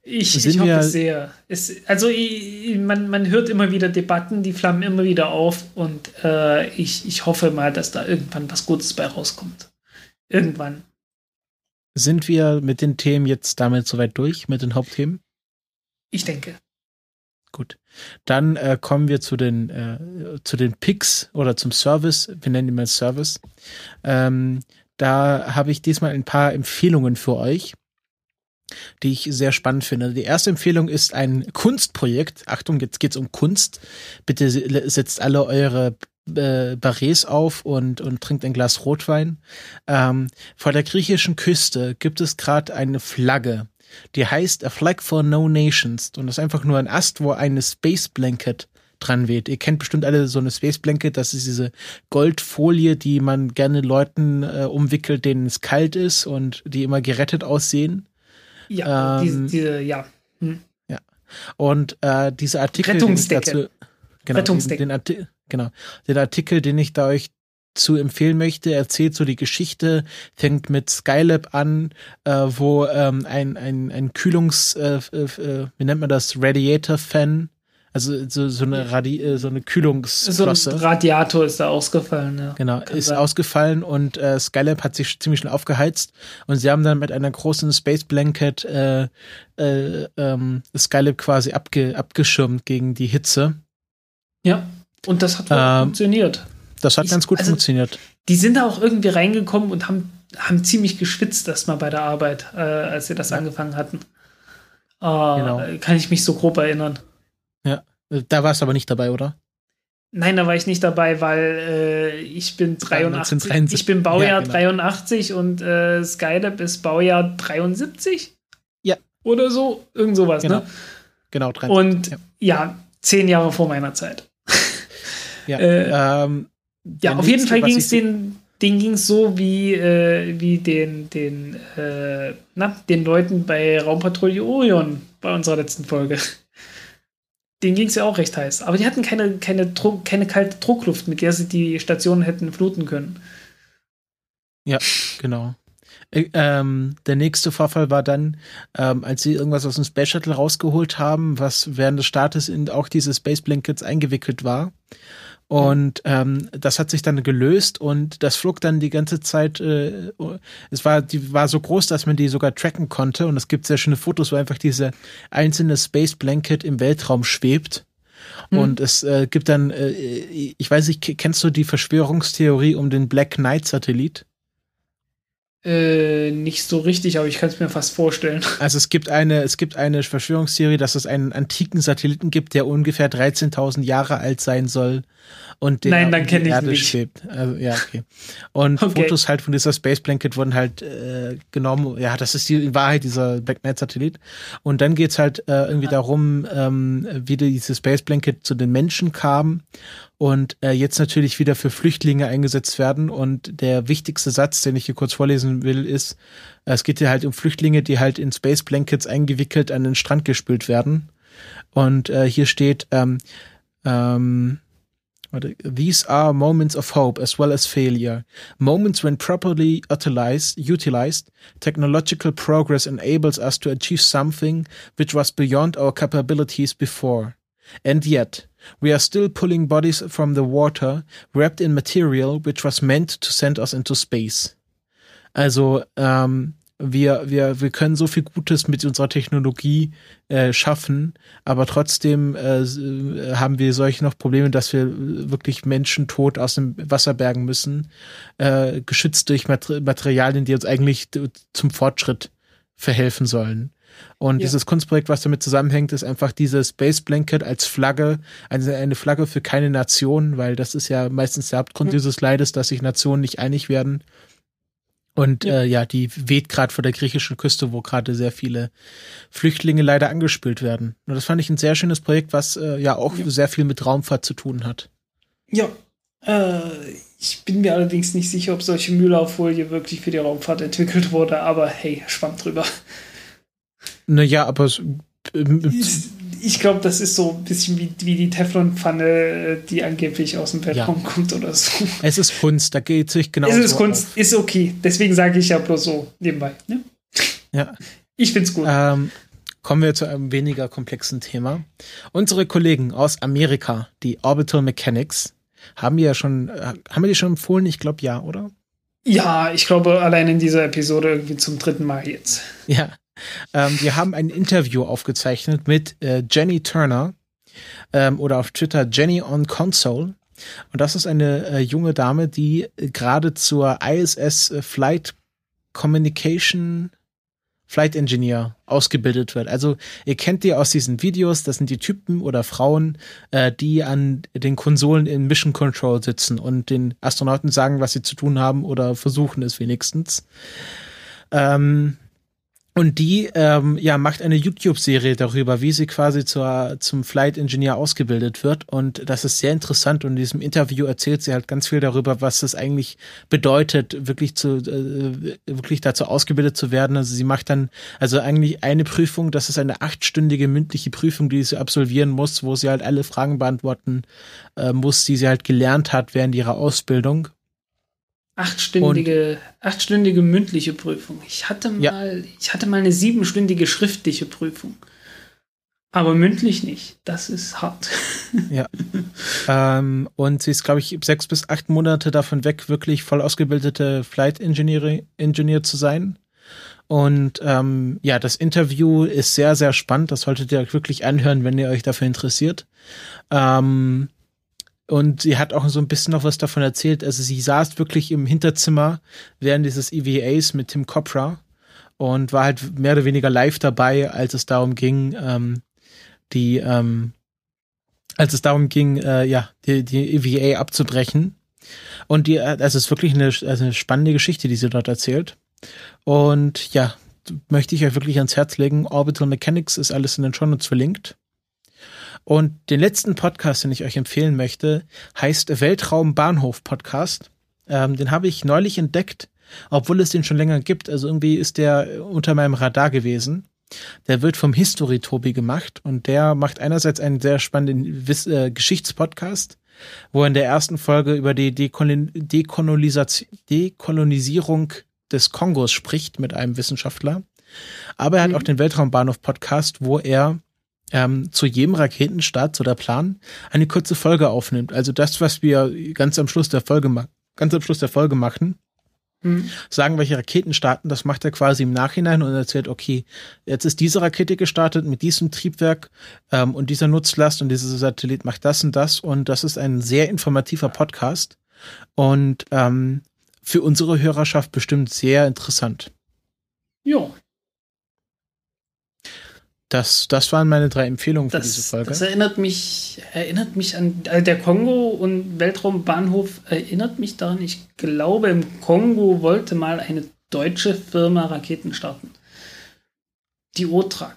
Ich, ich hoffe es sehr. Es, also ich, man, man hört immer wieder Debatten, die flammen immer wieder auf und äh, ich, ich hoffe mal, dass da irgendwann was Gutes bei rauskommt. Irgendwann. Sind wir mit den Themen jetzt damit soweit durch, mit den Hauptthemen? Ich denke. Gut. Dann äh, kommen wir zu den, äh, zu den Picks oder zum Service. Wir nennen ihn mal Service. Ähm, da habe ich diesmal ein paar Empfehlungen für euch, die ich sehr spannend finde. Die erste Empfehlung ist ein Kunstprojekt. Achtung, jetzt geht's um Kunst. Bitte setzt alle eure äh, Barets auf und, und trinkt ein Glas Rotwein. Ähm, vor der griechischen Küste gibt es gerade eine Flagge die heißt A Flag for No Nations und das ist einfach nur ein Ast, wo eine Space Blanket dran weht. Ihr kennt bestimmt alle so eine Space Blanket, das ist diese Goldfolie, die man gerne Leuten äh, umwickelt, denen es kalt ist und die immer gerettet aussehen. Ja, ähm, diese, diese, ja. Hm. Ja. Und äh, diese Artikel, Rettungsdecke. Dazu, genau, Rettungsdecke. Den, den, genau, den Artikel, den ich da euch zu empfehlen möchte. Erzählt so die Geschichte, fängt mit Skylab an, äh, wo ähm, ein, ein, ein Kühlungs, äh, äh, wie nennt man das, Radiator-Fan, also so, so eine Radi äh, so eine Kühlungsflosse. So ein Radiator ist da ausgefallen, ja. Genau, Kann ist sein. ausgefallen und äh, Skylab hat sich ziemlich schnell aufgeheizt und sie haben dann mit einer großen Space Blanket äh, äh, ähm, Skylab quasi abge abgeschirmt gegen die Hitze. Ja, und das hat ähm, funktioniert. Das hat ich, ganz gut also, funktioniert. Die sind da auch irgendwie reingekommen und haben, haben ziemlich geschwitzt erstmal bei der Arbeit, äh, als sie das ja. angefangen hatten. Äh, genau. Kann ich mich so grob erinnern. Ja, da warst du aber nicht dabei, oder? Nein, da war ich nicht dabei, weil äh, ich bin 83. Ich bin Baujahr ja, genau. 83 und äh, Skylab ist Baujahr 73? Ja. Oder so, irgend sowas, genau. ne? Genau, 73. Und ja. ja, zehn Jahre vor meiner Zeit. Ja, äh, ähm, ja, auf jeden Fall ging es den, den ging es so wie, äh, wie den, den, äh, na, den Leuten bei Raumpatrouille Orion bei unserer letzten Folge. Den ging es ja auch recht heiß. Aber die hatten keine, keine, Druck, keine kalte Druckluft, mit der sie die Stationen hätten fluten können. Ja, genau. Äh, ähm, der nächste Vorfall war dann, ähm, als sie irgendwas aus dem Space Shuttle rausgeholt haben, was während des Startes in auch diese Space Blankets eingewickelt war. Und ähm, das hat sich dann gelöst und das flog dann die ganze Zeit, äh, es war, die war so groß, dass man die sogar tracken konnte. Und es gibt sehr schöne Fotos, wo einfach diese einzelne Space Blanket im Weltraum schwebt. Mhm. Und es äh, gibt dann, äh, ich weiß nicht, kennst du die Verschwörungstheorie um den Black Knight Satellit? Äh, nicht so richtig, aber ich kann es mir fast vorstellen. Also es gibt eine, es gibt eine Verschwörungstheorie, dass es einen antiken Satelliten gibt, der ungefähr 13.000 Jahre alt sein soll und der Nein, dann kenne ich Erde nicht. schwebt. Also, ja, okay. Und okay. Fotos halt von dieser Space Blanket wurden halt äh, genommen. Ja, das ist die in Wahrheit dieser Black Knight Satellit. Und dann geht's halt äh, irgendwie darum, ähm, wie diese Space Blanket zu den Menschen kam und äh, jetzt natürlich wieder für Flüchtlinge eingesetzt werden. Und der wichtigste Satz, den ich hier kurz vorlesen will, ist, äh, es geht hier halt um Flüchtlinge, die halt in Space Blankets eingewickelt an den Strand gespült werden. Und äh, hier steht, ähm, ähm, These are moments of hope as well as failure. Moments when properly utilized, utilized, technological progress enables us to achieve something which was beyond our capabilities before. And yet, we are still pulling bodies from the water, wrapped in material which was meant to send us into space. Also, ähm, wir, wir, wir können so viel Gutes mit unserer Technologie äh, schaffen, aber trotzdem äh, haben wir solche noch Probleme, dass wir wirklich Menschen tot aus dem Wasser bergen müssen, äh, geschützt durch Materialien, die uns eigentlich zum Fortschritt verhelfen sollen. Und ja. dieses Kunstprojekt, was damit zusammenhängt, ist einfach dieses Space Blanket als Flagge, also eine Flagge für keine Nation, weil das ist ja meistens der Hauptgrund mhm. dieses Leides, dass sich Nationen nicht einig werden. Und ja, äh, ja die weht gerade vor der griechischen Küste, wo gerade sehr viele Flüchtlinge leider angespült werden. Und das fand ich ein sehr schönes Projekt, was äh, ja auch ja. sehr viel mit Raumfahrt zu tun hat. Ja, äh, ich bin mir allerdings nicht sicher, ob solche Müllaufolie wirklich für die Raumfahrt entwickelt wurde, aber hey, schwamm drüber. Naja, aber es, ich glaube, das ist so ein bisschen wie, wie die Teflonpfanne, die angeblich aus dem Weltraum ja. kommt oder so. Es ist Kunst, da geht sich genau. Es ist Kunst, auf. ist okay. Deswegen sage ich ja bloß so nebenbei. Ne? Ja. Ich find's gut. Ähm, kommen wir zu einem weniger komplexen Thema. Unsere Kollegen aus Amerika, die Orbital Mechanics, haben ja schon, äh, haben wir die schon empfohlen? Ich glaube ja, oder? Ja, ich glaube allein in dieser Episode irgendwie zum dritten Mal jetzt. Ja. Ähm, wir haben ein Interview aufgezeichnet mit äh, Jenny Turner ähm, oder auf Twitter Jenny on Console. Und das ist eine äh, junge Dame, die äh, gerade zur ISS äh, Flight Communication Flight Engineer ausgebildet wird. Also ihr kennt die aus diesen Videos, das sind die Typen oder Frauen, äh, die an den Konsolen in Mission Control sitzen und den Astronauten sagen, was sie zu tun haben oder versuchen es wenigstens. Ähm, und die ähm, ja, macht eine YouTube-Serie darüber, wie sie quasi zur, zum Flight Engineer ausgebildet wird. Und das ist sehr interessant. Und in diesem Interview erzählt sie halt ganz viel darüber, was es eigentlich bedeutet, wirklich zu äh, wirklich dazu ausgebildet zu werden. Also sie macht dann also eigentlich eine Prüfung, das ist eine achtstündige mündliche Prüfung, die sie absolvieren muss, wo sie halt alle Fragen beantworten äh, muss, die sie halt gelernt hat während ihrer Ausbildung. Achtstündige, achtstündige mündliche Prüfung. Ich hatte mal, ja. ich hatte mal eine siebenstündige schriftliche Prüfung. Aber mündlich nicht. Das ist hart. Ja. ähm, und sie ist, glaube ich, sechs bis acht Monate davon weg, wirklich voll ausgebildete Flight Engineer, Engineer zu sein. Und ähm, ja, das Interview ist sehr, sehr spannend. Das solltet ihr euch wirklich anhören, wenn ihr euch dafür interessiert. Ähm, und sie hat auch so ein bisschen noch was davon erzählt. Also sie saß wirklich im Hinterzimmer während dieses EVAs mit Tim Copra und war halt mehr oder weniger live dabei, als es darum ging, ähm, die, ähm, als es darum ging, äh, ja, die, die EVA abzubrechen. Und die, also es ist wirklich eine, also eine spannende Geschichte, die sie dort erzählt. Und ja, möchte ich euch wirklich ans Herz legen. Orbital Mechanics ist alles in den Show Notes verlinkt. Und den letzten Podcast, den ich euch empfehlen möchte, heißt Weltraumbahnhof Podcast. Ähm, den habe ich neulich entdeckt, obwohl es den schon länger gibt. Also irgendwie ist der unter meinem Radar gewesen. Der wird vom History Tobi gemacht und der macht einerseits einen sehr spannenden Wiss äh, Geschichtspodcast, wo er in der ersten Folge über die Dekolon Dekolonisierung des Kongos spricht mit einem Wissenschaftler. Aber er hat mhm. auch den Weltraumbahnhof Podcast, wo er ähm, zu jedem Raketenstart, so der Plan, eine kurze Folge aufnimmt. Also das, was wir ganz am Schluss der Folge machen, ganz am Schluss der Folge machen, mhm. sagen, welche Raketen starten, das macht er quasi im Nachhinein und erzählt, okay, jetzt ist diese Rakete gestartet mit diesem Triebwerk ähm, und dieser Nutzlast und dieser Satellit macht das und das und das ist ein sehr informativer Podcast und ähm, für unsere Hörerschaft bestimmt sehr interessant. Ja, das, das waren meine drei Empfehlungen für das, diese Folge. Das erinnert mich, erinnert mich an also der Kongo und Weltraumbahnhof erinnert mich daran. Ich glaube, im Kongo wollte mal eine deutsche Firma Raketen starten. Die OTRAG.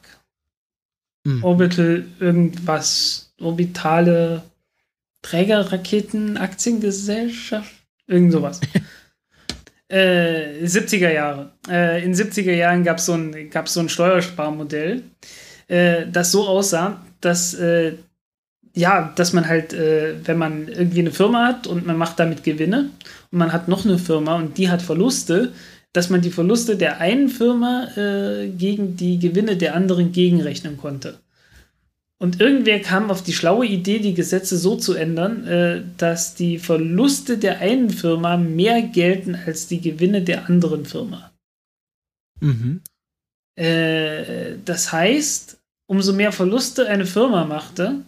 Mhm. Orbital irgendwas, orbitale Trägerraketen Aktiengesellschaft, irgend sowas. äh, 70er Jahre. Äh, in 70er Jahren gab so es so ein Steuersparmodell äh, das so aussah, dass äh, ja, dass man halt, äh, wenn man irgendwie eine Firma hat und man macht damit Gewinne und man hat noch eine Firma und die hat Verluste, dass man die Verluste der einen Firma äh, gegen die Gewinne der anderen gegenrechnen konnte. Und irgendwer kam auf die schlaue Idee, die Gesetze so zu ändern, äh, dass die Verluste der einen Firma mehr gelten als die Gewinne der anderen Firma. Mhm. Äh, das heißt, umso mehr Verluste eine Firma machte,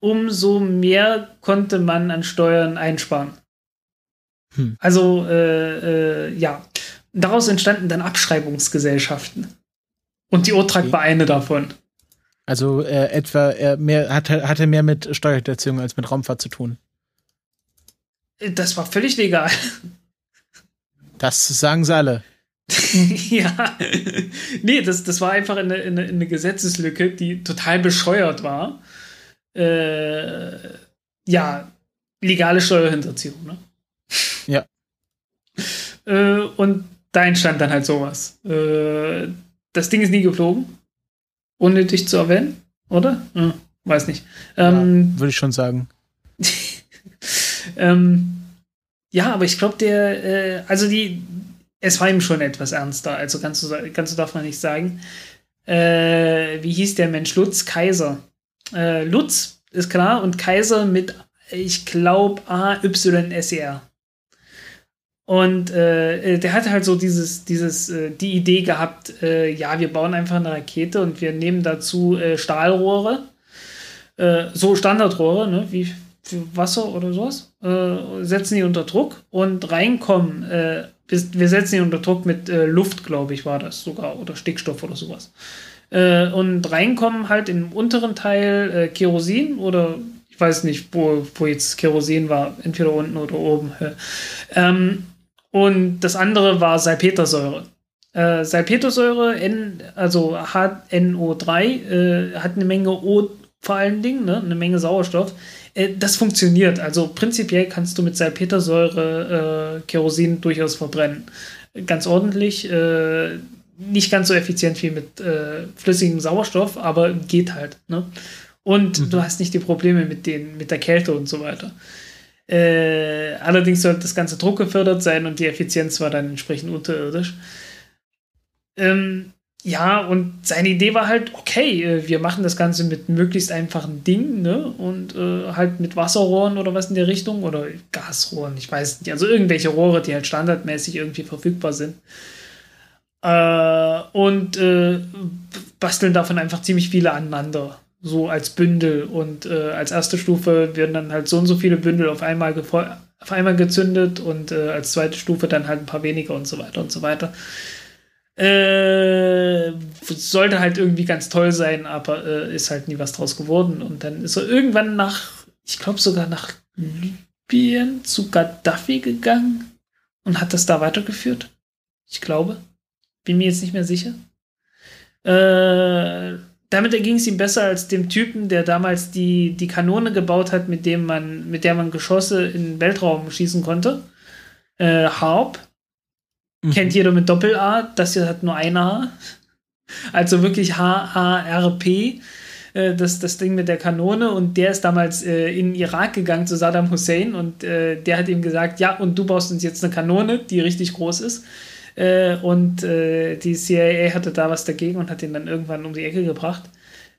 umso mehr konnte man an Steuern einsparen. Hm. Also, äh, äh, ja, daraus entstanden dann Abschreibungsgesellschaften. Und die OTRAG okay. war eine davon. Also äh, etwa er mehr, hatte, hatte mehr mit Steuerhinterziehung als mit Raumfahrt zu tun. Das war völlig legal. Das sagen sie alle. ja. nee, das, das war einfach eine, eine, eine Gesetzeslücke, die total bescheuert war. Äh, ja, legale Steuerhinterziehung, ne? Ja. Äh, und da entstand dann halt sowas. Äh, das Ding ist nie geflogen. Unnötig zu erwähnen, oder? Hm, weiß nicht. Ähm, ja, Würde ich schon sagen. ähm, ja, aber ich glaube, der, äh, also die, es war ihm schon etwas ernster, also kannst du, kannst du darf man nicht sagen. Äh, wie hieß der Mensch? Lutz Kaiser. Äh, Lutz ist klar und Kaiser mit, ich glaube, A-Y-S-E-R. Und äh, der hatte halt so dieses, dieses, äh, die Idee gehabt, äh, ja, wir bauen einfach eine Rakete und wir nehmen dazu äh, Stahlrohre, äh, so Standardrohre, ne, wie für Wasser oder sowas, äh, setzen die unter Druck und reinkommen, wir, wir, setzen die unter Druck mit Luft, glaube ich, war das sogar, oder Stickstoff oder sowas. und reinkommen halt im unteren Teil Kerosin oder ich weiß nicht, wo, wo jetzt Kerosin war, entweder unten oder oben. Ähm, und das andere war Salpetersäure. Äh, Salpetersäure, N, also HNO3, äh, hat eine Menge O vor allen Dingen, ne? eine Menge Sauerstoff. Äh, das funktioniert. Also prinzipiell kannst du mit Salpetersäure äh, Kerosin durchaus verbrennen. Ganz ordentlich. Äh, nicht ganz so effizient wie mit äh, flüssigem Sauerstoff, aber geht halt. Ne? Und mhm. du hast nicht die Probleme mit, den, mit der Kälte und so weiter. Äh, allerdings sollte das Ganze druckgefördert sein und die Effizienz war dann entsprechend unterirdisch. Ähm, ja, und seine Idee war halt, okay, äh, wir machen das Ganze mit möglichst einfachen Dingen, ne? Und äh, halt mit Wasserrohren oder was in der Richtung oder Gasrohren, ich weiß nicht. Also irgendwelche Rohre, die halt standardmäßig irgendwie verfügbar sind. Äh, und äh, basteln davon einfach ziemlich viele aneinander so als Bündel und äh, als erste Stufe werden dann halt so und so viele Bündel auf einmal, auf einmal gezündet und äh, als zweite Stufe dann halt ein paar weniger und so weiter und so weiter. Äh, sollte halt irgendwie ganz toll sein, aber äh, ist halt nie was draus geworden. Und dann ist er irgendwann nach, ich glaube sogar nach Libyen zu Gaddafi gegangen und hat das da weitergeführt. Ich glaube. Bin mir jetzt nicht mehr sicher. Äh, damit erging es ihm besser als dem Typen, der damals die, die Kanone gebaut hat, mit dem man, mit der man Geschosse in den Weltraum schießen konnte. Äh, Harp. Mhm. Kennt jeder mit Doppel-A, das hier hat nur ein A. Also wirklich H-A-R-P. Äh, das, das Ding mit der Kanone und der ist damals äh, in Irak gegangen zu Saddam Hussein und äh, der hat ihm gesagt, ja, und du baust uns jetzt eine Kanone, die richtig groß ist. Äh, und äh, die CIA hatte da was dagegen und hat ihn dann irgendwann um die Ecke gebracht.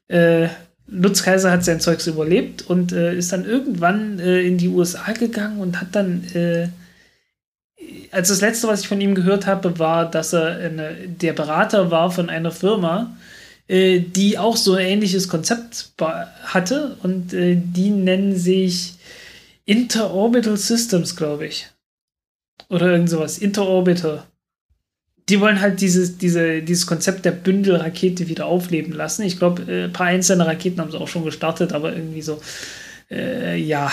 Äh, Lutz Kaiser hat sein Zeugs überlebt und äh, ist dann irgendwann äh, in die USA gegangen und hat dann äh, also das letzte, was ich von ihm gehört habe, war, dass er eine, der Berater war von einer Firma, äh, die auch so ein ähnliches Konzept hatte und äh, die nennen sich Interorbital Systems, glaube ich. Oder irgend sowas. Interorbiter die wollen halt dieses, diese, dieses Konzept der Bündelrakete wieder aufleben lassen. Ich glaube, äh, ein paar einzelne Raketen haben sie auch schon gestartet, aber irgendwie so, äh, ja.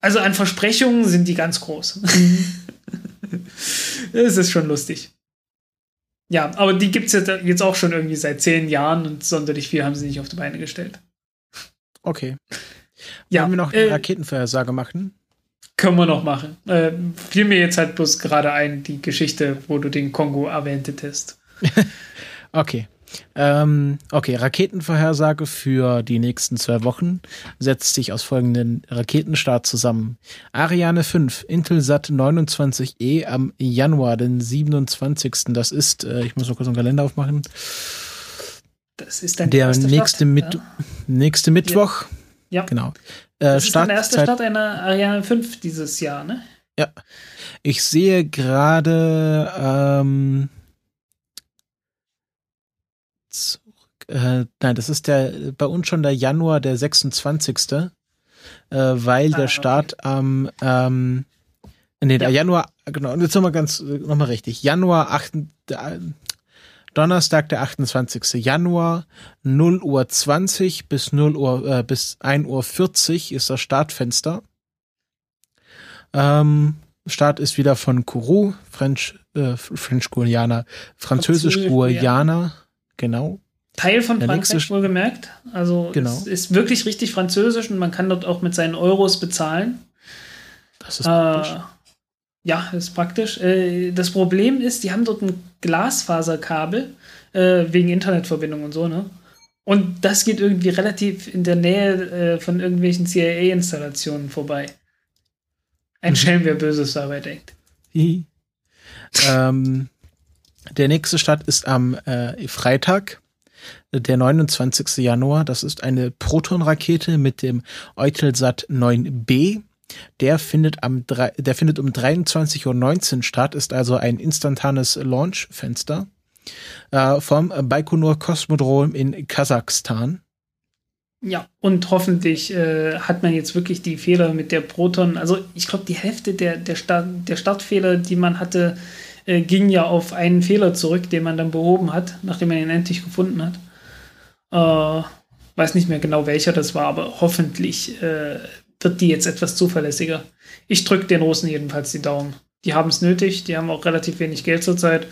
Also an Versprechungen sind die ganz groß. Es ist schon lustig. Ja, aber die gibt es jetzt, jetzt auch schon irgendwie seit zehn Jahren und sonderlich viel haben sie nicht auf die Beine gestellt. Okay. Ja, Wollen wir noch eine äh, Raketenvorhersage machen? Können wir noch machen. Äh, fiel mir jetzt halt bloß gerade ein, die Geschichte, wo du den Kongo erwähntest. okay. Ähm, okay, Raketenvorhersage für die nächsten zwei Wochen setzt sich aus folgenden Raketenstart zusammen. Ariane 5, Intelsat 29E am Januar, den 27. Das ist, äh, ich muss noch kurz einen Kalender aufmachen. Das ist dann der nächste, Mit ja. nächste Mittwoch. Ja. Genau. Äh, das ist der erste Start einer Ariane 5 dieses Jahr, ne? Ja. Ich sehe gerade ähm, äh, nein, das ist der bei uns schon der Januar, der 26. Äh, weil ah, der Start okay. am ähm, nee, der ja. Januar, genau, und jetzt nochmal ganz, nochmal richtig. Januar 8, Donnerstag, der 28. Januar, 0 Uhr 20 bis 0 Uhr, äh, bis 1 Uhr 40 ist das Startfenster. Ähm, Start ist wieder von Kourou, French, äh, French Guiana, Französisch Guiana, genau. Teil von Frankreich wohlgemerkt. Also genau. es ist wirklich richtig französisch und man kann dort auch mit seinen Euros bezahlen. Das ist praktisch. Ja, ist praktisch. Äh, das Problem ist, die haben dort ein Glasfaserkabel äh, wegen Internetverbindung und so, ne? Und das geht irgendwie relativ in der Nähe äh, von irgendwelchen CIA-Installationen vorbei. Ein Schelm, wer Böses dabei denkt. ähm, der nächste Start ist am äh, Freitag, der 29. Januar. Das ist eine Proton-Rakete mit dem Eutelsat 9B. Der findet, am, der findet um 23.19 Uhr statt, ist also ein instantanes Launchfenster äh, vom Baikonur Kosmodrom in Kasachstan. Ja, und hoffentlich äh, hat man jetzt wirklich die Fehler mit der Proton. Also ich glaube, die Hälfte der, der, Start, der Startfehler, die man hatte, äh, ging ja auf einen Fehler zurück, den man dann behoben hat, nachdem man ihn endlich gefunden hat. Äh, weiß nicht mehr genau welcher das war, aber hoffentlich äh, wird die jetzt etwas zuverlässiger. Ich drücke den Russen jedenfalls die Daumen. Die haben es nötig, die haben auch relativ wenig Geld zurzeit.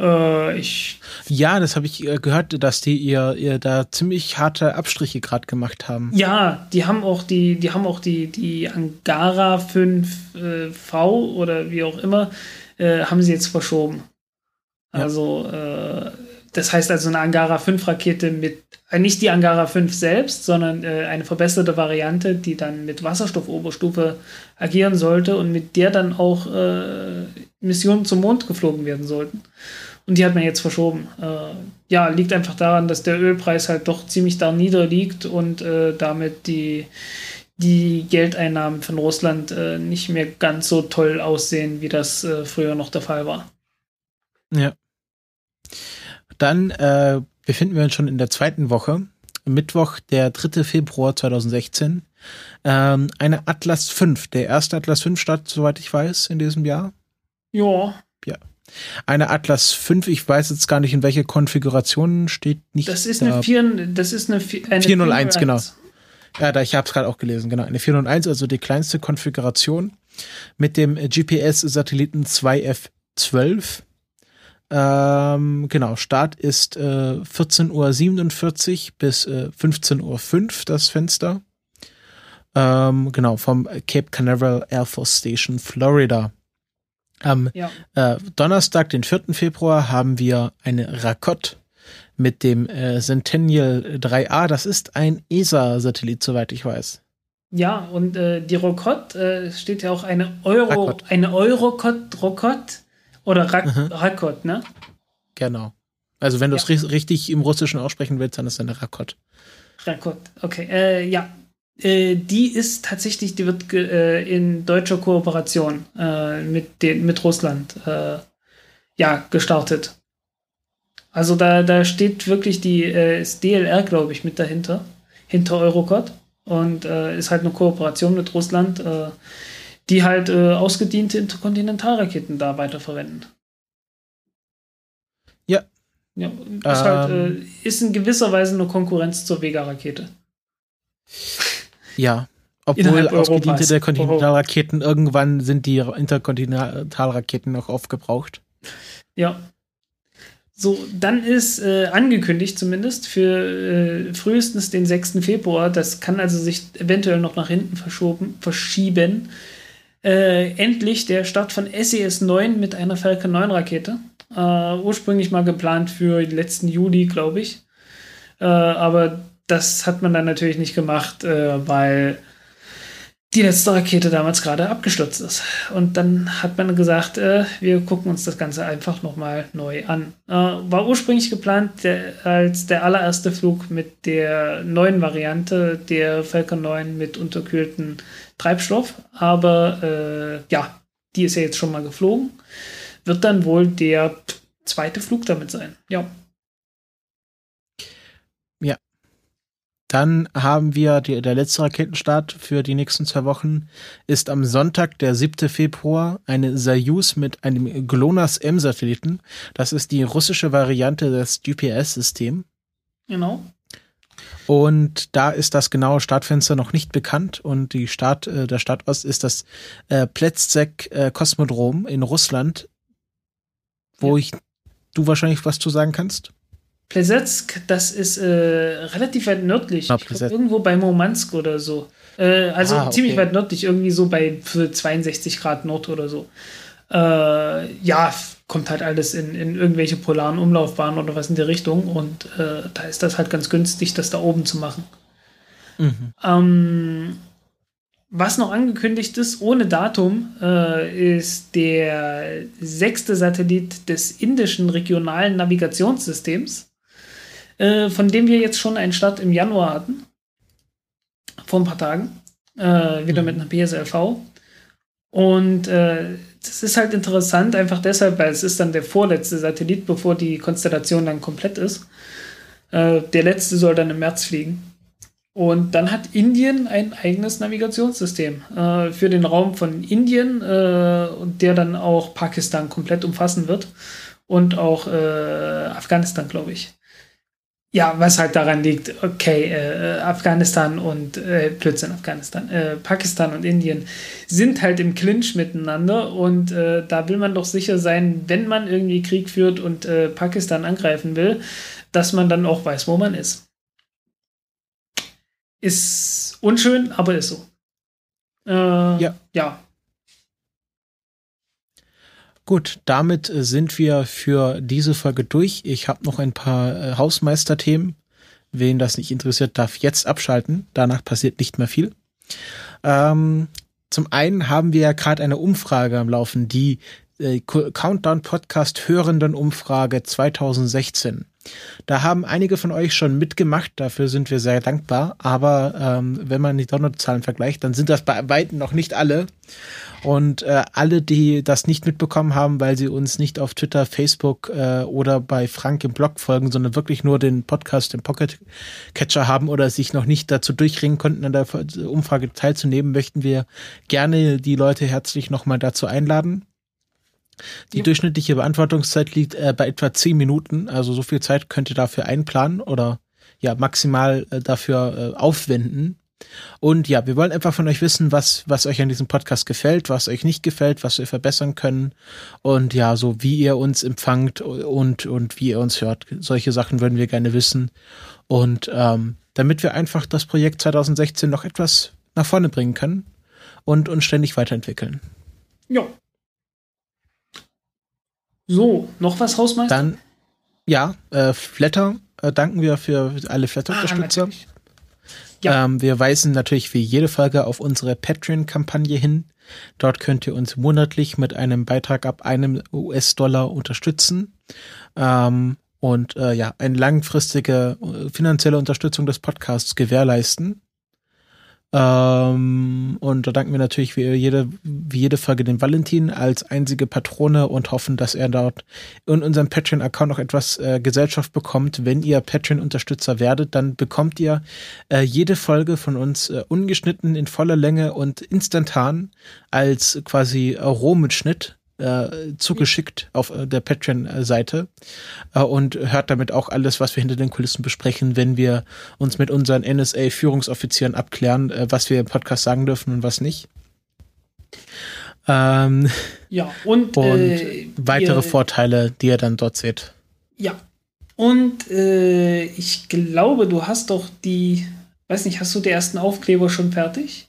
Äh, ich ja, das habe ich äh, gehört, dass die ihr, ihr da ziemlich harte Abstriche gerade gemacht haben. Ja, die haben auch die, die haben auch die, die Angara 5V äh, oder wie auch immer, äh, haben sie jetzt verschoben. Also äh, das heißt also eine Angara 5 Rakete mit, äh, nicht die Angara 5 selbst, sondern äh, eine verbesserte Variante, die dann mit Wasserstoffoberstufe agieren sollte und mit der dann auch äh, Missionen zum Mond geflogen werden sollten. Und die hat man jetzt verschoben. Äh, ja, liegt einfach daran, dass der Ölpreis halt doch ziemlich da niederliegt und äh, damit die, die Geldeinnahmen von Russland äh, nicht mehr ganz so toll aussehen, wie das früher noch der Fall war. Ja. Dann äh, befinden wir uns schon in der zweiten Woche. Mittwoch, der 3. Februar 2016. Ähm, eine Atlas 5, der erste Atlas 5 Start, soweit ich weiß, in diesem Jahr. Ja. Ja. Eine Atlas 5, ich weiß jetzt gar nicht, in welcher Konfiguration steht nicht. Das ist da. eine 4, das ist eine, eine 401, 401, genau. Ja, da ich habe es gerade auch gelesen, genau. Eine 401, also die kleinste Konfiguration mit dem GPS-Satelliten 2F12 ähm, genau, Start ist äh, 14.47 Uhr bis äh, 15.05 Uhr das Fenster. Ähm, genau, vom Cape Canaveral Air Force Station, Florida. Am ja. äh, Donnerstag, den 4. Februar, haben wir eine Rakott mit dem äh, Centennial 3A. Das ist ein ESA-Satellit, soweit ich weiß. Ja, und äh, die Rokot äh, steht ja auch eine Euro, Rakott. eine Eurocott, Rokot oder Rak mhm. Rakot, ne? Genau. Also wenn du es ja. richtig im Russischen aussprechen willst, dann ist es eine Rakot. Rakot, okay. Äh, ja. Äh, die ist tatsächlich, die wird äh, in deutscher Kooperation äh, mit, den, mit Russland ja, gestartet. Also da, da steht wirklich die ist DLR, glaube ich, mit dahinter, hinter Eurocod. Und ist halt eine Kooperation mit Russland die halt äh, ausgediente Interkontinentalraketen da weiterverwenden. Ja. Ja, ist, halt, ähm, halt, äh, ist in gewisser Weise eine Konkurrenz zur Vega-Rakete. Ja. Obwohl ausgediente der Kontinentalraketen irgendwann sind die Interkontinentalraketen noch aufgebraucht. Ja. So, dann ist äh, angekündigt zumindest für äh, frühestens den 6. Februar, das kann also sich eventuell noch nach hinten verschoben, verschieben, äh, endlich der Start von SES 9 e mit einer Falcon 9 Rakete. Äh, ursprünglich mal geplant für den letzten Juli, glaube ich. Äh, aber das hat man dann natürlich nicht gemacht, äh, weil die letzte Rakete damals gerade abgestürzt ist. Und dann hat man gesagt, äh, wir gucken uns das Ganze einfach nochmal neu an. Äh, war ursprünglich geplant der, als der allererste Flug mit der neuen Variante der Falcon 9 mit unterkühlten Treibstoff, aber äh, ja, die ist ja jetzt schon mal geflogen. Wird dann wohl der zweite Flug damit sein. Ja. Ja. Dann haben wir die, der letzte Raketenstart für die nächsten zwei Wochen ist am Sonntag, der 7. Februar, eine Soyuz mit einem GLONASS-M-Satelliten. Das ist die russische Variante des GPS-Systems. Genau. Und da ist das genaue Startfenster noch nicht bekannt und die Start, äh, der Startort ist das äh, Pletzek äh, Kosmodrom in Russland, wo ja. ich du wahrscheinlich was zu sagen kannst. Plesetsk, das ist äh, relativ weit nördlich. Ah, glaub, irgendwo bei Murmansk oder so. Äh, also ah, okay. ziemlich weit nördlich, irgendwie so bei 62 Grad Nord oder so. Äh, ja, kommt halt alles in, in irgendwelche polaren Umlaufbahnen oder was in die Richtung und äh, da ist das halt ganz günstig, das da oben zu machen. Mhm. Ähm, was noch angekündigt ist, ohne Datum, äh, ist der sechste Satellit des indischen regionalen Navigationssystems, äh, von dem wir jetzt schon einen Start im Januar hatten. Vor ein paar Tagen. Äh, wieder mhm. mit einer PSLV. Und äh, das ist halt interessant, einfach deshalb, weil es ist dann der vorletzte Satellit, bevor die Konstellation dann komplett ist. Äh, der letzte soll dann im März fliegen. Und dann hat Indien ein eigenes Navigationssystem äh, für den Raum von Indien, äh, der dann auch Pakistan komplett umfassen wird und auch äh, Afghanistan, glaube ich. Ja, was halt daran liegt, okay, äh, Afghanistan und äh, Blödsinn, Afghanistan, äh, Pakistan und Indien sind halt im Clinch miteinander und äh, da will man doch sicher sein, wenn man irgendwie Krieg führt und äh, Pakistan angreifen will, dass man dann auch weiß, wo man ist. Ist unschön, aber ist so. Äh, ja. Ja. Gut, damit äh, sind wir für diese Folge durch. Ich habe noch ein paar äh, Hausmeisterthemen. Wen das nicht interessiert, darf jetzt abschalten. Danach passiert nicht mehr viel. Ähm, zum einen haben wir ja gerade eine Umfrage am Laufen, die äh, Countdown Podcast Hörenden Umfrage 2016. Da haben einige von euch schon mitgemacht, dafür sind wir sehr dankbar. Aber ähm, wenn man die Downloadzahlen vergleicht, dann sind das bei weitem noch nicht alle. Und äh, alle, die das nicht mitbekommen haben, weil sie uns nicht auf Twitter, Facebook äh, oder bei Frank im Blog folgen, sondern wirklich nur den Podcast im Pocket Catcher haben oder sich noch nicht dazu durchringen konnten, an der Umfrage teilzunehmen, möchten wir gerne die Leute herzlich nochmal dazu einladen. Die ja. durchschnittliche Beantwortungszeit liegt äh, bei etwa zehn Minuten. Also so viel Zeit könnt ihr dafür einplanen oder ja maximal äh, dafür äh, aufwenden. Und ja, wir wollen einfach von euch wissen, was, was euch an diesem Podcast gefällt, was euch nicht gefällt, was wir verbessern können. Und ja, so wie ihr uns empfangt und, und wie ihr uns hört. Solche Sachen würden wir gerne wissen. Und ähm, damit wir einfach das Projekt 2016 noch etwas nach vorne bringen können und uns ständig weiterentwickeln. Ja, so, noch was, Hausmeister? Dann, ja, äh, Flatter äh, danken wir für alle Flatter-Unterstützer. Ah, ja. Ähm, wir weisen natürlich wie jede Folge auf unsere Patreon-Kampagne hin. Dort könnt ihr uns monatlich mit einem Beitrag ab einem US-Dollar unterstützen. Ähm, und äh, ja, eine langfristige äh, finanzielle Unterstützung des Podcasts gewährleisten. Ähm, und da danken wir natürlich wie jede, wie jede Folge dem Valentin als einzige Patrone und hoffen, dass er dort in unserem Patreon-Account noch etwas äh, Gesellschaft bekommt. Wenn ihr Patreon-Unterstützer werdet, dann bekommt ihr äh, jede Folge von uns äh, ungeschnitten in voller Länge und instantan als quasi Rohmitschnitt äh, zugeschickt auf äh, der Patreon-Seite äh, und hört damit auch alles, was wir hinter den Kulissen besprechen, wenn wir uns mit unseren NSA-Führungsoffizieren abklären, äh, was wir im Podcast sagen dürfen und was nicht. Ähm, ja, und, und äh, weitere ihr, Vorteile, die ihr dann dort seht. Ja, und äh, ich glaube, du hast doch die, weiß nicht, hast du die ersten Aufkleber schon fertig?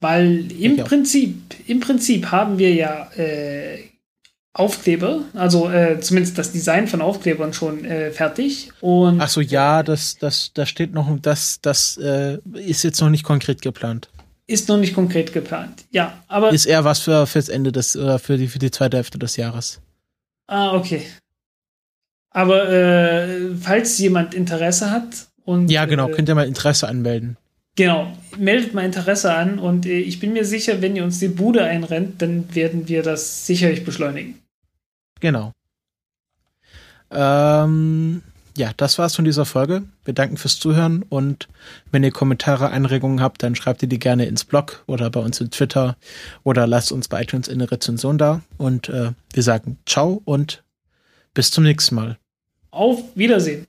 Weil im Prinzip, im Prinzip haben wir ja äh, Aufkleber, also äh, zumindest das Design von Aufklebern schon äh, fertig. Und Ach so, ja, das, das, das steht noch, das, das äh, ist jetzt noch nicht konkret geplant. Ist noch nicht konkret geplant, ja, aber. Ist eher was für fürs Ende des, oder für die, für die zweite Hälfte des Jahres. Ah, okay. Aber äh, falls jemand Interesse hat und. Ja, genau, äh, könnt ihr mal Interesse anmelden. Genau, meldet mal Interesse an und äh, ich bin mir sicher, wenn ihr uns die Bude einrennt, dann werden wir das sicherlich beschleunigen. Genau. Ähm, ja, das war's von dieser Folge. Wir danken fürs Zuhören und wenn ihr Kommentare, Einregungen habt, dann schreibt ihr die gerne ins Blog oder bei uns in Twitter oder lasst uns bei iTunes eine Rezension da. Und äh, wir sagen Ciao und bis zum nächsten Mal. Auf Wiedersehen.